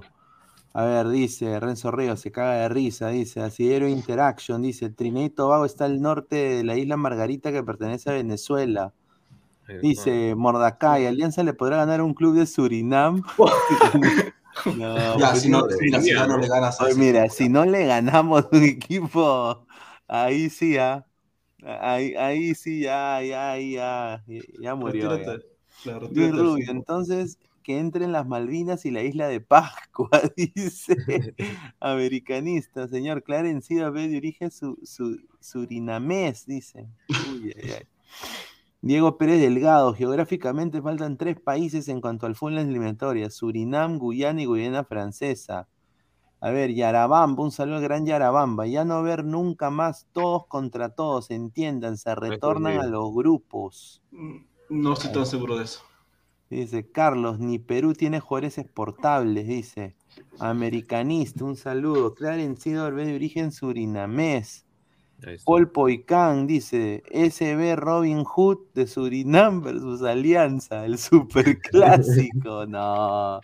A ver, dice Renzo Ríos, se caga de risa, dice Asidero Interaction, dice Trinidad y Tobago está al norte de la isla Margarita que pertenece a Venezuela. Dice Mordacay, Alianza le podrá ganar un club de Surinam. No, Ya, pues si no, si no le ganas Oye, mira, si no le ganamos un equipo, ahí sí, ¿ah? Ahí, ahí sí, ya, ya, ya, ya, murió. ya. claro, Luis Rubio, fútbol. entonces que entren las Malvinas y la isla de Pascua, dice americanista, señor Clarence B de origen su, su- surinamés, dice. Uy, ay, ay. Diego Pérez Delgado, geográficamente faltan tres países en cuanto al fútbol eliminatoria, Surinam, Guyana y Guyana Francesa. A ver, Yarabamba, un saludo al gran Yarabamba. Ya no ver nunca más todos contra todos, entiendan, se retornan a los grupos. No estoy tan seguro de eso. Dice Carlos, ni Perú tiene jugadores exportables, dice. Americanista, un saludo. Clarence Sidor, de origen surinamés. Paul Poicán dice, SB Robin Hood de Surinam versus Alianza, el superclásico. no,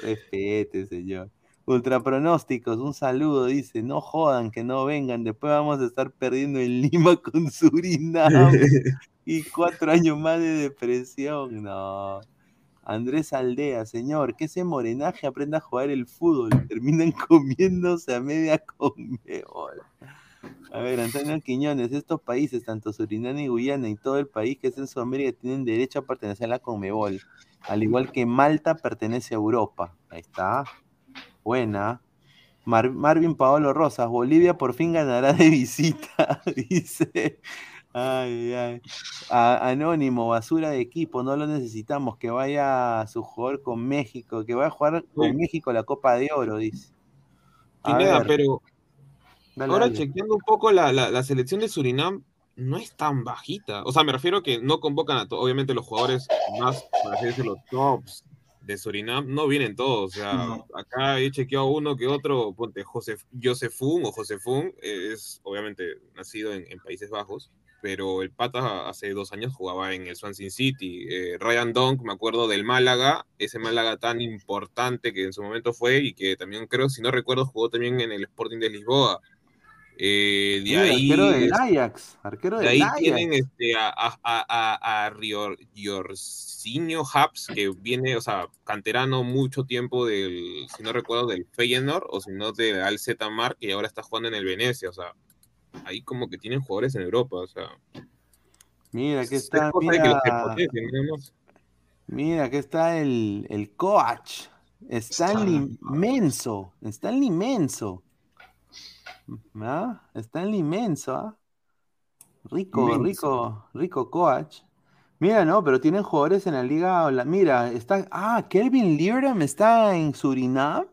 respete, señor. Ultrapronósticos, un saludo, dice, no jodan, que no vengan, después vamos a estar perdiendo en Lima con Surinam y cuatro años más de depresión, no. Andrés Aldea, señor, que ese morenaje aprenda a jugar el fútbol, terminan comiéndose a media conmebol. A ver, Antonio Quiñones, estos países, tanto Surinam y Guyana y todo el país que es en Sudamérica, tienen derecho a pertenecer a la Conmebol. Al igual que Malta pertenece a Europa. Ahí está. Buena. Mar- Marvin Paolo Rosas, Bolivia por fin ganará de visita, dice. Ay, ay. A- Anónimo, basura de equipo, no lo necesitamos. Que vaya su jugador con México, que vaya a jugar con Sí. México la Copa de Oro, dice. A ver, pero dale, ahora dale. chequeando un poco la, la- la selección de Surinam, no es tan bajita. O sea, me refiero a que no convocan a todos. Obviamente los jugadores más, así decirlo, tops de Surinam no vienen todos. O sea, No. acá he chequeado uno que otro, ponte Josef, Josefun o Josefun, es obviamente nacido en, en Países Bajos, pero el Pata hace dos años jugaba en el Swansea City. Eh, Ryan Donk, me acuerdo del Málaga, ese Málaga tan importante que en su momento fue y que también creo, si no recuerdo, jugó también en el Sporting de Lisboa. Eh, de Mira, ahí, arquero del Ajax, arquero de del ahí Ajax. tienen este, a, a, a, a, a Rior- Riorzinho Habs, que viene, o sea, canterano mucho tiempo del, si no recuerdo, del Feyenoord, o si no, del Al Mar, que ahora está jugando en el Venecia, o sea, ahí como que tienen jugadores en Europa, o sea, Mira, es está, que los mira, que está el, el coach. Stanley Menso. Stanley Menso. ¿Ah? Stanley Menso, ¿ah? Rico, rico, rico coach. Mira, no, pero tienen jugadores en la liga. Mira, está. Ah, Kelvin Leardam está en Surinam.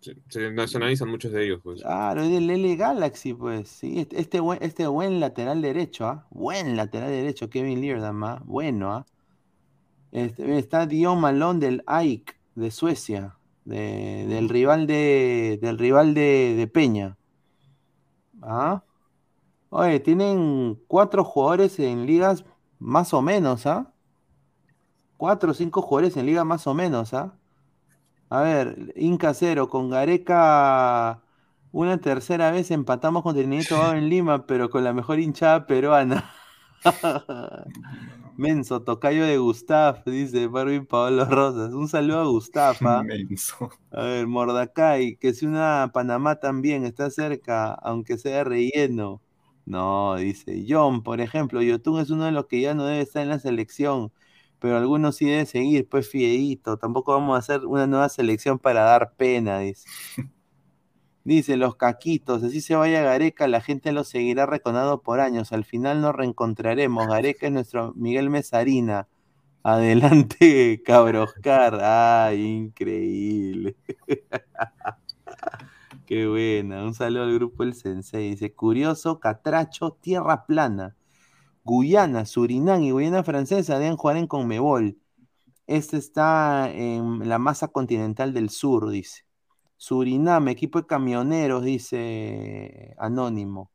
Se, se nacionalizan muchos de ellos, pues. Claro, es del L Galaxy, pues. Sí, este, este buen, este buen lateral derecho, ¿ah? Buen lateral derecho, Kevin Leardam, ¿ah? Bueno, ¿ah? Este, está Dion Malone del AIK de Suecia, de- del rival de del rival de, de Peña. ¿Ah? Oye, tienen cuatro jugadores en ligas más o menos, ¿ah? Cuatro o cinco jugadores en ligas más o menos, ¿ah? A ver, Inca cero, con Gareca una tercera vez empatamos con y Tobago en Lima, pero con la mejor hinchada peruana. Menso, tocayo de Gustav, dice Marvin Paolo Rosas. Un saludo a Gustav. ¿ah? Menso. A ver, Mordecai, que si una Panamá también está cerca, aunque sea relleno. No, dice John, por ejemplo, Yotun es uno de los que ya no debe estar en la selección, pero algunos sí debe seguir, pues Fiedito. Tampoco vamos a hacer una nueva selección para dar pena, dice. Dice, los caquitos, así se vaya Gareca, la gente lo seguirá reconando por años. Al final nos reencontraremos. Gareca es nuestro Miguel Mesarina. Adelante, Cabroscar. Ay, increíble. Qué buena. Un saludo al grupo El Sensei. Dice, curioso, catracho, tierra plana. Guyana, Surinam y Guyana Francesa deben jugar en Conmebol. Este está en la masa continental del sur, dice. Surinam, equipo de camioneros, dice Anónimo.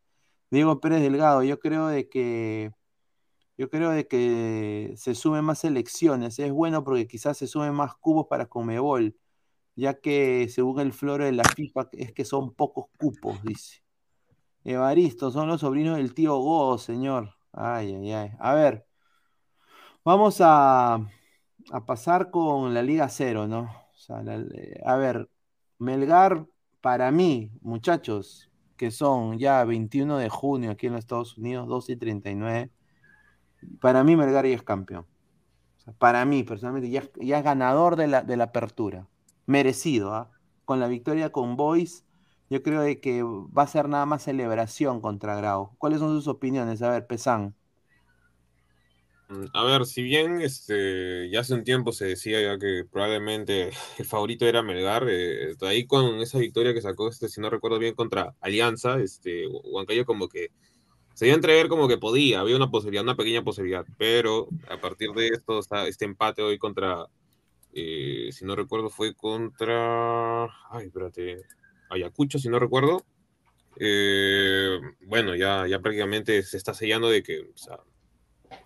Diego Pérez Delgado, yo creo de que yo creo de que se sumen más elecciones. Es bueno porque quizás se sumen más cubos para Comebol, ya que según el floro de la FIFA es que son pocos cupos, dice. Evaristo, son los sobrinos del tío Go, señor. Ay, ay, ay. A ver, vamos a, a pasar con la Liga Cero, ¿no? Eh, a ver, Melgar, para mí, muchachos, que son ya 21 de junio aquí en los Estados Unidos, 12 y 39, para mí Melgar ya es campeón. Para mí, personalmente, ya, es ganador de la, de la apertura. Merecido, ¿ah? Con la victoria con Boys, yo creo de que va a ser nada más celebración contra Grau. ¿Cuáles son sus opiniones? A ver, Pesán. A ver, si bien este, ya hace un tiempo se decía ya que probablemente el favorito era Melgar, eh, ahí con esa victoria que sacó, este, si no recuerdo bien, contra Alianza, este, Huancayo como que se dio a entrever como que podía, había una posibilidad, una pequeña posibilidad, pero a partir de esto, este empate hoy contra, eh, si no recuerdo, fue contra, ay, espérate, Ayacucho, si no recuerdo, eh, bueno, ya, ya prácticamente se está sellando de que,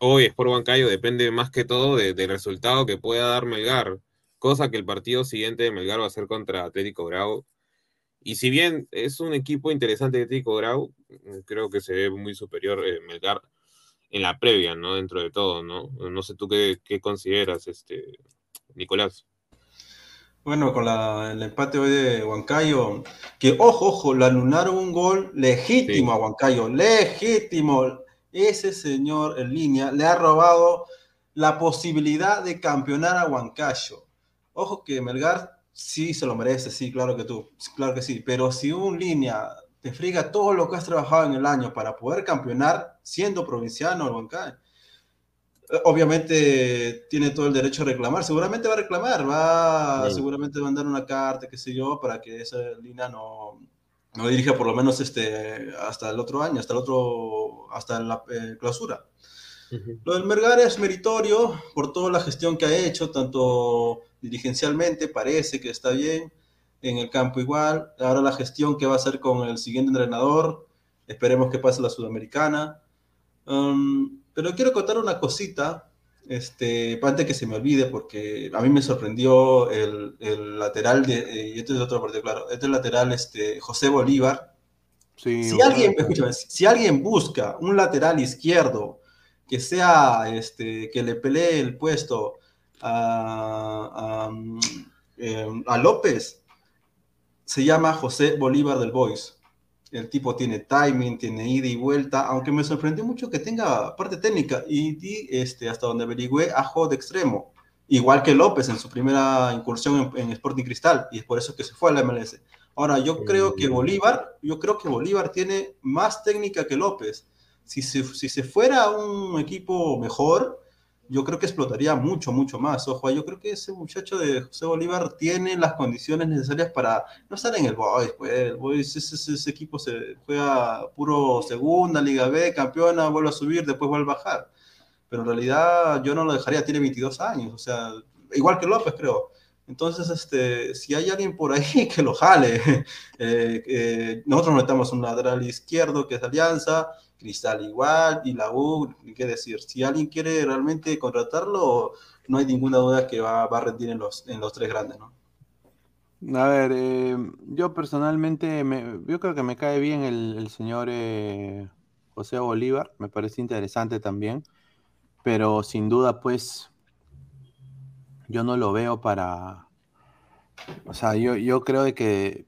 hoy Sport Huancayo depende más que todo de- del resultado que pueda dar Melgar, cosa que el partido siguiente de Melgar va a ser contra Atlético Grau. Y si bien es un equipo interesante de Atlético Grau, creo que se ve muy superior eh, Melgar en la previa, ¿no? Dentro de todo, ¿no? No sé tú qué, qué consideras, este, Nicolás. Bueno, con la- el empate hoy de Huancayo, que ojo, ojo, le anularon un gol legítimo Sí. a Huancayo, legítimo. Ese señor en línea le ha robado la posibilidad de campeonar a Huancayo. Ojo que Melgar sí se lo merece, sí, claro que tú, claro que sí, pero si un línea te friga todo lo que has trabajado en el año para poder campeonar siendo provinciano el Huancayo, eh, obviamente tiene todo el derecho a reclamar, seguramente va a reclamar, va, seguramente va a mandar una carta, qué sé yo, para que esa línea no, no dirija por lo menos este, hasta el otro año, hasta el otro, hasta la eh, clausura. Lo del Melgar es meritorio por toda la gestión que ha hecho, tanto dirigencialmente, parece que está bien, en el campo igual. Ahora la gestión que va a hacer con el siguiente entrenador, esperemos que pase la Sudamericana. Um, pero quiero contar una cosita, este, antes que se me olvide, porque a mí me sorprendió el, el lateral, de, eh, y este es otro partido, claro, este es el lateral este, José Bolívar, Sí, si bueno, alguien, escúchame, si si alguien busca un lateral izquierdo que sea, este, que le pelee el puesto a, a, mm, eh, a López, se llama José Bolívar del Boys. El tipo tiene timing, tiene ida y vuelta, aunque me sorprendió mucho que tenga parte técnica y, y, este, hasta donde averigüé, ajo de extremo, igual que López en su primera incursión en, en Sporting Cristal, y es por eso que se fue a la MLS. Ahora, yo creo que Bolívar, yo creo que Bolívar tiene más técnica que López. Si se, si se fuera a un equipo mejor, yo creo que explotaría mucho, mucho más. Ojo, yo creo que ese muchacho de José Bolívar tiene las condiciones necesarias para no estar en el Boys, pues. El Boys, ese, ese- equipo se juega puro segunda, Liga B, campeona, vuelve a subir, después vuelve a bajar. Pero en realidad yo no lo dejaría, tiene 22 años, o sea, igual que López, creo. Entonces, este, si hay alguien por ahí que lo jale, eh, eh, nosotros necesitamos un lateral izquierdo que es Alianza, Cristal igual, y la U, qué decir. Si alguien quiere realmente contratarlo, no hay ninguna duda que va, va a rendir en los, en los tres grandes, ¿no? A ver, eh, yo personalmente, me- yo creo que me cae bien el, el señor eh, José Bolívar, me parece interesante también, pero sin duda, pues, yo no lo veo para, o sea, yo, yo creo de que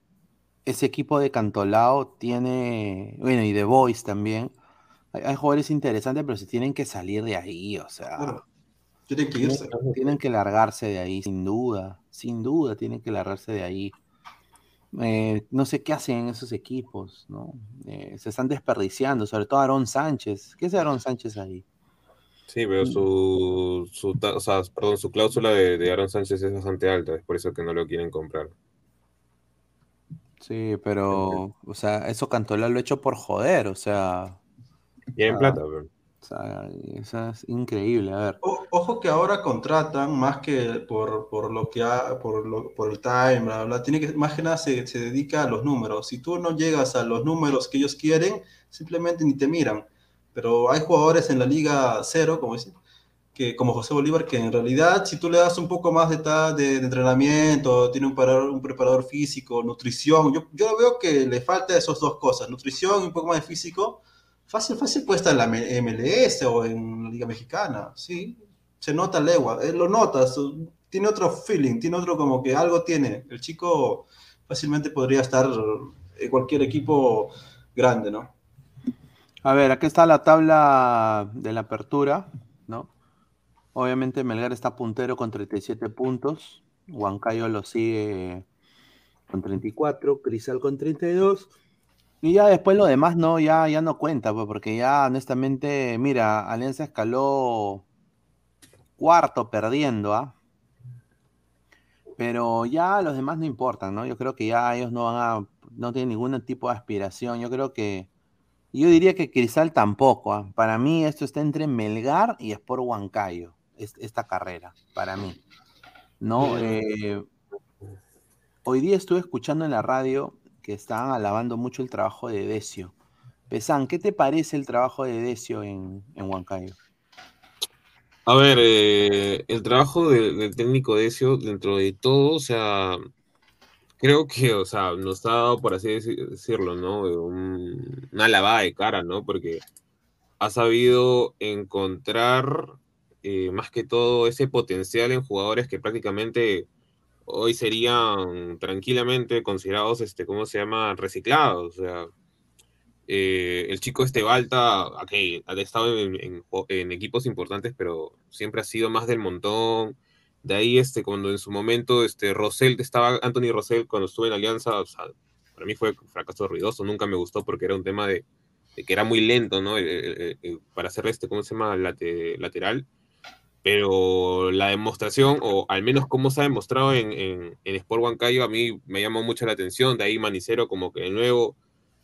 ese equipo de Cantolao tiene, bueno, y de Boys también, hay, hay jugadores interesantes, pero se tienen que salir de ahí, o sea, Claro. Tienen que tienen, irse. tienen que largarse de ahí, sin duda, sin duda, tienen que largarse de ahí. Eh, no sé qué hacen en esos equipos, ¿no? Eh, se están desperdiciando, sobre todo Aarón Sánchez. ¿Qué es Aarón Sánchez ahí? Sí, pero su, su, ta- o sea, perdón, su cláusula de, de Aaron Sánchez es bastante alta, es por eso que no lo quieren comprar. Sí, pero, o sea, eso Cantolao lo ha hecho por joder, o sea, Tienen Ah. plata, pero- O sea, eso es increíble, a ver. O- ojo que ahora contratan más que por, por lo que ha, por, lo- por el time, bla, bla, tiene que, más que nada se, se dedica a los números. Si tú no llegas a los números que ellos quieren, simplemente ni te miran. Pero hay jugadores en la Liga Cero, como dicen, que, como José Bolívar, que en realidad si tú le das un poco más de, de, de entrenamiento, tiene un preparador, un preparador físico, nutrición, yo, yo veo que le falta esas dos cosas, nutrición y un poco más de físico, fácil, fácil puede en la MLS o en la Liga Mexicana, sí, se nota legua, eh, lo notas, tiene otro feeling, tiene otro como que algo tiene, el chico fácilmente podría estar en cualquier equipo grande, ¿no? A ver, aquí está la tabla de la apertura, ¿no? Obviamente Melgar está puntero con 37 puntos, Huancayo lo sigue con 34, Crisal con 32, y ya después lo demás no, ya, ya no cuenta, pues, porque ya honestamente, mira, Alianza escaló cuarto perdiendo, ¿ah? Pero ya los demás no importan, ¿no? Yo creo que ya ellos no van a, no tienen ningún tipo de aspiración, yo creo que yo diría que Cristal tampoco. ¿ah? Para mí esto está entre Melgar y Sport Huancayo, es- esta carrera, para mí. ¿No? Eh, hoy día estuve escuchando en la radio que estaban alabando mucho el trabajo de Decio. Pesan, ¿qué te parece el trabajo de Decio en, en Huancayo? A ver, eh, el trabajo de- del técnico de Ezio, dentro de todo, o sea, creo que, o sea, nos ha dado, por así deci- decirlo, ¿no? Un- una lavada de cara, ¿no? Porque ha sabido encontrar eh, más que todo ese potencial en jugadores que prácticamente hoy serían tranquilamente considerados, este, ¿cómo se llama? Reciclados, o sea, eh, el chico este Balta, ok, ha estado en, equipos importantes, pero siempre ha sido más del montón. De ahí, este, cuando en su momento, este, Rosell, estaba Anthony Rosell cuando estuve en Alianza, o para mí fue un fracaso ruidoso, nunca me gustó porque era un tema de, que era muy lento, ¿no? El- el- para hacer este, ¿cómo se llama? Late- lateral. Pero la demostración, o al menos cómo se ha demostrado en, en, en Sport Huancayo, a mí me llamó mucho la atención. De ahí Manicero como que de nuevo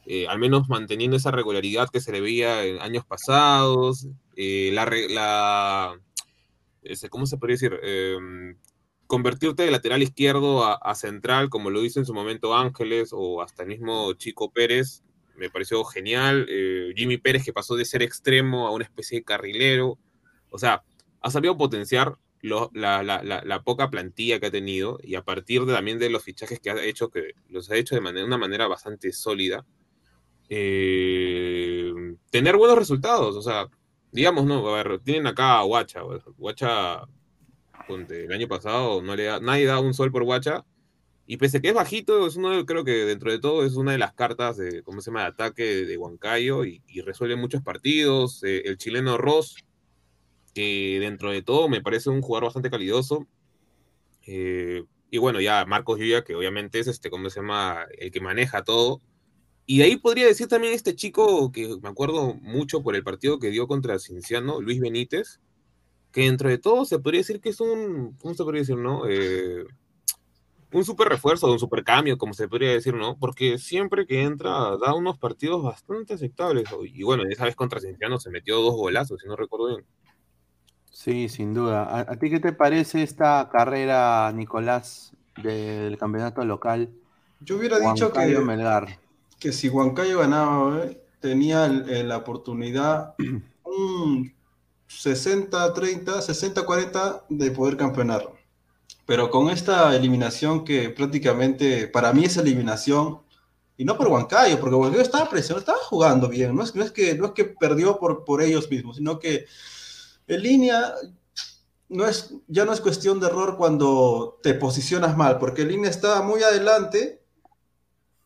eh, al menos manteniendo esa regularidad que se le veía en años pasados, eh, la, la ese, ¿cómo se podría decir? Eh, convertirte de lateral izquierdo a, a central, como lo hizo en su momento Ángeles o hasta el mismo Chico Pérez, me pareció genial. Eh, Jimmy Pérez que pasó de ser extremo a una especie de carrilero, o sea, ha sabido potenciar lo- la, la- la- la poca plantilla que ha tenido y a partir de, también de los fichajes que ha hecho, que los ha hecho de manera, una manera bastante sólida, eh, tener buenos resultados. O sea, digamos, no, a ver, tienen acá a Guacha. Guacha, el año pasado no le da, nadie da un sol por Guacha. Y pese a que es bajito, es uno, de- creo que dentro de todo es una de las cartas de, ¿cómo se llama?, de ataque de Huancayo y, y resuelve muchos partidos. Eh, el chileno Ross, que dentro de todo me parece un jugador bastante calidoso. Eh, y bueno, ya Marcos Yuya, que obviamente es este, ¿cómo se llama?, el que maneja todo. Y ahí podría decir también este chico que me acuerdo mucho por el partido que dio contra Cinciano, Luis Benítez, que dentro de todo se podría decir que es un, ¿cómo se podría decir, no? Eh, un super refuerzo, un super cambio, como se podría decir, ¿no? Porque siempre que entra da unos partidos bastante aceptables. Y bueno, esa vez contra Cinciano se metió dos golazos, si no recuerdo bien. Sí, sin duda. ¿A, a ti qué te parece esta carrera, Nicolás, del campeonato local? Yo hubiera dicho que, Melgar. que si Huancayo ganaba, ¿eh? tenía el- la oportunidad un 60-30, 60-40 de poder campeonar. Pero con esta eliminación que prácticamente para mí es eliminación, y no por Huancayo, porque Huancayo estaba presionado, estaba jugando bien, no es, no es, que, no es que perdió por, por ellos mismos, sino que en línea no es, ya no es cuestión de error cuando te posicionas mal, porque en línea estaba muy adelante,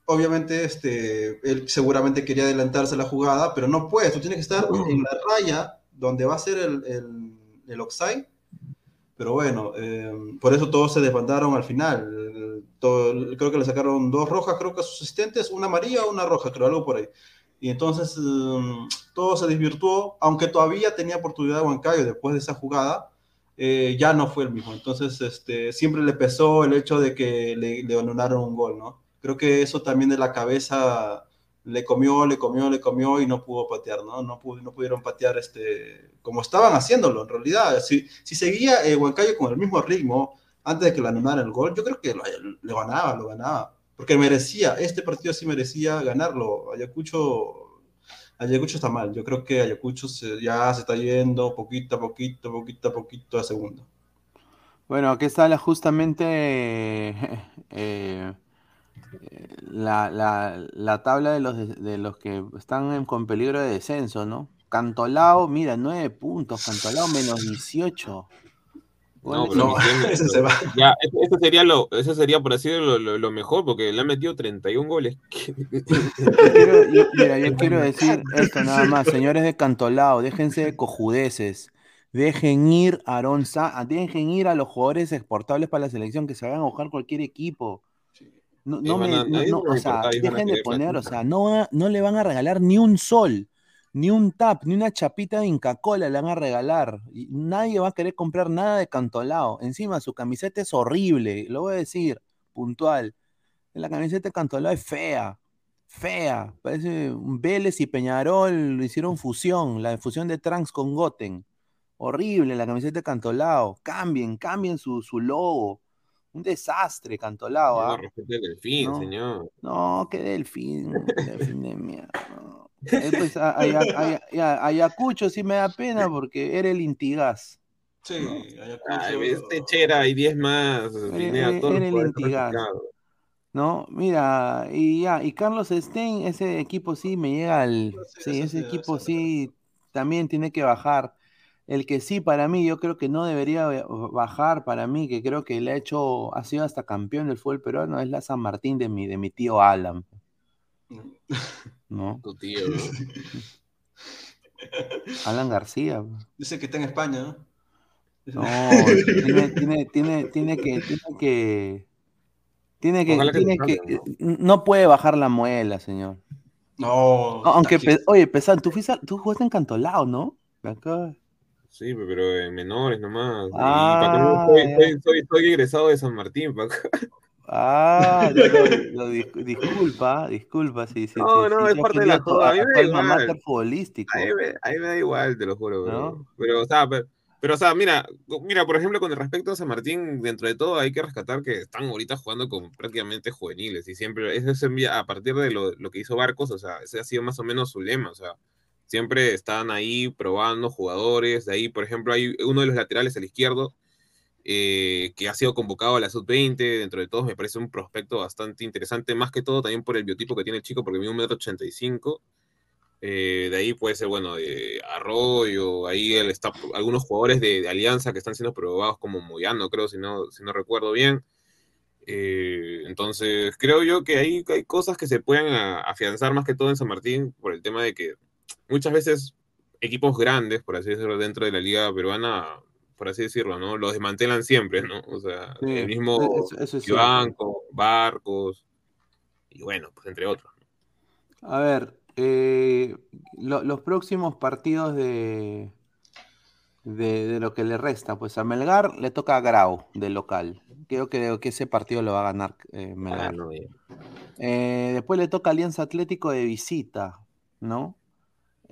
obviamente este, él seguramente quería adelantarse a la jugada, pero no puedes, tú tienes que estar en la raya donde va a ser el, el, el offside, pero bueno, eh, por eso todos se desbandaron al final. Todo- creo que le sacaron dos rojas, creo que a sus asistentes, una amarilla o una roja, creo, algo por ahí. Y entonces eh, todo se desvirtuó, aunque todavía tenía oportunidad de Huancayo después de esa jugada, eh, ya no fue el mismo. Entonces este, siempre le pesó el hecho de que le, le anularon un gol, ¿no? Creo que eso también de la cabeza le comió, le comió, le comió y no pudo patear, ¿no? No, pudo, no pudieron patear este, como estaban haciéndolo en realidad. Si, si seguía eh, Huancayo con el mismo ritmo antes de que le animara el gol, yo creo que lo, lo ganaba, lo ganaba. Porque merecía, este partido sí merecía ganarlo. Ayacucho, Ayacucho está mal. Yo creo que Ayacucho se, ya se está yendo poquito a poquito, poquito a poquito a segundo. Bueno, aquí está justamente eh, la, la, la, tabla de los, de los que están con peligro de descenso, ¿no? Cantolao, mira, nueve puntos, Cantolao menos 18. No, no ese se va. Ya, eso sería, lo, eso sería por así lo, lo, lo, mejor, porque le han metido 31 goles. quiero, yo, mira, yo quiero decir esto nada más, señores de Cantolao, déjense de cojudeces. Dejen ir a Aarón dejen ir a los jugadores exportables para la selección que se vayan a buscar cualquier equipo. No, no me, a, no, o sea, dejen de poner, o sea, no, no le van a regalar ni un sol, ni un tap, ni una chapita de Inca Cola le van a regalar. Y nadie va a querer comprar nada de Cantolao. Encima, su camiseta es horrible, lo voy a decir, puntual. La camiseta de Cantolao es fea, fea. Parece un Vélez y Peñarol hicieron fusión, la fusión de Trans con Goten. Horrible la camiseta de Cantolao. Cambien, cambien su, su logo. Un desastre, Cantolao. No, ¿ah? el delfín, No. señor. No, qué delfín. delfín de mierda. no. Eh, pues, a- ya, Ayacucho sí me da pena porque era el Intigás. Sí, Ayacucho. Ay, este Chera y 10 más. Era- el Intigas. ¿No? Mira, y ya, y Carlos Stein, ese equipo sí me llega al. Sí, ese equipo sí también tiene que bajar. El que sí, para mí, yo creo que no debería bajar para mí, que creo que le ha hecho, ha sido hasta campeón del fútbol peruano, es la San Martín de mi, de mi tío Alan. ¿No? Tu tío. Alan García. Dice que está en España, ¿no? No, tiene, tiene, tiene, tiene que, tiene que, tiene que, tiene que, cambie, no puede bajar la muela, señor. No. Aunque, pe- oye, Pesan, tú, fuiste a- tú jugaste en Cantolao, ¿no? Acá. Sí, pero en menores nomás. Y Ah, Paco, soy, soy, soy, soy egresado de San Martín, Paco. Ah, no, no, disculpa, disculpa, sí, sí. No, sí, no, sí, es te parte de la joda, a mí me da igual. futbolístico. A mí, me, a mí me da igual, te lo juro. Pero, o sea, pero, pero, o sea, mira, mira, por ejemplo, con el respecto a San Martín, dentro de todo hay que rescatar que están ahorita jugando con prácticamente juveniles y siempre, eso es envía- a partir de lo, lo que hizo Barcos, o sea, ese ha sido más o menos su lema, o sea, siempre están ahí probando jugadores, de ahí, por ejemplo, hay uno de los laterales al izquierdo, eh, que ha sido convocado a la sub-20, dentro de todos me parece un prospecto bastante interesante, más que todo también por el biotipo que tiene el chico, porque mide un metro ochenta y cinco, eh, de ahí puede ser, bueno, eh, Arroyo, ahí él está, algunos jugadores de, de Alianza que están siendo probados como Moyano, creo, si no, si no recuerdo bien. Eh, entonces, creo yo que hay, hay cosas que se pueden a- afianzar más que todo en San Martín por el tema de que muchas veces equipos grandes, por así decirlo, dentro de la liga peruana, por así decirlo, ¿no? Los desmantelan siempre, ¿no? O sea, Sí, el mismo eso- eso. Banco, Barcos, y bueno, pues entre otros. A ver, eh, lo- los próximos partidos de, de, de lo que le resta, pues a Melgar le toca a Grau de local. Creo que, que ese partido lo va a ganar eh, Melgar. Ah, no, ya. Eh, después le toca Alianza Atlético de visita, ¿no?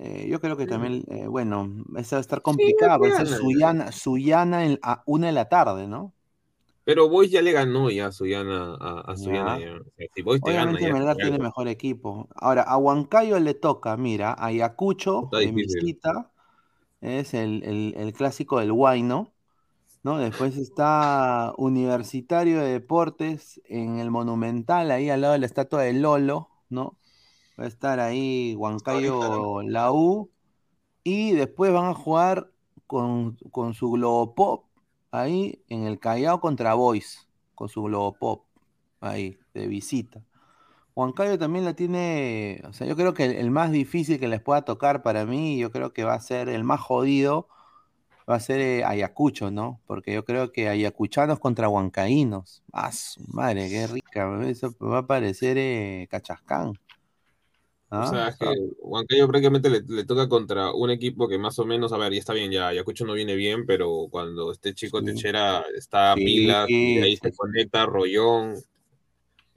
Eh, yo creo que también, eh, bueno, esa va a estar complicada, va a ser. Suyana, Suyana en- a una de la tarde, ¿no? Pero Boys ya le ganó ya a Suyana. A, a Suyana Ya. ya. O sea, si Boys te gana Obviamente ya tiene algo. mejor equipo. Ahora, a Huancayo le toca, mira, a Ayacucho en visita, es el, el- el clásico del Huayno, ¿no? Después está Universitario de Deportes en el Monumental, ahí al lado de la estatua de Lolo, ¿no? Va a estar ahí Huancayo, la U, y después van a jugar con, con su Globopop ahí en el Callao contra Boys, con su Globopop ahí, de visita. Huancayo también la tiene, o sea, yo creo que el, el más difícil que les pueda tocar para mí, yo creo que va a ser el más jodido, va a ser eh, Ayacucho, ¿no? Porque yo creo que ayacuchanos contra huancaínos, ah, su madre, qué rica, eso va a parecer eh, Cachascán. ¿Ah? O sea, que Huancayo prácticamente le, le toca contra un equipo que más o menos, a ver, ya está bien, ya Ayacucho no viene bien, pero cuando este chico Sí. Techera está a Sí, de ahí se conecta Rollón,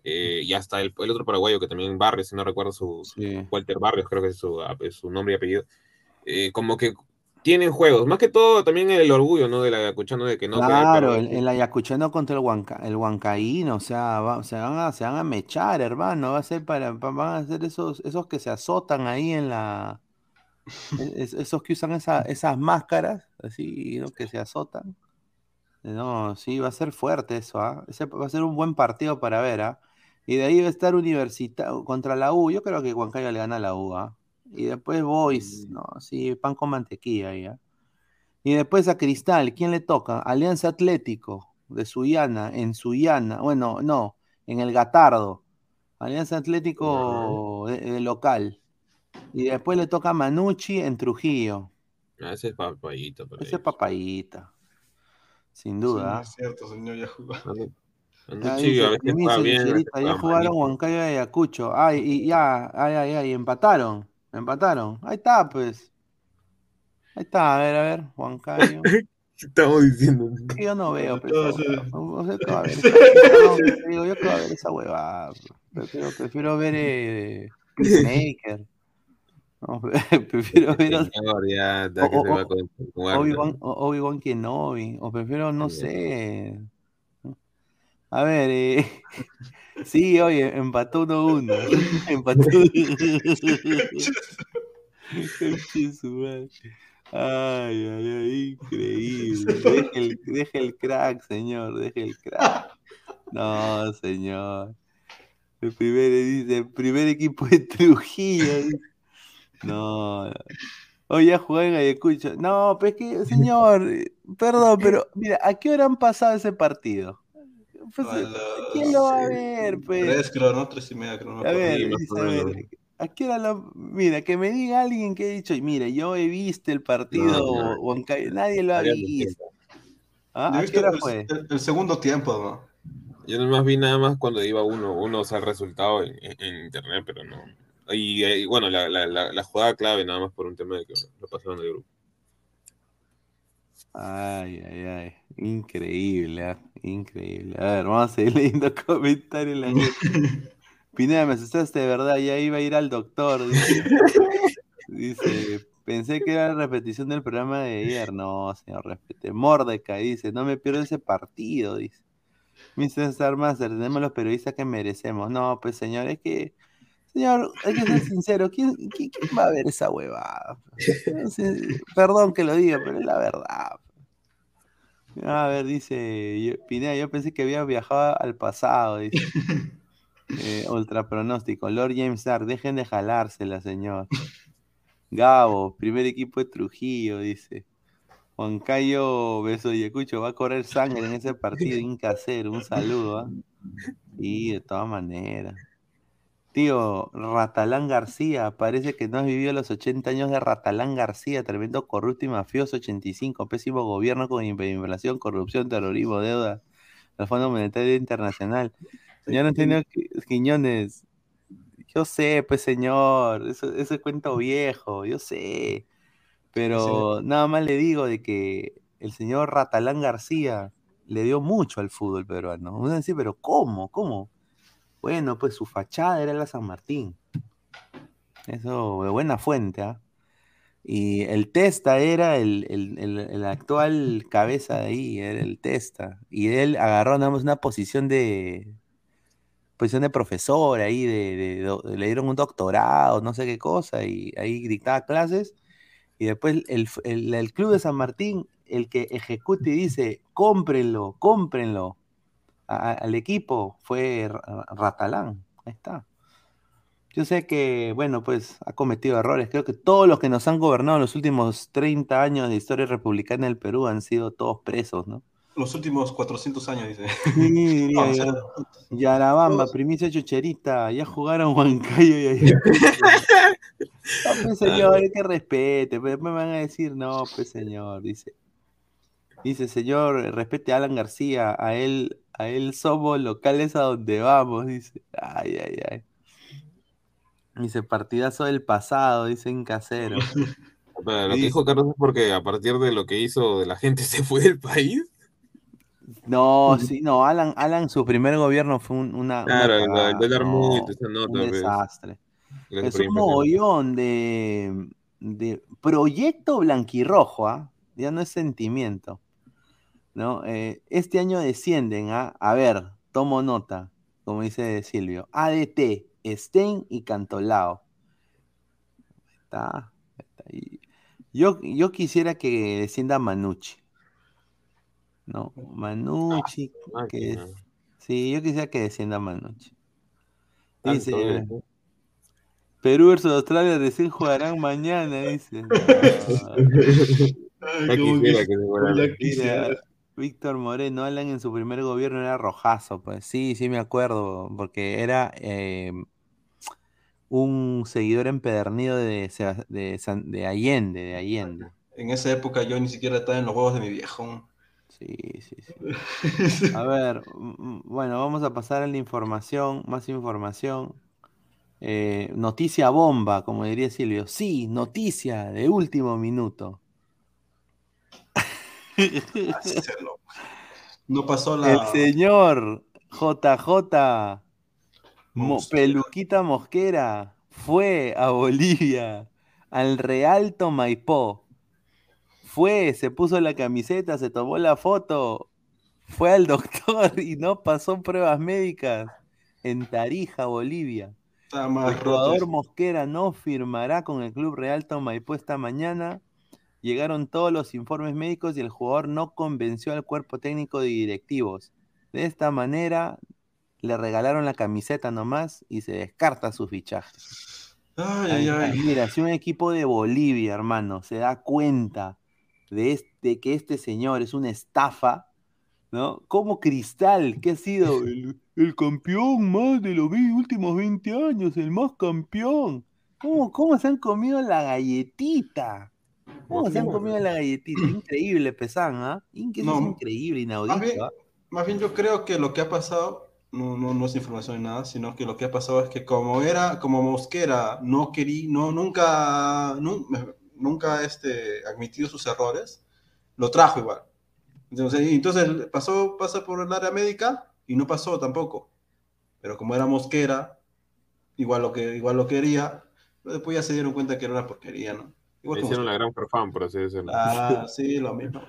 eh, y hasta el, el otro paraguayo que también Barrios, si no recuerdo su. Walter Barrios, creo que es su, su nombre y apellido, eh, como que tienen juegos, más que todo también el orgullo, ¿no? De la Ayacuchano de que no Claro, el, el Ayacuchano contra el, Huanca, el Huancaíno, o sea, se, van a, se van a mechar, hermano, va a ser para, pa- van a ser esos, esos que se azotan ahí en la, es- esos que usan esa- esas máscaras, así, ¿no? que se azotan. No, sí, va a ser fuerte eso, ¿ah? Va a ser un buen partido para ver, ¿ah? Y de ahí va a estar Universitario contra la U. Yo creo que Huancayo le gana a la U, ¿ah? Y después Boys, no, sí, pan con mantequilla ¿ah? Y después a Cristal, ¿quién le toca? Alianza Atlético de Sullana, en Sullana, bueno, no, en el Gatardo. Alianza Atlético de, de local. Y después le toca a Manucci en Trujillo. Ah, ese es ahí. Ese es papayita. Sin Sí, duda. es cierto, señor, ya jugó. Manu- Ya dice, bien, ya jugaron. Huancayo y Ayacucho. Ay, y ya, ay, ay, ay, empataron. Empataron. Ahí está, pues. Ahí está, a ver, a ver, Huancayo. ¿Qué estamos diciendo? Que Yo no veo, pues, huevada. No sé qué va a ver esa- digo, yo va a ver esa huevada. Prefiero, prefiero ver eh. No, prefiero ver que. Obi-Wan o- Obi-Wan Kenobi. O prefiero, no sé. A ver, eh, sí, oye, empató 1-1. Empató. Ay, ay, ay, increíble. Deje el, deje el crack, señor, deje el crack. No, señor. El primer, dice, el primer equipo de Trujillo. No. Hoy ya jugué en Ayacucho. No, pues que, señor, eh, perdón, pero mira, ¿a qué hora han pasado ese partido? Pues, ¿Quién lo va a ver, pues? Tres, creo, ¿no? Tres y media, creo. no me A ver, a ver. ¿a qué hora lo- Mira, que me diga alguien que ha dicho, mire, yo he visto el partido No, no. Huancayo", nadie lo ha visto. ¿Ah? He ¿A qué hora el, fue? el- el segundo tiempo, ¿no? Yo nomás vi nada más cuando iba uno, uno, o sea, el resultado en, en- en internet, pero no. Y, eh, bueno, la, la, la, la jugada clave nada más por un tema de que lo pasaron del grupo. Ay, ay, ay. Increíble, ah, increíble. A ver, vamos a seguir leyendo comentarios. La. Pineda, me asustaste de verdad, ya iba a ir al doctor. Dice, pensé que era la repetición del programa de ayer. No, señor, respete. Mordecai dice, no me pierdo ese partido, dice. Mr. Star Master, tenemos los periodistas que merecemos. No, pues señor, es que, señor, hay que ser sincero, ¿quién, quién- va a ver esa huevada? Perdón que lo diga, pero es la verdad. A ver, dice yo- Pineda, yo pensé que había viajado al pasado, dice. Eh, ultra pronóstico. Lord James Dark, dejen de jalársela, señor. Gabo, primer equipo de Trujillo, dice. Juan Cayo Beso Yacucho va a correr sangre en ese partido, Inca Cero, un saludo, ¿ah? Sí, de todas maneras. Tío, Ratalán García, parece que no has vivido los 80 años de Ratalán García, tremendo corrupto y mafioso, 85, pésimo gobierno con hiperinflación, corrupción, terrorismo, deuda, el Fondo Monetario Internacional. Señor Antonio Qui- Quiñones, yo sé, pues señor, eso, ese cuento viejo, yo sé, pero nada más le digo de que el señor Ratalán García le dio mucho al fútbol peruano. Uno dice, pero ¿cómo? ¿Cómo? Bueno, pues su fachada era la San Martín. Eso, de buena fuente, ¿ah? Y el Testa era el, el- el- actual cabeza de ahí, era el Testa. Y él agarró nada más una posición de posición de profesor ahí, de, le dieron un doctorado, no sé qué cosa, y ahí dictaba clases. Y después el, club de San Martín, el que ejecuta y dice, cómprenlo, cómprenlo a- al equipo, fue Ra- Ratalán. Ahí está. Yo sé que, bueno, pues ha cometido errores. Creo que todos los que nos han gobernado en los últimos 30 años de historia republicana del Perú han sido todos presos, ¿no? Los últimos 400 años, dice. Sí, No, sea, Yarabamba, primicia chucherita, ya jugaron Huancayo y. No, pues señor, hay que respete, pero después me van a decir, no, pues señor, dice. Dice, señor, respete a Alan García, a él, a él somos locales a donde vamos, dice. Ay, ay, ay. Dice, partidazo del pasado, dice en casero. Pero lo que dijo Carlos es porque a partir de lo que hizo de la gente se fue del país. No, sí, no, Alan, Alan, su primer gobierno fue un- una, una Claro, el, cagada, el dólar no, muy, esa nota, un pues. desastre. Es un mogollón de, de proyecto blanquirrojo, ¿ah? Ya no es sentimiento, ¿no? Eh, este año descienden, ¿ah? A ver, tomo nota, como dice Silvio. ADT, Stein y Cantolao. Está, está ahí. Yo, yo quisiera que descienda Manucci, ¿no? Manucci, que, Máquina. sí, yo quisiera que descienda Manucci. Dice, ¿eh? Perú versus Australia recién jugarán mañana, dice. Ya quisiera que se fuera. Mira, Víctor Moreno, Alan en su primer gobierno era rojazo, pues sí, sí me acuerdo, porque era eh, un seguidor empedernido de, de, San- de Allende, de Allende. En esa época yo ni siquiera estaba en los huevos de mi viejo. Sí, sí, sí. A ver, mm, bueno, vamos a pasar a la información, más información. Eh, noticia bomba, como diría Silvio. Sí, noticia de último minuto. No pasó El la. señor JJ Mo-. Peluquita Mosquera fue a Bolivia, al Realto Maipó. Fue, se puso la camiseta, se tomó la foto, fue al doctor y no pasó pruebas médicas en Tarija, Bolivia. El jugador Mosquera no firmará con el club Realto Maipú esta mañana. Llegaron todos los informes médicos y el jugador no convenció al cuerpo técnico de directivos. De esta manera le regalaron la camiseta nomás y se descarta su fichaje. Ay, ay, ay. Mira, si un equipo de Bolivia, hermano, se da cuenta de, este, que este señor es una estafa, ¿no? Como Cristal, que ha sido el, el campeón más de los últimos 20 años, el más campeón. ¿Cómo, cómo se han comido la galletita? ¿Cómo se han comido la galletita? Increíble, Pesán, ¿ah? Eso No, increíble, Más inaudito, bien, ¿ah? más bien yo creo que lo que ha pasado, no, no, no es información ni nada, sino que lo que ha pasado es que como era, como Mosquera no quería, no, nunca, nu- nunca este, admitido sus errores, lo trajo igual. Entonces, entonces pasó, pasa por el área médica y no pasó tampoco. Pero como era Mosquera, igual lo, que, igual lo quería, pero después ya se dieron cuenta que era una porquería, ¿no? Le hicieron la gran farfán, por así decirlo. Ah, sí, lo mismo.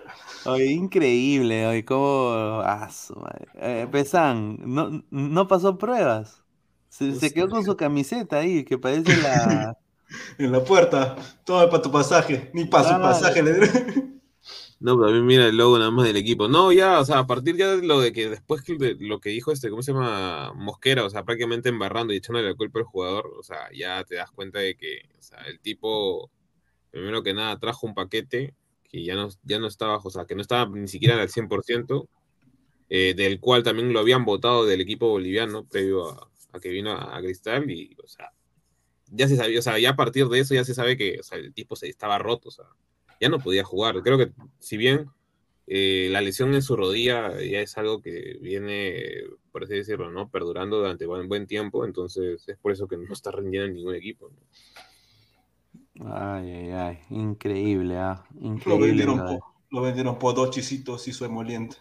Oye, increíble, oye, cómo... Ah, su madre. Eh, Pesán, no, no pasó pruebas. Se, se quedó con su camiseta ahí, que parece la... En la puerta, todo para tu pasaje, ni para su pasaje le No, pero a mí mira el logo nada más del equipo. No, ya, o sea, a partir ya de lo de que después de lo que dijo este, ¿cómo se llama? Mosquera, o sea, prácticamente embarrando y echándole la culpa al jugador, o sea, ya te das cuenta de que, o sea, el tipo, primero que nada, trajo un paquete que ya no, ya no estaba, o sea, que no estaba ni siquiera al 100%, eh, del cual también lo habían votado del equipo boliviano previo a, a que vino a, a Cristal y, o sea, ya se sabía, o sea, ya a partir de eso ya se sabe que, o sea, el tipo se estaba roto, o sea, ya no podía jugar. Creo que si bien eh, la lesión en su rodilla ya es algo que viene, por así decirlo, ¿no? Perdurando durante buen, buen tiempo, entonces es por eso que no está rindiendo en ningún equipo. ¿no? Ay, ay, ay, increíble, ah, Lo increíble. vendieron, lo vendieron por dos chisitos y su emoliente.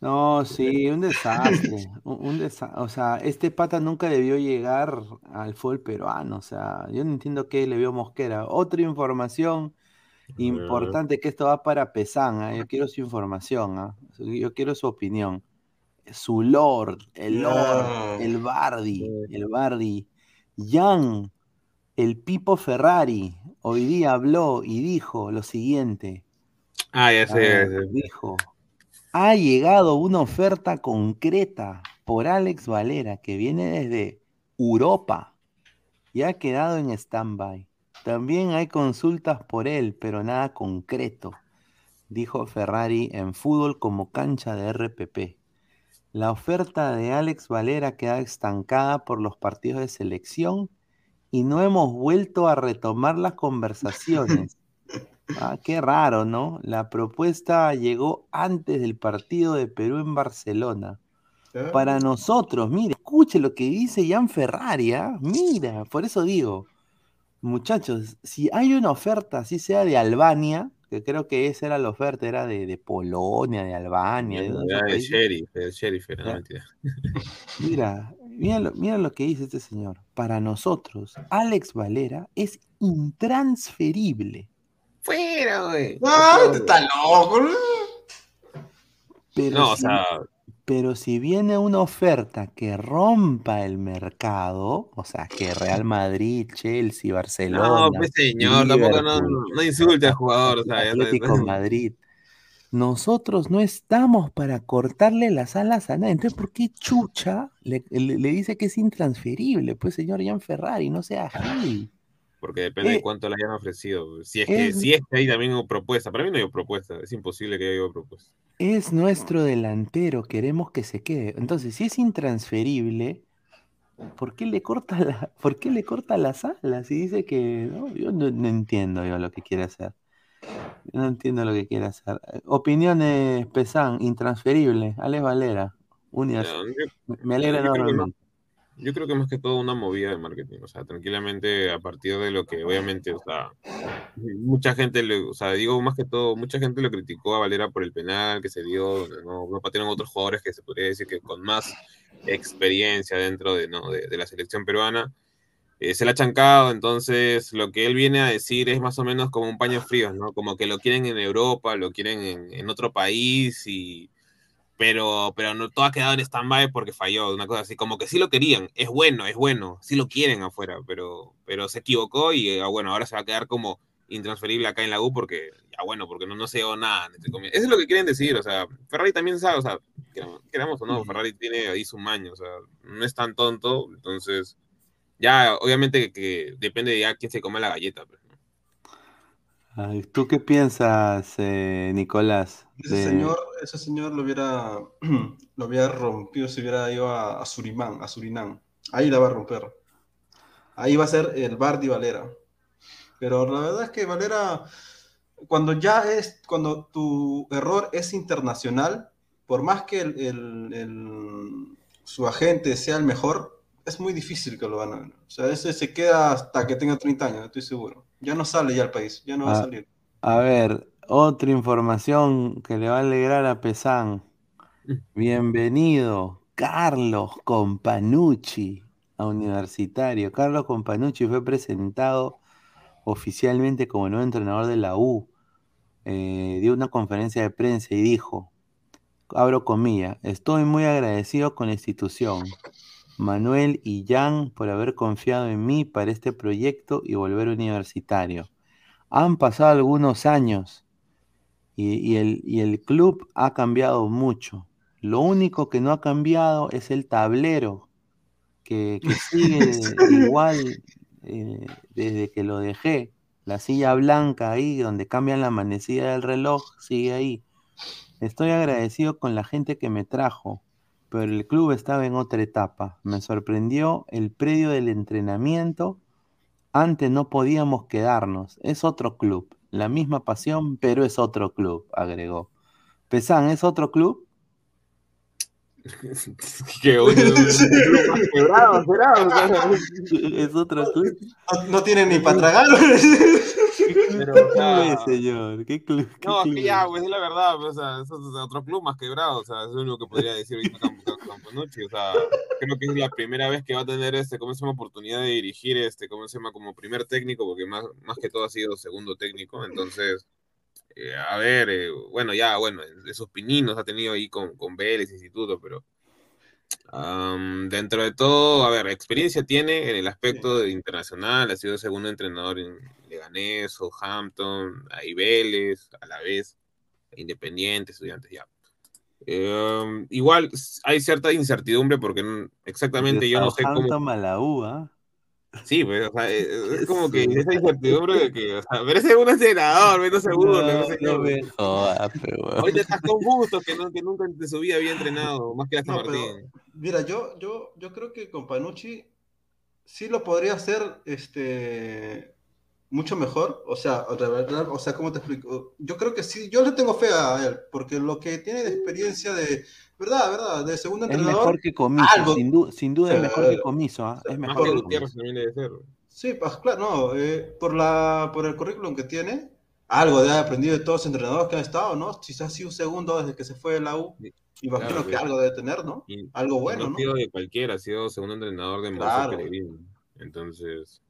No, sí, un desastre, un, un desa- o sea, este pata nunca debió llegar al fútbol peruano, o sea, yo no entiendo qué le vio Mosquera. Otra información importante que esto va para Pesán, ¿ah? Yo quiero su información, ¿ah? Yo quiero su opinión. Su Lord, el Lord, el Bardi, el Bardi. Jan, el Pipo Ferrari, hoy día habló y dijo lo siguiente. Ah, ya sé, dijo, ha llegado una oferta concreta por Alex Valera que viene desde Europa y ha quedado en stand-by. También hay consultas por él, pero nada concreto, dijo Ferrari en fútbol como cancha de RPP. La oferta de Alex Valera queda estancada por los partidos de selección y no hemos vuelto a retomar las conversaciones. Ah, qué raro, ¿no? La propuesta llegó antes del partido de Perú en Barcelona. Para nosotros, mire, escuche lo que dice Jan Ferrari, ¿ah? Mira, por eso digo, muchachos, si hay una oferta, así sea de Albania, que creo que esa era la oferta, era de, de Polonia, de Albania, de el países. sheriff, el sheriff era, no Ya. mentira. Mira, mira lo, mira lo que dice este señor. Para nosotros, Alex Valera es intransferible. Fuera, güey. ¡Ah, este está loco! Pero, No, o si, sea, pero si viene una oferta que rompa el mercado, o sea, que Real Madrid, Chelsea, Barcelona, no, pues señor, tampoco no, no insulte al jugador, o sea. Atlético Madrid. Nosotros no estamos para cortarle las alas a nadie. Entonces, ¿por qué Chucha le, le- le dice que es intransferible? Pues, señor Jan Ferrari, no sea gil. Porque depende Eh, de cuánto le hayan ofrecido. Si es que, es- si es que hay también una propuesta. Para mí no hay propuesta. Es imposible que haya propuesta. Es nuestro delantero, queremos que se quede. Entonces, si es intransferible, ¿por qué le corta, la, ¿por qué le corta las alas? Y dice que no, yo no, no entiendo yo lo que quiere hacer. No entiendo lo que quiere hacer. Opiniones, Pesán, intransferible. Alex Valera, yo- Me- alegra enormemente. Yo creo que más que todo una movida de marketing, o sea, tranquilamente a partir de lo que obviamente, o sea, mucha gente, le, o sea, digo más que todo, mucha gente lo criticó a Valera por el penal que se dio, no, no patearon otros jugadores que se podría decir que con más experiencia dentro de, ¿no? de, de la selección peruana, eh, se la ha chancado, entonces lo que él viene a decir es más o menos como un paño frío, ¿no? Como que lo quieren en Europa, lo quieren en, en otro país y pero, pero no todo ha quedado en stand-by porque falló, una cosa así, como que sí lo querían, es bueno, es bueno, sí lo quieren afuera, pero, pero se equivocó y ah, bueno, ahora se va a quedar como intransferible acá en la U porque, ya bueno, porque no, no se dio nada, entre comillas. Eso es lo que quieren decir, o sea, Ferrari también sabe, o sea, queramos, queramos o no, Ferrari tiene ahí su maño, o sea, no es tan tonto, entonces, ya, obviamente que depende de ya quién se come la galleta, pues, ¿no? Ay, ¿Tú qué piensas, eh, Nicolás? Ese de- señor, ese señor lo hubiera, lo hubiera rompido si hubiera ido a, a Surimán, a Surinam. Ahí la va a romper. Ahí va a ser el Bardi Valera. Pero la verdad es que Valera, cuando ya es, cuando tu error es internacional, por más que el, el- el- su agente sea el mejor, es muy difícil que lo van a ganar. O sea, ese se queda hasta que tenga 30 años, estoy seguro. Ya no sale ya al país, ya no va a Ah, salir. A ver, otra información que le va a alegrar a Pesán. Bienvenido, Carlos Companucci a Universitario. Carlos Companucci fue presentado oficialmente como nuevo entrenador de la U. Eh, dio una conferencia de prensa y dijo, abro comillas, estoy muy agradecido con la institución, Manuel y Jan por haber confiado en mí para este proyecto y volver universitario. Han pasado algunos años y, y el, y el club ha cambiado mucho. Lo único que no ha cambiado es el tablero, que, que sigue igual eh, desde que lo dejé. La silla blanca ahí, donde cambian la manecilla del reloj, sigue ahí. Estoy agradecido con la gente que me trajo, pero el club estaba en otra etapa. Me sorprendió el predio del entrenamiento. Antes no podíamos quedarnos. Es otro club. La misma pasión, pero es otro club, agregó. Pesán, ¿es otro club? quebrado, es otro club. No, no tiene ni para tragar. Pero, ¿Qué o sea, club es, señor? ¿Qué club? qué No, es club que ya, pues es la verdad, pues, o sea, es otro club más quebrado, o sea, es lo único que podría decir ahorita Campanucci, o sea, creo que es la primera vez que va a tener este, ¿cómo se llama? oportunidad de dirigir este, ¿cómo se llama? como primer técnico, porque más, más que todo ha sido segundo técnico, entonces, eh, a ver, eh, bueno, ya, bueno, esos pininos ha tenido ahí con, con Vélez, Instituto, pero am, dentro de todo, a ver, experiencia tiene en el aspecto de internacional, ha sido segundo entrenador en Leganés, Southampton, ahí Vélez, a la vez, Independiente, Estudiantes, ya. Eh, igual hay cierta incertidumbre porque exactamente yo no sé cómo. A la U, ¿ah? Sí, pues, o sea, eh, es como que esa incertidumbre de que, o sea, pero un entrenador, no se burle, no, No, señor. no me. Ahorita estás con Bustos, que, no, que nunca en su vida había entrenado, más que pero, Martín. Mira, yo, yo, yo creo que con Panucci sí lo podría hacer este, mucho mejor. O sea, o sea, ¿cómo te explico? Yo creo que sí, yo le tengo fe a él, porque lo que tiene de experiencia de, verdad, verdad, de segundo Es entrenador, mejor que Comiso, algo- sin, du- sin duda es mejor que Comiso, ¿ah? Es mejor que que Gutiérrez también debe ser. sí, pues claro, no, eh, por la, por el currículum que tiene, algo de haber aprendido de todos los entrenadores que han estado, ¿no? Si se ha sido un segundo desde que se fue de la U, imagino Claro, que algo debe tener, ¿no? Y- Algo bueno, no ¿no? ha sido de cualquiera, ha sido segundo entrenador de Claro. Pellegrino. Entonces,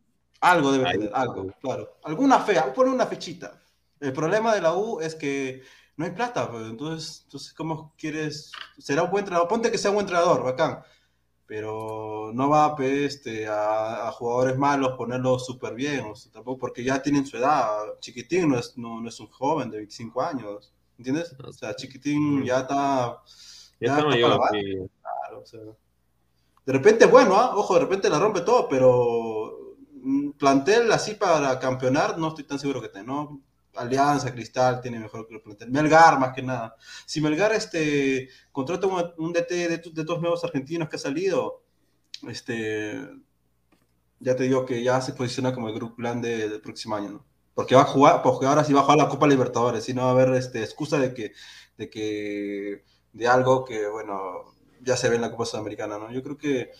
Algo debe Ahí tener, algo, claro. Alguna fe, pone una fechita. El problema de la U es que no hay plata, pues, entonces, entonces, ¿cómo quieres? Será un buen entrenador, ponte que sea un buen entrenador, bacán, pero no va pues, este, a, a jugadores malos ponerlos súper bien, o sea, tampoco porque ya tienen su edad. Chiquitín no es, no, no es un joven de 25 años, ¿entiendes? O sea, Chiquitín ya está... ya está mayor. Claro, o sea, de repente, bueno, ¿ah? ojo, de repente la rompe todo, pero mm, plantel así para campeonar, no estoy tan seguro que tenga, ¿no? Alianza, Cristal tiene mejor que el plantel. Melgar, más que nada. Si Melgar este, contrata un, un DT de, de estos nuevos argentinos que ha salido, este, ya te digo que ya se posiciona como el grupo plan de- del próximo año, ¿no? Porque va a jugar, porque ahora sí va a jugar la Copa Libertadores, y no va a haber este, excusa de que, de que, de algo que, bueno, ya se ve en la Copa Sudamericana, ¿no? Yo creo que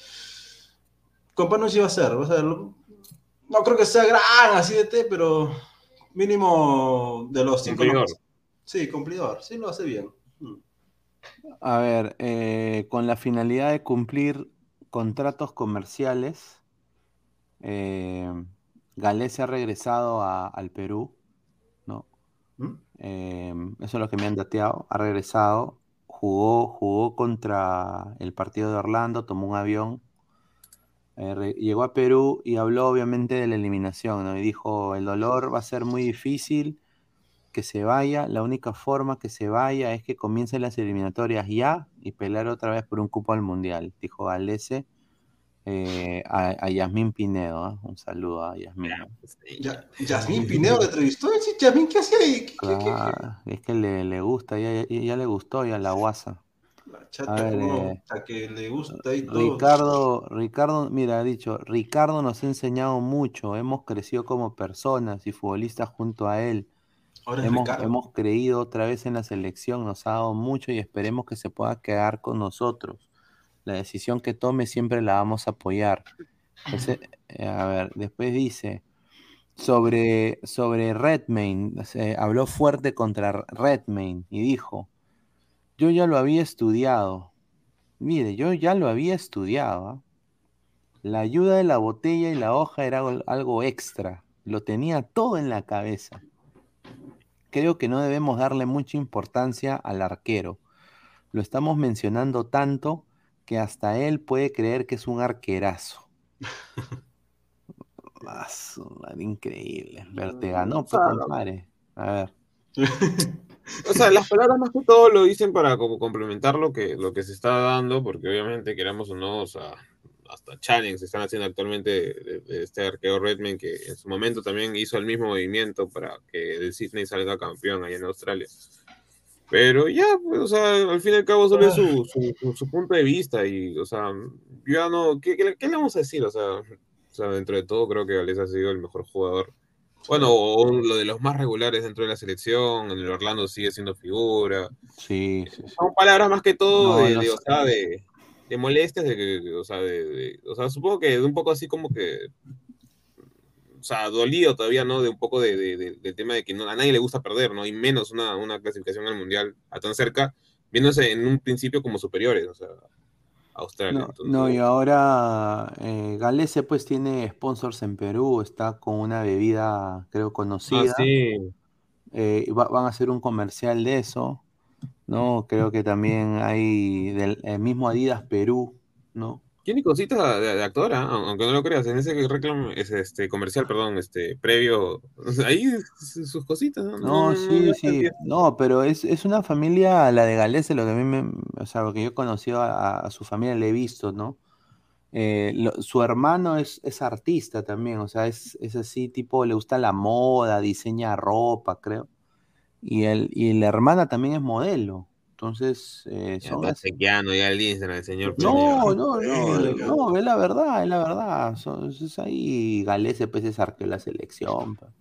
Compano sí va a ser, va a ser, no creo que sea gran así de té, pero mínimo de los cinco. Cumplidor. Sí, cumplidor, sí lo hace bien. Mm. A ver, eh, con la finalidad de cumplir contratos comerciales, eh, Galés se ha regresado a- al Perú, ¿no? ¿Mm? Eh, eso es lo que me han dateado. Ha regresado, jugó, jugó contra el partido de Orlando, tomó un avión, eh, re- llegó a Perú y habló obviamente de la eliminación, ¿no? Y dijo, el dolor va a ser muy difícil que se vaya, la única forma que se vaya es que comiencen las eliminatorias ya y pelear otra vez por un cupo al Mundial, dijo Galese eh, a, a Yasmín Pinedo, ¿ah? un saludo a Yasmín. Ya, Yasmín Pinedo le entrevistó. Yasmín, ¿qué hacía ahí? ¿Qué- qué- qué- qué? Claro, es que le, le gusta, ya, ya- ya le gustó ya la guasa. La chata, A ver, como, eh, a que le gusta y todo. Ricardo, Ricardo, mira, ha dicho, Ricardo nos ha enseñado mucho, hemos crecido como personas y futbolistas junto a él. Ahora Hemos, creído otra vez en la selección, nos ha dado mucho y esperemos que se pueda quedar con nosotros. La decisión que tome siempre la vamos a apoyar. Ese- eh, a ver, después dice sobre, sobre Redmayne, se habló fuerte contra Redmayne y dijo, yo ya lo había estudiado. Mire, yo ya lo había estudiado. ¿ah? La ayuda de la botella y la hoja era algo- extra. Lo tenía todo en la cabeza. Creo que no debemos darle mucha importancia al arquero. Lo estamos mencionando tanto que hasta él puede creer que es un arquerazo. Ah, increíble. Pero te ganó, pues, compadre. A ver. O sea, las palabras más que todo lo dicen para como complementar lo que, lo que se está dando, porque obviamente queramos o no, o sea, hasta challenge se están haciendo actualmente de, de este arqueo Redman que en su momento también hizo el mismo movimiento para que el Sydney salga campeón allá en Australia. Pero ya, pues, o sea, al fin y al cabo solo es su, su, su- su punto de vista y, o sea, ya no, ¿qué, qué, qué le vamos a decir? O sea, o sea, dentro de todo creo que Gales ha sido el mejor jugador bueno, o lo de los más regulares dentro de la selección, en el Orlando sigue siendo figura. Sí, sí, sí. Son palabras más que todo No, de, no de, o sea, de, de molestias, de que, o sea, de, o sea, supongo que de un poco así como que, o sea, dolido todavía, ¿no? De un poco de, de- de- del tema de que no, a nadie le gusta perder, ¿no? Y menos una, una clasificación al Mundial a tan cerca, viéndose en un principio como superiores, o sea, Australia. No, Entonces, no, y ahora eh, Galese pues tiene sponsors en Perú, está con una bebida creo conocida. Ah, sí. eh, va- van a hacer un comercial de eso, ¿no? Creo que también hay del el mismo Adidas Perú, ¿no? Tiene cositas de, de actora, aunque no lo creas, en ese reclamo, es este comercial, perdón, este previo, ahí sus cositas, ¿no? No, sí, no sí, no, pero es, es una familia, la de Galese, lo que a mí me, o sea, lo que yo he conocido a, a su familia, le he visto, ¿no? Eh, lo- su hermano es, es artista también, o sea, es, es así, tipo, le gusta la moda, diseña ropa, creo. Y, el, y la hermana también es modelo. Entonces, eh, son chequeando ya el Instagram, el señor No, no, no, no, es la verdad, es la verdad. Son- es ahí Galese, es arqueo de la selección. pa.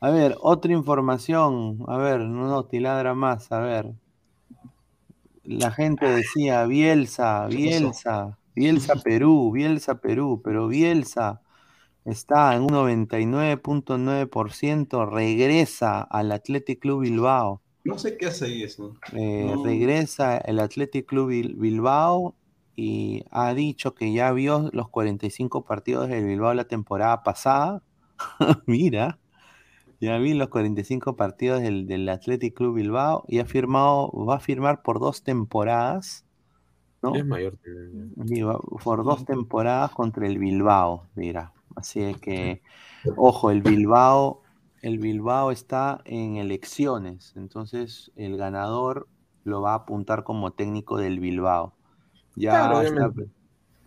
A ver, otra información. A ver, no, no, tiladra más. A ver. La gente decía Bielsa. Bielsa, Bielsa Perú, Bielsa Perú, pero Bielsa Está en un 99.9%, regresa al Athletic Club Bilbao. No sé qué hace ahí eso. Eh, No. Regresa el Athletic Club Bil- Bilbao y ha dicho que ya vio los 45 partidos del Bilbao la temporada pasada. Mira, ya vi los 45 partidos del, del Athletic Club Bilbao y ha firmado, va a firmar por dos temporadas, ¿no? Es mayor. va- por dos temporadas contra el Bilbao, mira. Así que, ojo, el Bilbao, el Bilbao está en elecciones, entonces el ganador lo va a apuntar como técnico del Bilbao. Ya Claro, está obviamente.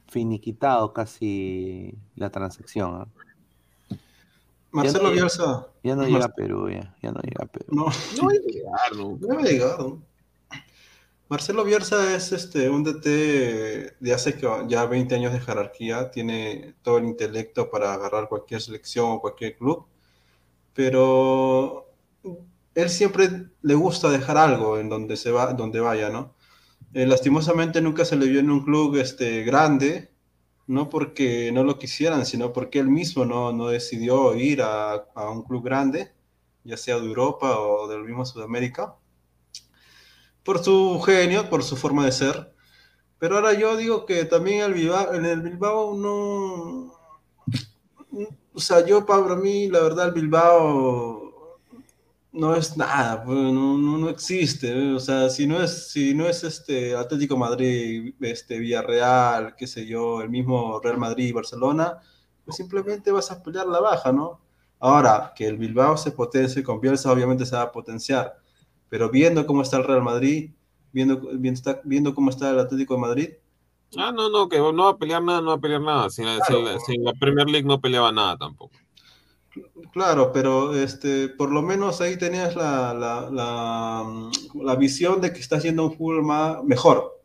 finiquitado casi la transacción. Marcelo no- Bielsa. Ya no llega a Perú, ya, ya no llega a Perú. No, No hay que llegar, ¿no? Marcelo Bielsa es este, un DT de hace que ya 20 años de jerarquía, tiene todo el intelecto para agarrar cualquier selección o cualquier club, pero él siempre le gusta dejar algo en donde, se va, donde vaya, ¿no? Eh, lastimosamente nunca se le vio en un club este, grande, no porque no lo quisieran, sino porque él mismo no, no decidió ir a, a un club grande, ya sea de Europa o del mismo Sudamérica por su genio, por su forma de ser. Pero ahora yo digo que también el Bilbao, en el Bilbao no... O sea, yo para mí, la verdad, el Bilbao no es nada, pues, no, no, no existe. ¿eh? O sea, si no es, si no es este Atlético Madrid, este Villarreal, qué sé yo, el mismo Real Madrid Barcelona, pues simplemente vas a pelear la baja, ¿no? Ahora, que el Bilbao se potencie con Bielsa, obviamente se va a potenciar pero viendo cómo está el Real Madrid, viendo, viendo, viendo cómo está el Atlético de Madrid, Ah, no, no, que no va a pelear nada, no va a pelear nada. Si, la- Premier League no peleaba nada tampoco. claro, pero este, por lo menos ahí tenías la, la, la, la visión de que está haciendo un fútbol más, mejor,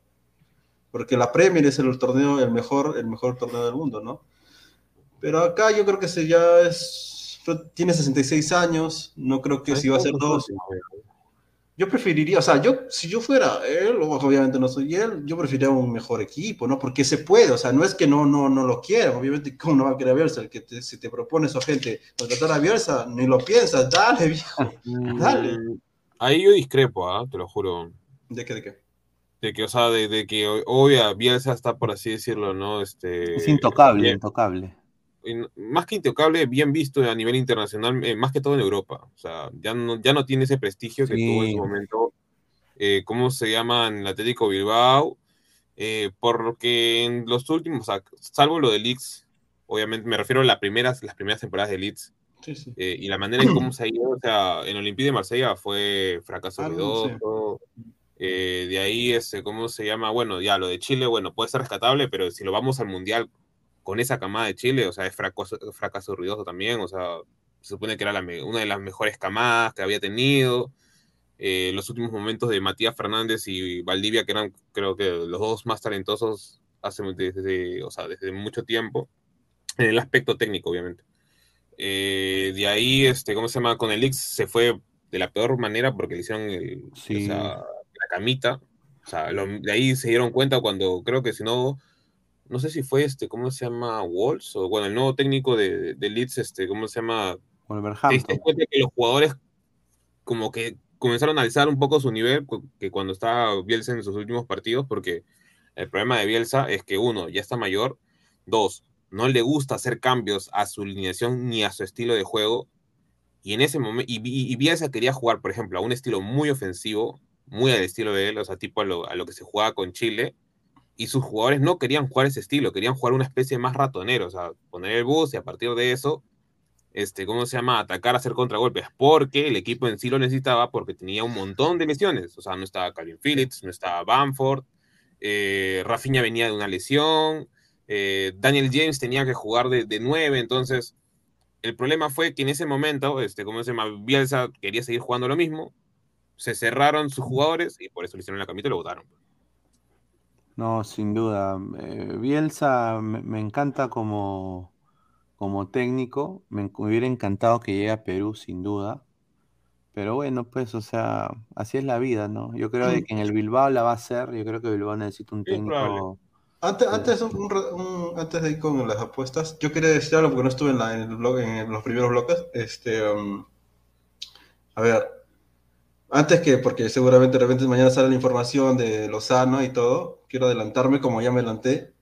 porque la Premier es el torneo, el mejor, el mejor torneo del mundo, ¿no? Pero acá yo creo que se ya es, tiene 66 años, no creo que si va a ser dos, Yo preferiría, o sea, yo, si yo fuera él, obviamente no soy él, yo preferiría un mejor equipo, ¿no? Porque se puede, o sea, no es que no, no, no lo quieran, obviamente, ¿cómo no va a querer a Bielsa? El que te, si te propone su gente contratar a Bielsa, ni lo piensas, dale, viejo, dale. Mm, Ahí yo discrepo, ¿ah? te lo juro. ¿De qué, de qué? De que, o sea, de, de que obvia Bielsa está, por así decirlo, ¿no? Este, Es intocable, bien- intocable. Más que intocable, bien visto a nivel internacional, eh, más que todo en Europa. O sea, ya no, ya no tiene ese prestigio que Sí. tuvo en su momento. eh, ¿Cómo se llama en el Atlético Bilbao? Eh, porque en los últimos, o sea, salvo lo de Leeds, obviamente me refiero a las primeras, las primeras temporadas de Leeds, Sí, sí. eh, y la manera en cómo se ha ido, o sea, en Olympique de Marsella fue fracaso ruidoso. eh, de ahí, este, ¿cómo se llama? Bueno, ya lo de Chile, bueno, puede ser rescatable, pero si lo vamos al Mundial con esa camada de Chile, o sea, es fracaso, fracaso ruidoso también, o sea, se supone que era la una de las mejores camadas que había tenido. Eh, los últimos momentos de Matías Fernández y Valdivia, que eran, creo que, los dos más talentosos hace, desde, o sea, desde mucho tiempo, en el aspecto técnico, obviamente. Eh, de ahí, este, ¿cómo se llama? Con el X se fue de la peor manera porque le hicieron el- Sí. o sea, la camita. O sea, lo- de ahí se dieron cuenta cuando creo que si no, no sé si fue este, ¿cómo se llama? Walls, o bueno, el nuevo técnico de, de Leeds, este, ¿cómo se llama? Te diste Wolverhampton. cuenta que los jugadores como que comenzaron a alzar un poco su nivel que cuando estaba Bielsa en sus últimos partidos, porque el problema de Bielsa es que uno, ya está mayor, dos, no le gusta hacer cambios a su alineación ni a su estilo de juego, y en ese momento, y, y- y Bielsa quería jugar, por ejemplo, a un estilo muy ofensivo, muy al estilo de él, o sea, tipo a lo, a lo que se jugaba con Chile, y sus jugadores no querían jugar ese estilo, querían jugar una especie más ratonero, o sea, poner el bus y a partir de eso este, ¿cómo se llama? Atacar, hacer contragolpes, porque el equipo en sí lo necesitaba porque tenía un montón de lesiones. O sea, no estaba Calvin Phillips, no estaba Bamford, eh, Rafinha venía de una lesión, eh, Daniel James tenía que jugar de, nueve, entonces el problema fue que en ese momento, este, ¿cómo se llama? Bielsa quería seguir jugando lo mismo, se cerraron sus jugadores y por eso le hicieron la camita y lo votaron. No, sin duda. Eh, Bielsa me, me encanta como, como técnico. Me, me hubiera encantado que llegue a Perú, sin duda. Pero bueno, pues, o sea, así es la vida, ¿no? Yo creo de que en el Bilbao la va a hacer. Yo creo que Bilbao necesita un técnico Antes, antes, un- un- antes de ir con las apuestas, yo quería decir algo porque no estuve en, la- en el blog, en los primeros bloques. Este, um, a ver, antes que, porque seguramente de repente mañana sale la información de Lozano y todo, quiero adelantarme como ya me adelanté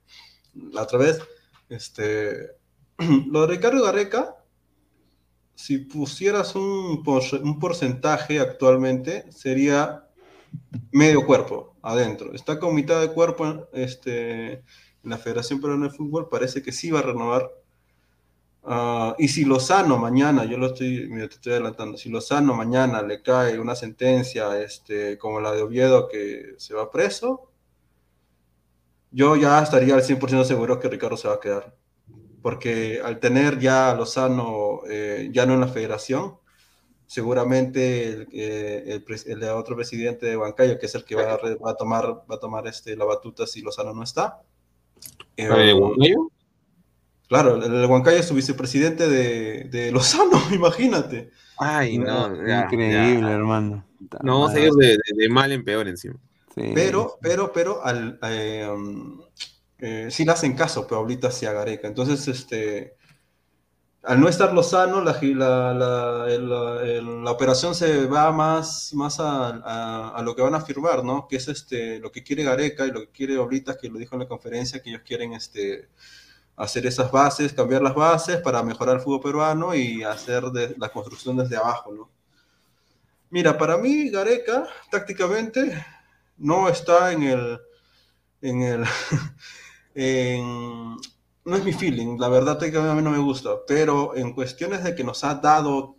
la otra vez. Este, lo de Ricardo Garreca, si pusieras un, por- un porcentaje actualmente, sería medio cuerpo adentro. Está con mitad de cuerpo este, en la Federación Peruana de Fútbol, parece que sí va a renovar. Ah, y si Lozano mañana, yo lo estoy, te estoy adelantando, si Lozano mañana le cae una sentencia este, como la de Oviedo que se va preso, yo ya estaría al 100% seguro que Ricardo se va a quedar. Porque al tener ya a Lozano eh, ya no en la federación, seguramente el, eh, el, el otro presidente de Huancayo, que es el que va a, va a tomar, va a tomar este, la batuta si Lozano no está. Eh, ¿Eh, Huancayo? Claro, el, el Huancayo es su vicepresidente de, de Lozano, imagínate. Ay, no, ya, Increíble, ya. hermano. No, vamos a ir de, de- de mal en peor encima. Sí. Pero, pero, pero, al, eh, um, eh, sí le hacen caso, Paulita hacia Gareca. Entonces, este, al no estar Lozano, la, la, la, el- la operación se va más, más a, a- a lo que van a firmar, ¿no? Que es este, lo que quiere Gareca y lo que quiere Oblitas, que lo dijo en la conferencia, que ellos quieren este, hacer esas bases, cambiar las bases para mejorar el fútbol peruano y hacer de, la construcción desde abajo, ¿no? Mira, para mí Gareca tácticamente no está en el, en el, no es mi feeling, la verdad que a mí no me gusta, pero en cuestiones de que nos ha dado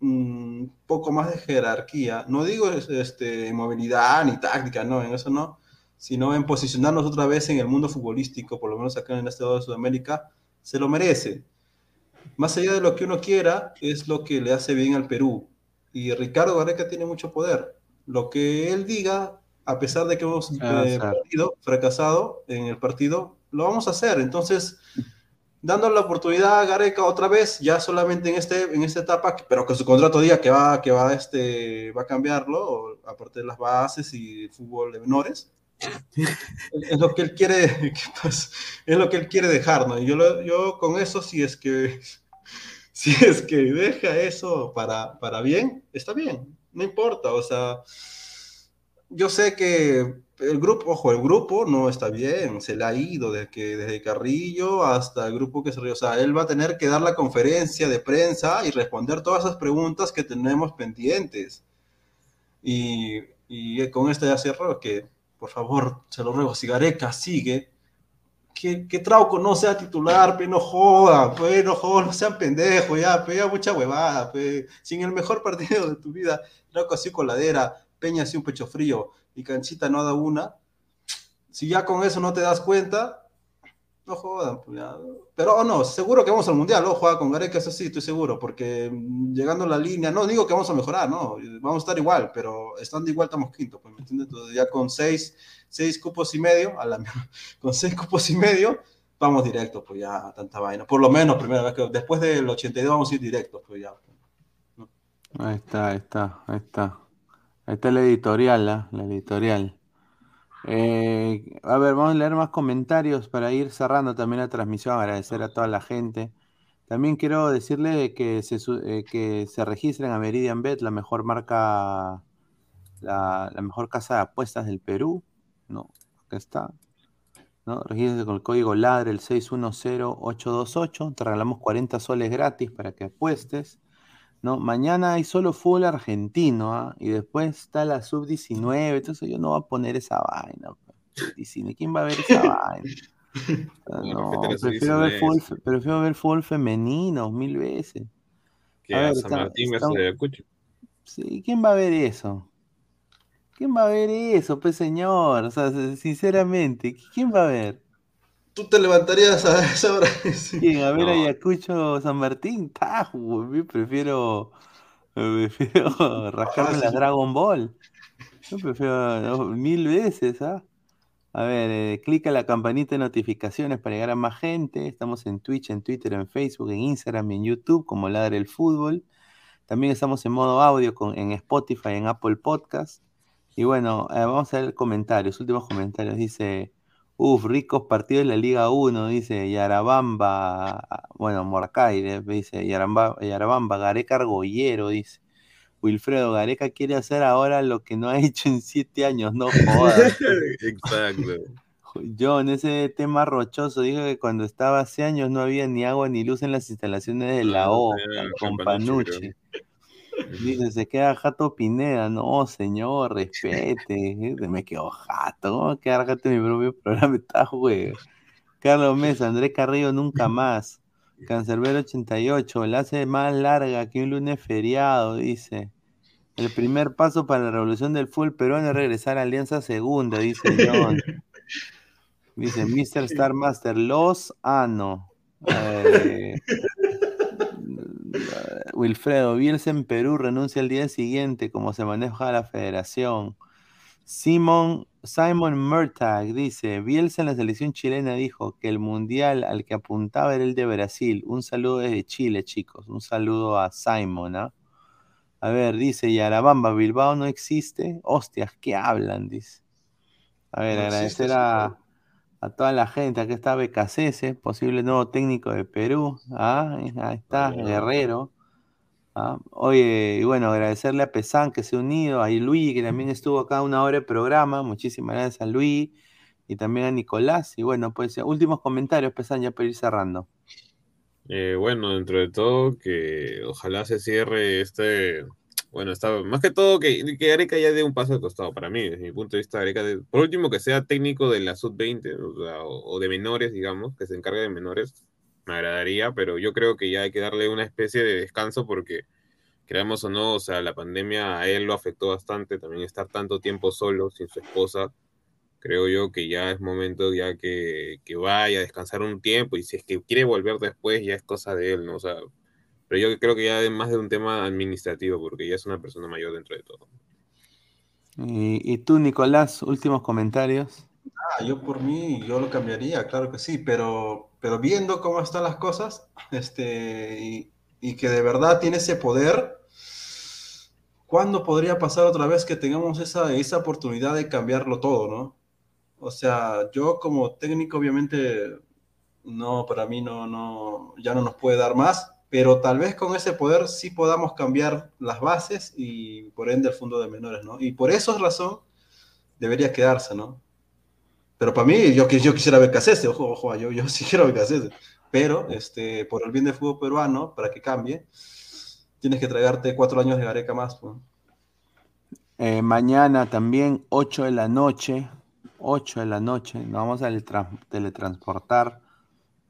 un poco más de jerarquía, no digo este, movilidad ni táctica, no, en eso no, sino en posicionarnos otra vez en el mundo futbolístico, por lo menos acá en el estado de Sudamérica, se lo merece. Más allá de lo que uno quiera, es lo que le hace bien al Perú. Y Ricardo Gareca tiene mucho poder. Lo que él diga, a pesar de que hemos Ah, eh, perdido, fracasado en el partido, lo vamos a hacer. Entonces, dando la oportunidad a Gareca otra vez, ya solamente en, este, en esta etapa, pero que su contrato diga que va, que va, este, va a cambiarlo, aparte de las bases y fútbol de menores, es lo que él quiere, es lo que él quiere dejar, ¿no? Y yo, lo- yo con eso, si es que, si es que deja eso para, para bien, está bien, no importa, o sea, yo sé que el grupo, ojo, el grupo no está bien, se le ha ido desde, que, desde Carrillo hasta el grupo que se ríe, o sea, él va a tener que dar la conferencia de prensa y responder todas esas preguntas que tenemos pendientes. Y, y con esto ya cierro, que por favor, se lo ruego, si Gareca sigue, que, que Trauco no sea titular, pe, no joda, pe, no joda, no sean pendejos, ya, pe, ya mucha huevada, pe. Sin el mejor partido de tu vida, Trauco así coladera, Peña así un pecho frío y Canchita no da una, si ya con eso no te das cuenta, no jodan, pues ya. Pero oh, no, seguro que vamos al mundial, ojo, ah, con Gareca, eso sí, estoy seguro, porque mm, llegando a la línea, no digo que vamos a mejorar, no, vamos a estar igual, pero estando igual estamos quinto, pues, ¿me entiendes? Ya con seis, seis cupos y medio, a la, con seis cupos y medio, vamos directo, pues ya, tanta vaina. Por lo menos, primera vez que después del 82 vamos a ir directos, pues ya. Ahí está, ahí está, ahí está. Ahí está la editorial, ¿ah? La editorial. Eh, a ver, vamos a leer más comentarios para ir cerrando también la transmisión, agradecer a toda la gente. También quiero decirle que se, eh, que se registren a Meridian Bet, la mejor marca, la, mejor casa de apuestas del Perú. No, acá está. ¿no? Con el código LADRE, el 610828. Te regalamos 40 soles gratis para que apuestes. ¿No? Mañana hay solo fútbol argentino, ¿ah? Y después está la sub-19, entonces yo no voy a poner esa vaina. pues. 19, ¿Quién va a ver esa vaina? Ah, No, prefiero ver, sub-19, fútbol, prefiero ver fútbol femenino mil veces. Que A a ver, San está- Martín está- versus Ayacucho. Sí, ¿quién va a ver eso? ¿Quién va a ver eso, pues señor? O sea, sinceramente, ¿quién va a ver? ¿Tú te levantarías a esa hora? ¿A ver No. Ayacucho San Martín? Tajo, yo prefiero, prefiero rascarme sí, la. Dragon Ball. Yo prefiero no, mil veces, ¿ah? A ver, eh, clica la campanita de notificaciones para llegar a más gente. Estamos en Twitch, en Twitter, en Facebook, en Instagram y en YouTube como Ladre el Fútbol. También estamos en modo audio con, en Spotify, en Apple Podcast. Y bueno, eh, vamos a ver comentarios, últimos comentarios. Dice, Uf, ricos partidos de la Liga 1, dice Yarabamba, bueno, Morcay, dice Yaramba- Yarabamba, Gareca Argollero, dice. Wilfredo Gareca quiere hacer ahora lo que no ha hecho en siete años, no jodas. Exacto. John, ese tema rochoso, dijo que cuando estaba hace años no había ni agua ni luz en las instalaciones de la O, con Panucci. Dice, se queda Jato Pineda. No, señor, respete. Me quedo Jato. ¿Cómo a quedar Jato en mi propio programa? Está juego. Carlos Mesa, Andrés Carrillo, nunca más. Cancerbero 88, la hace más larga que un lunes feriado, dice. El primer paso para la revolución del fútbol peruano es regresar a Alianza Segunda, dice John. Dice Mr. Star Master, los ano. Eh, Wilfredo, Bielsa en Perú renuncia al día siguiente, como se maneja la federación. Simon, Simon Murtag dice, Bielsa en la selección chilena dijo que el mundial al que apuntaba era el de Brasil. Un saludo desde Chile, chicos. Un saludo a Simon, ¿ah? A ver, dice Yarabamba, Bilbao no existe. Hostias, ¿qué hablan? Dice. A ver, No agradecer existe, a, a toda la gente. Aquí está Becasese, posible nuevo técnico de Perú. Ah, ahí está, Guerrero. Ah, Oye, y bueno, agradecerle a Pesán que se ha unido, a Luis que también estuvo acá una hora de programa. Muchísimas gracias a Luis y también a Nicolás. Y bueno, pues últimos comentarios, Pesán, ya para ir cerrando. Eh, bueno, dentro de todo, que ojalá se cierre este. Bueno, está más que todo que, que Areca ya dé un paso de costado para mí, desde mi punto de vista. Areca, de- por último, que sea técnico de la sub-20 o, sea, o- o de menores, digamos, que se encargue de menores, me agradaría, pero yo creo que ya hay que darle una especie de descanso porque, creamos o no, o sea, la pandemia a él lo afectó bastante, también estar tanto tiempo solo, sin su esposa, creo yo que ya es momento ya que, que vaya a descansar un tiempo y si es que quiere volver después ya es cosa de él, ¿no? O sea, pero yo creo que ya es más de un tema administrativo porque ya es una persona mayor dentro de todo. Y, y tú, Nicolás, últimos comentarios. Ah, yo por mí, yo lo cambiaría, claro que sí, pero, pero viendo cómo están las cosas, este, y, y que de verdad tiene ese poder, ¿cuándo podría pasar otra vez que tengamos esa, esa oportunidad de cambiarlo todo, ¿no? O sea, yo como técnico, obviamente, no, para mí no, no, ya no nos puede dar más, pero tal vez con ese poder sí podamos cambiar las bases y por ende el fondo de menores, ¿no? Y por esa razón debería quedarse, ¿no? Pero para mí, yo, yo quisiera ver Cacese, ojo, ojo, yo, yo sí quiero ver Cacese. Pero, este, por el bien del fútbol peruano, para que cambie, tienes que tragarte cuatro años de Gareca más. Eh, mañana también, 8 de la noche. 8 de la noche. Nos vamos a teletra- teletransportar.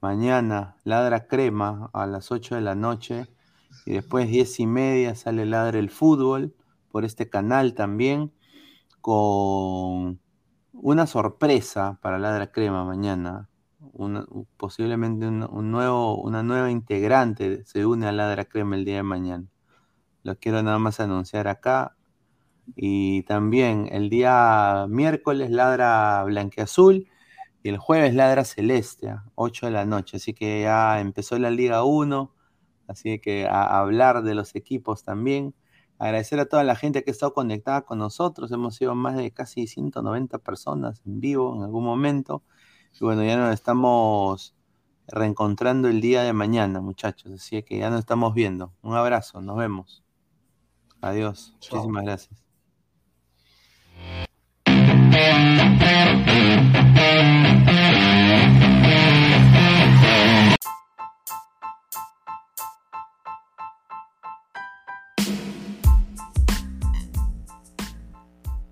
Mañana, Ladra Crema a las 8 de la noche. Y después, 10 y media, sale Ladra el Fútbol por este canal también. Con una sorpresa para Ladra Crema mañana. Posiblemente un nuevo, una nueva integrante se une a Ladra Crema el día de mañana. Lo quiero nada más anunciar acá. Y también el día miércoles ladra blanqueazul y el jueves ladra celeste, a 8 de la noche. Así que ya empezó la Liga 1, así que a, a hablar de los equipos también. Agradecer a toda la gente que ha estado conectada con nosotros. Hemos sido más de casi 190 personas en vivo en algún momento. Y bueno, ya nos estamos reencontrando el día de mañana, muchachos. Así que ya nos estamos viendo. Un abrazo, nos vemos. Adiós. Chao. Muchísimas gracias.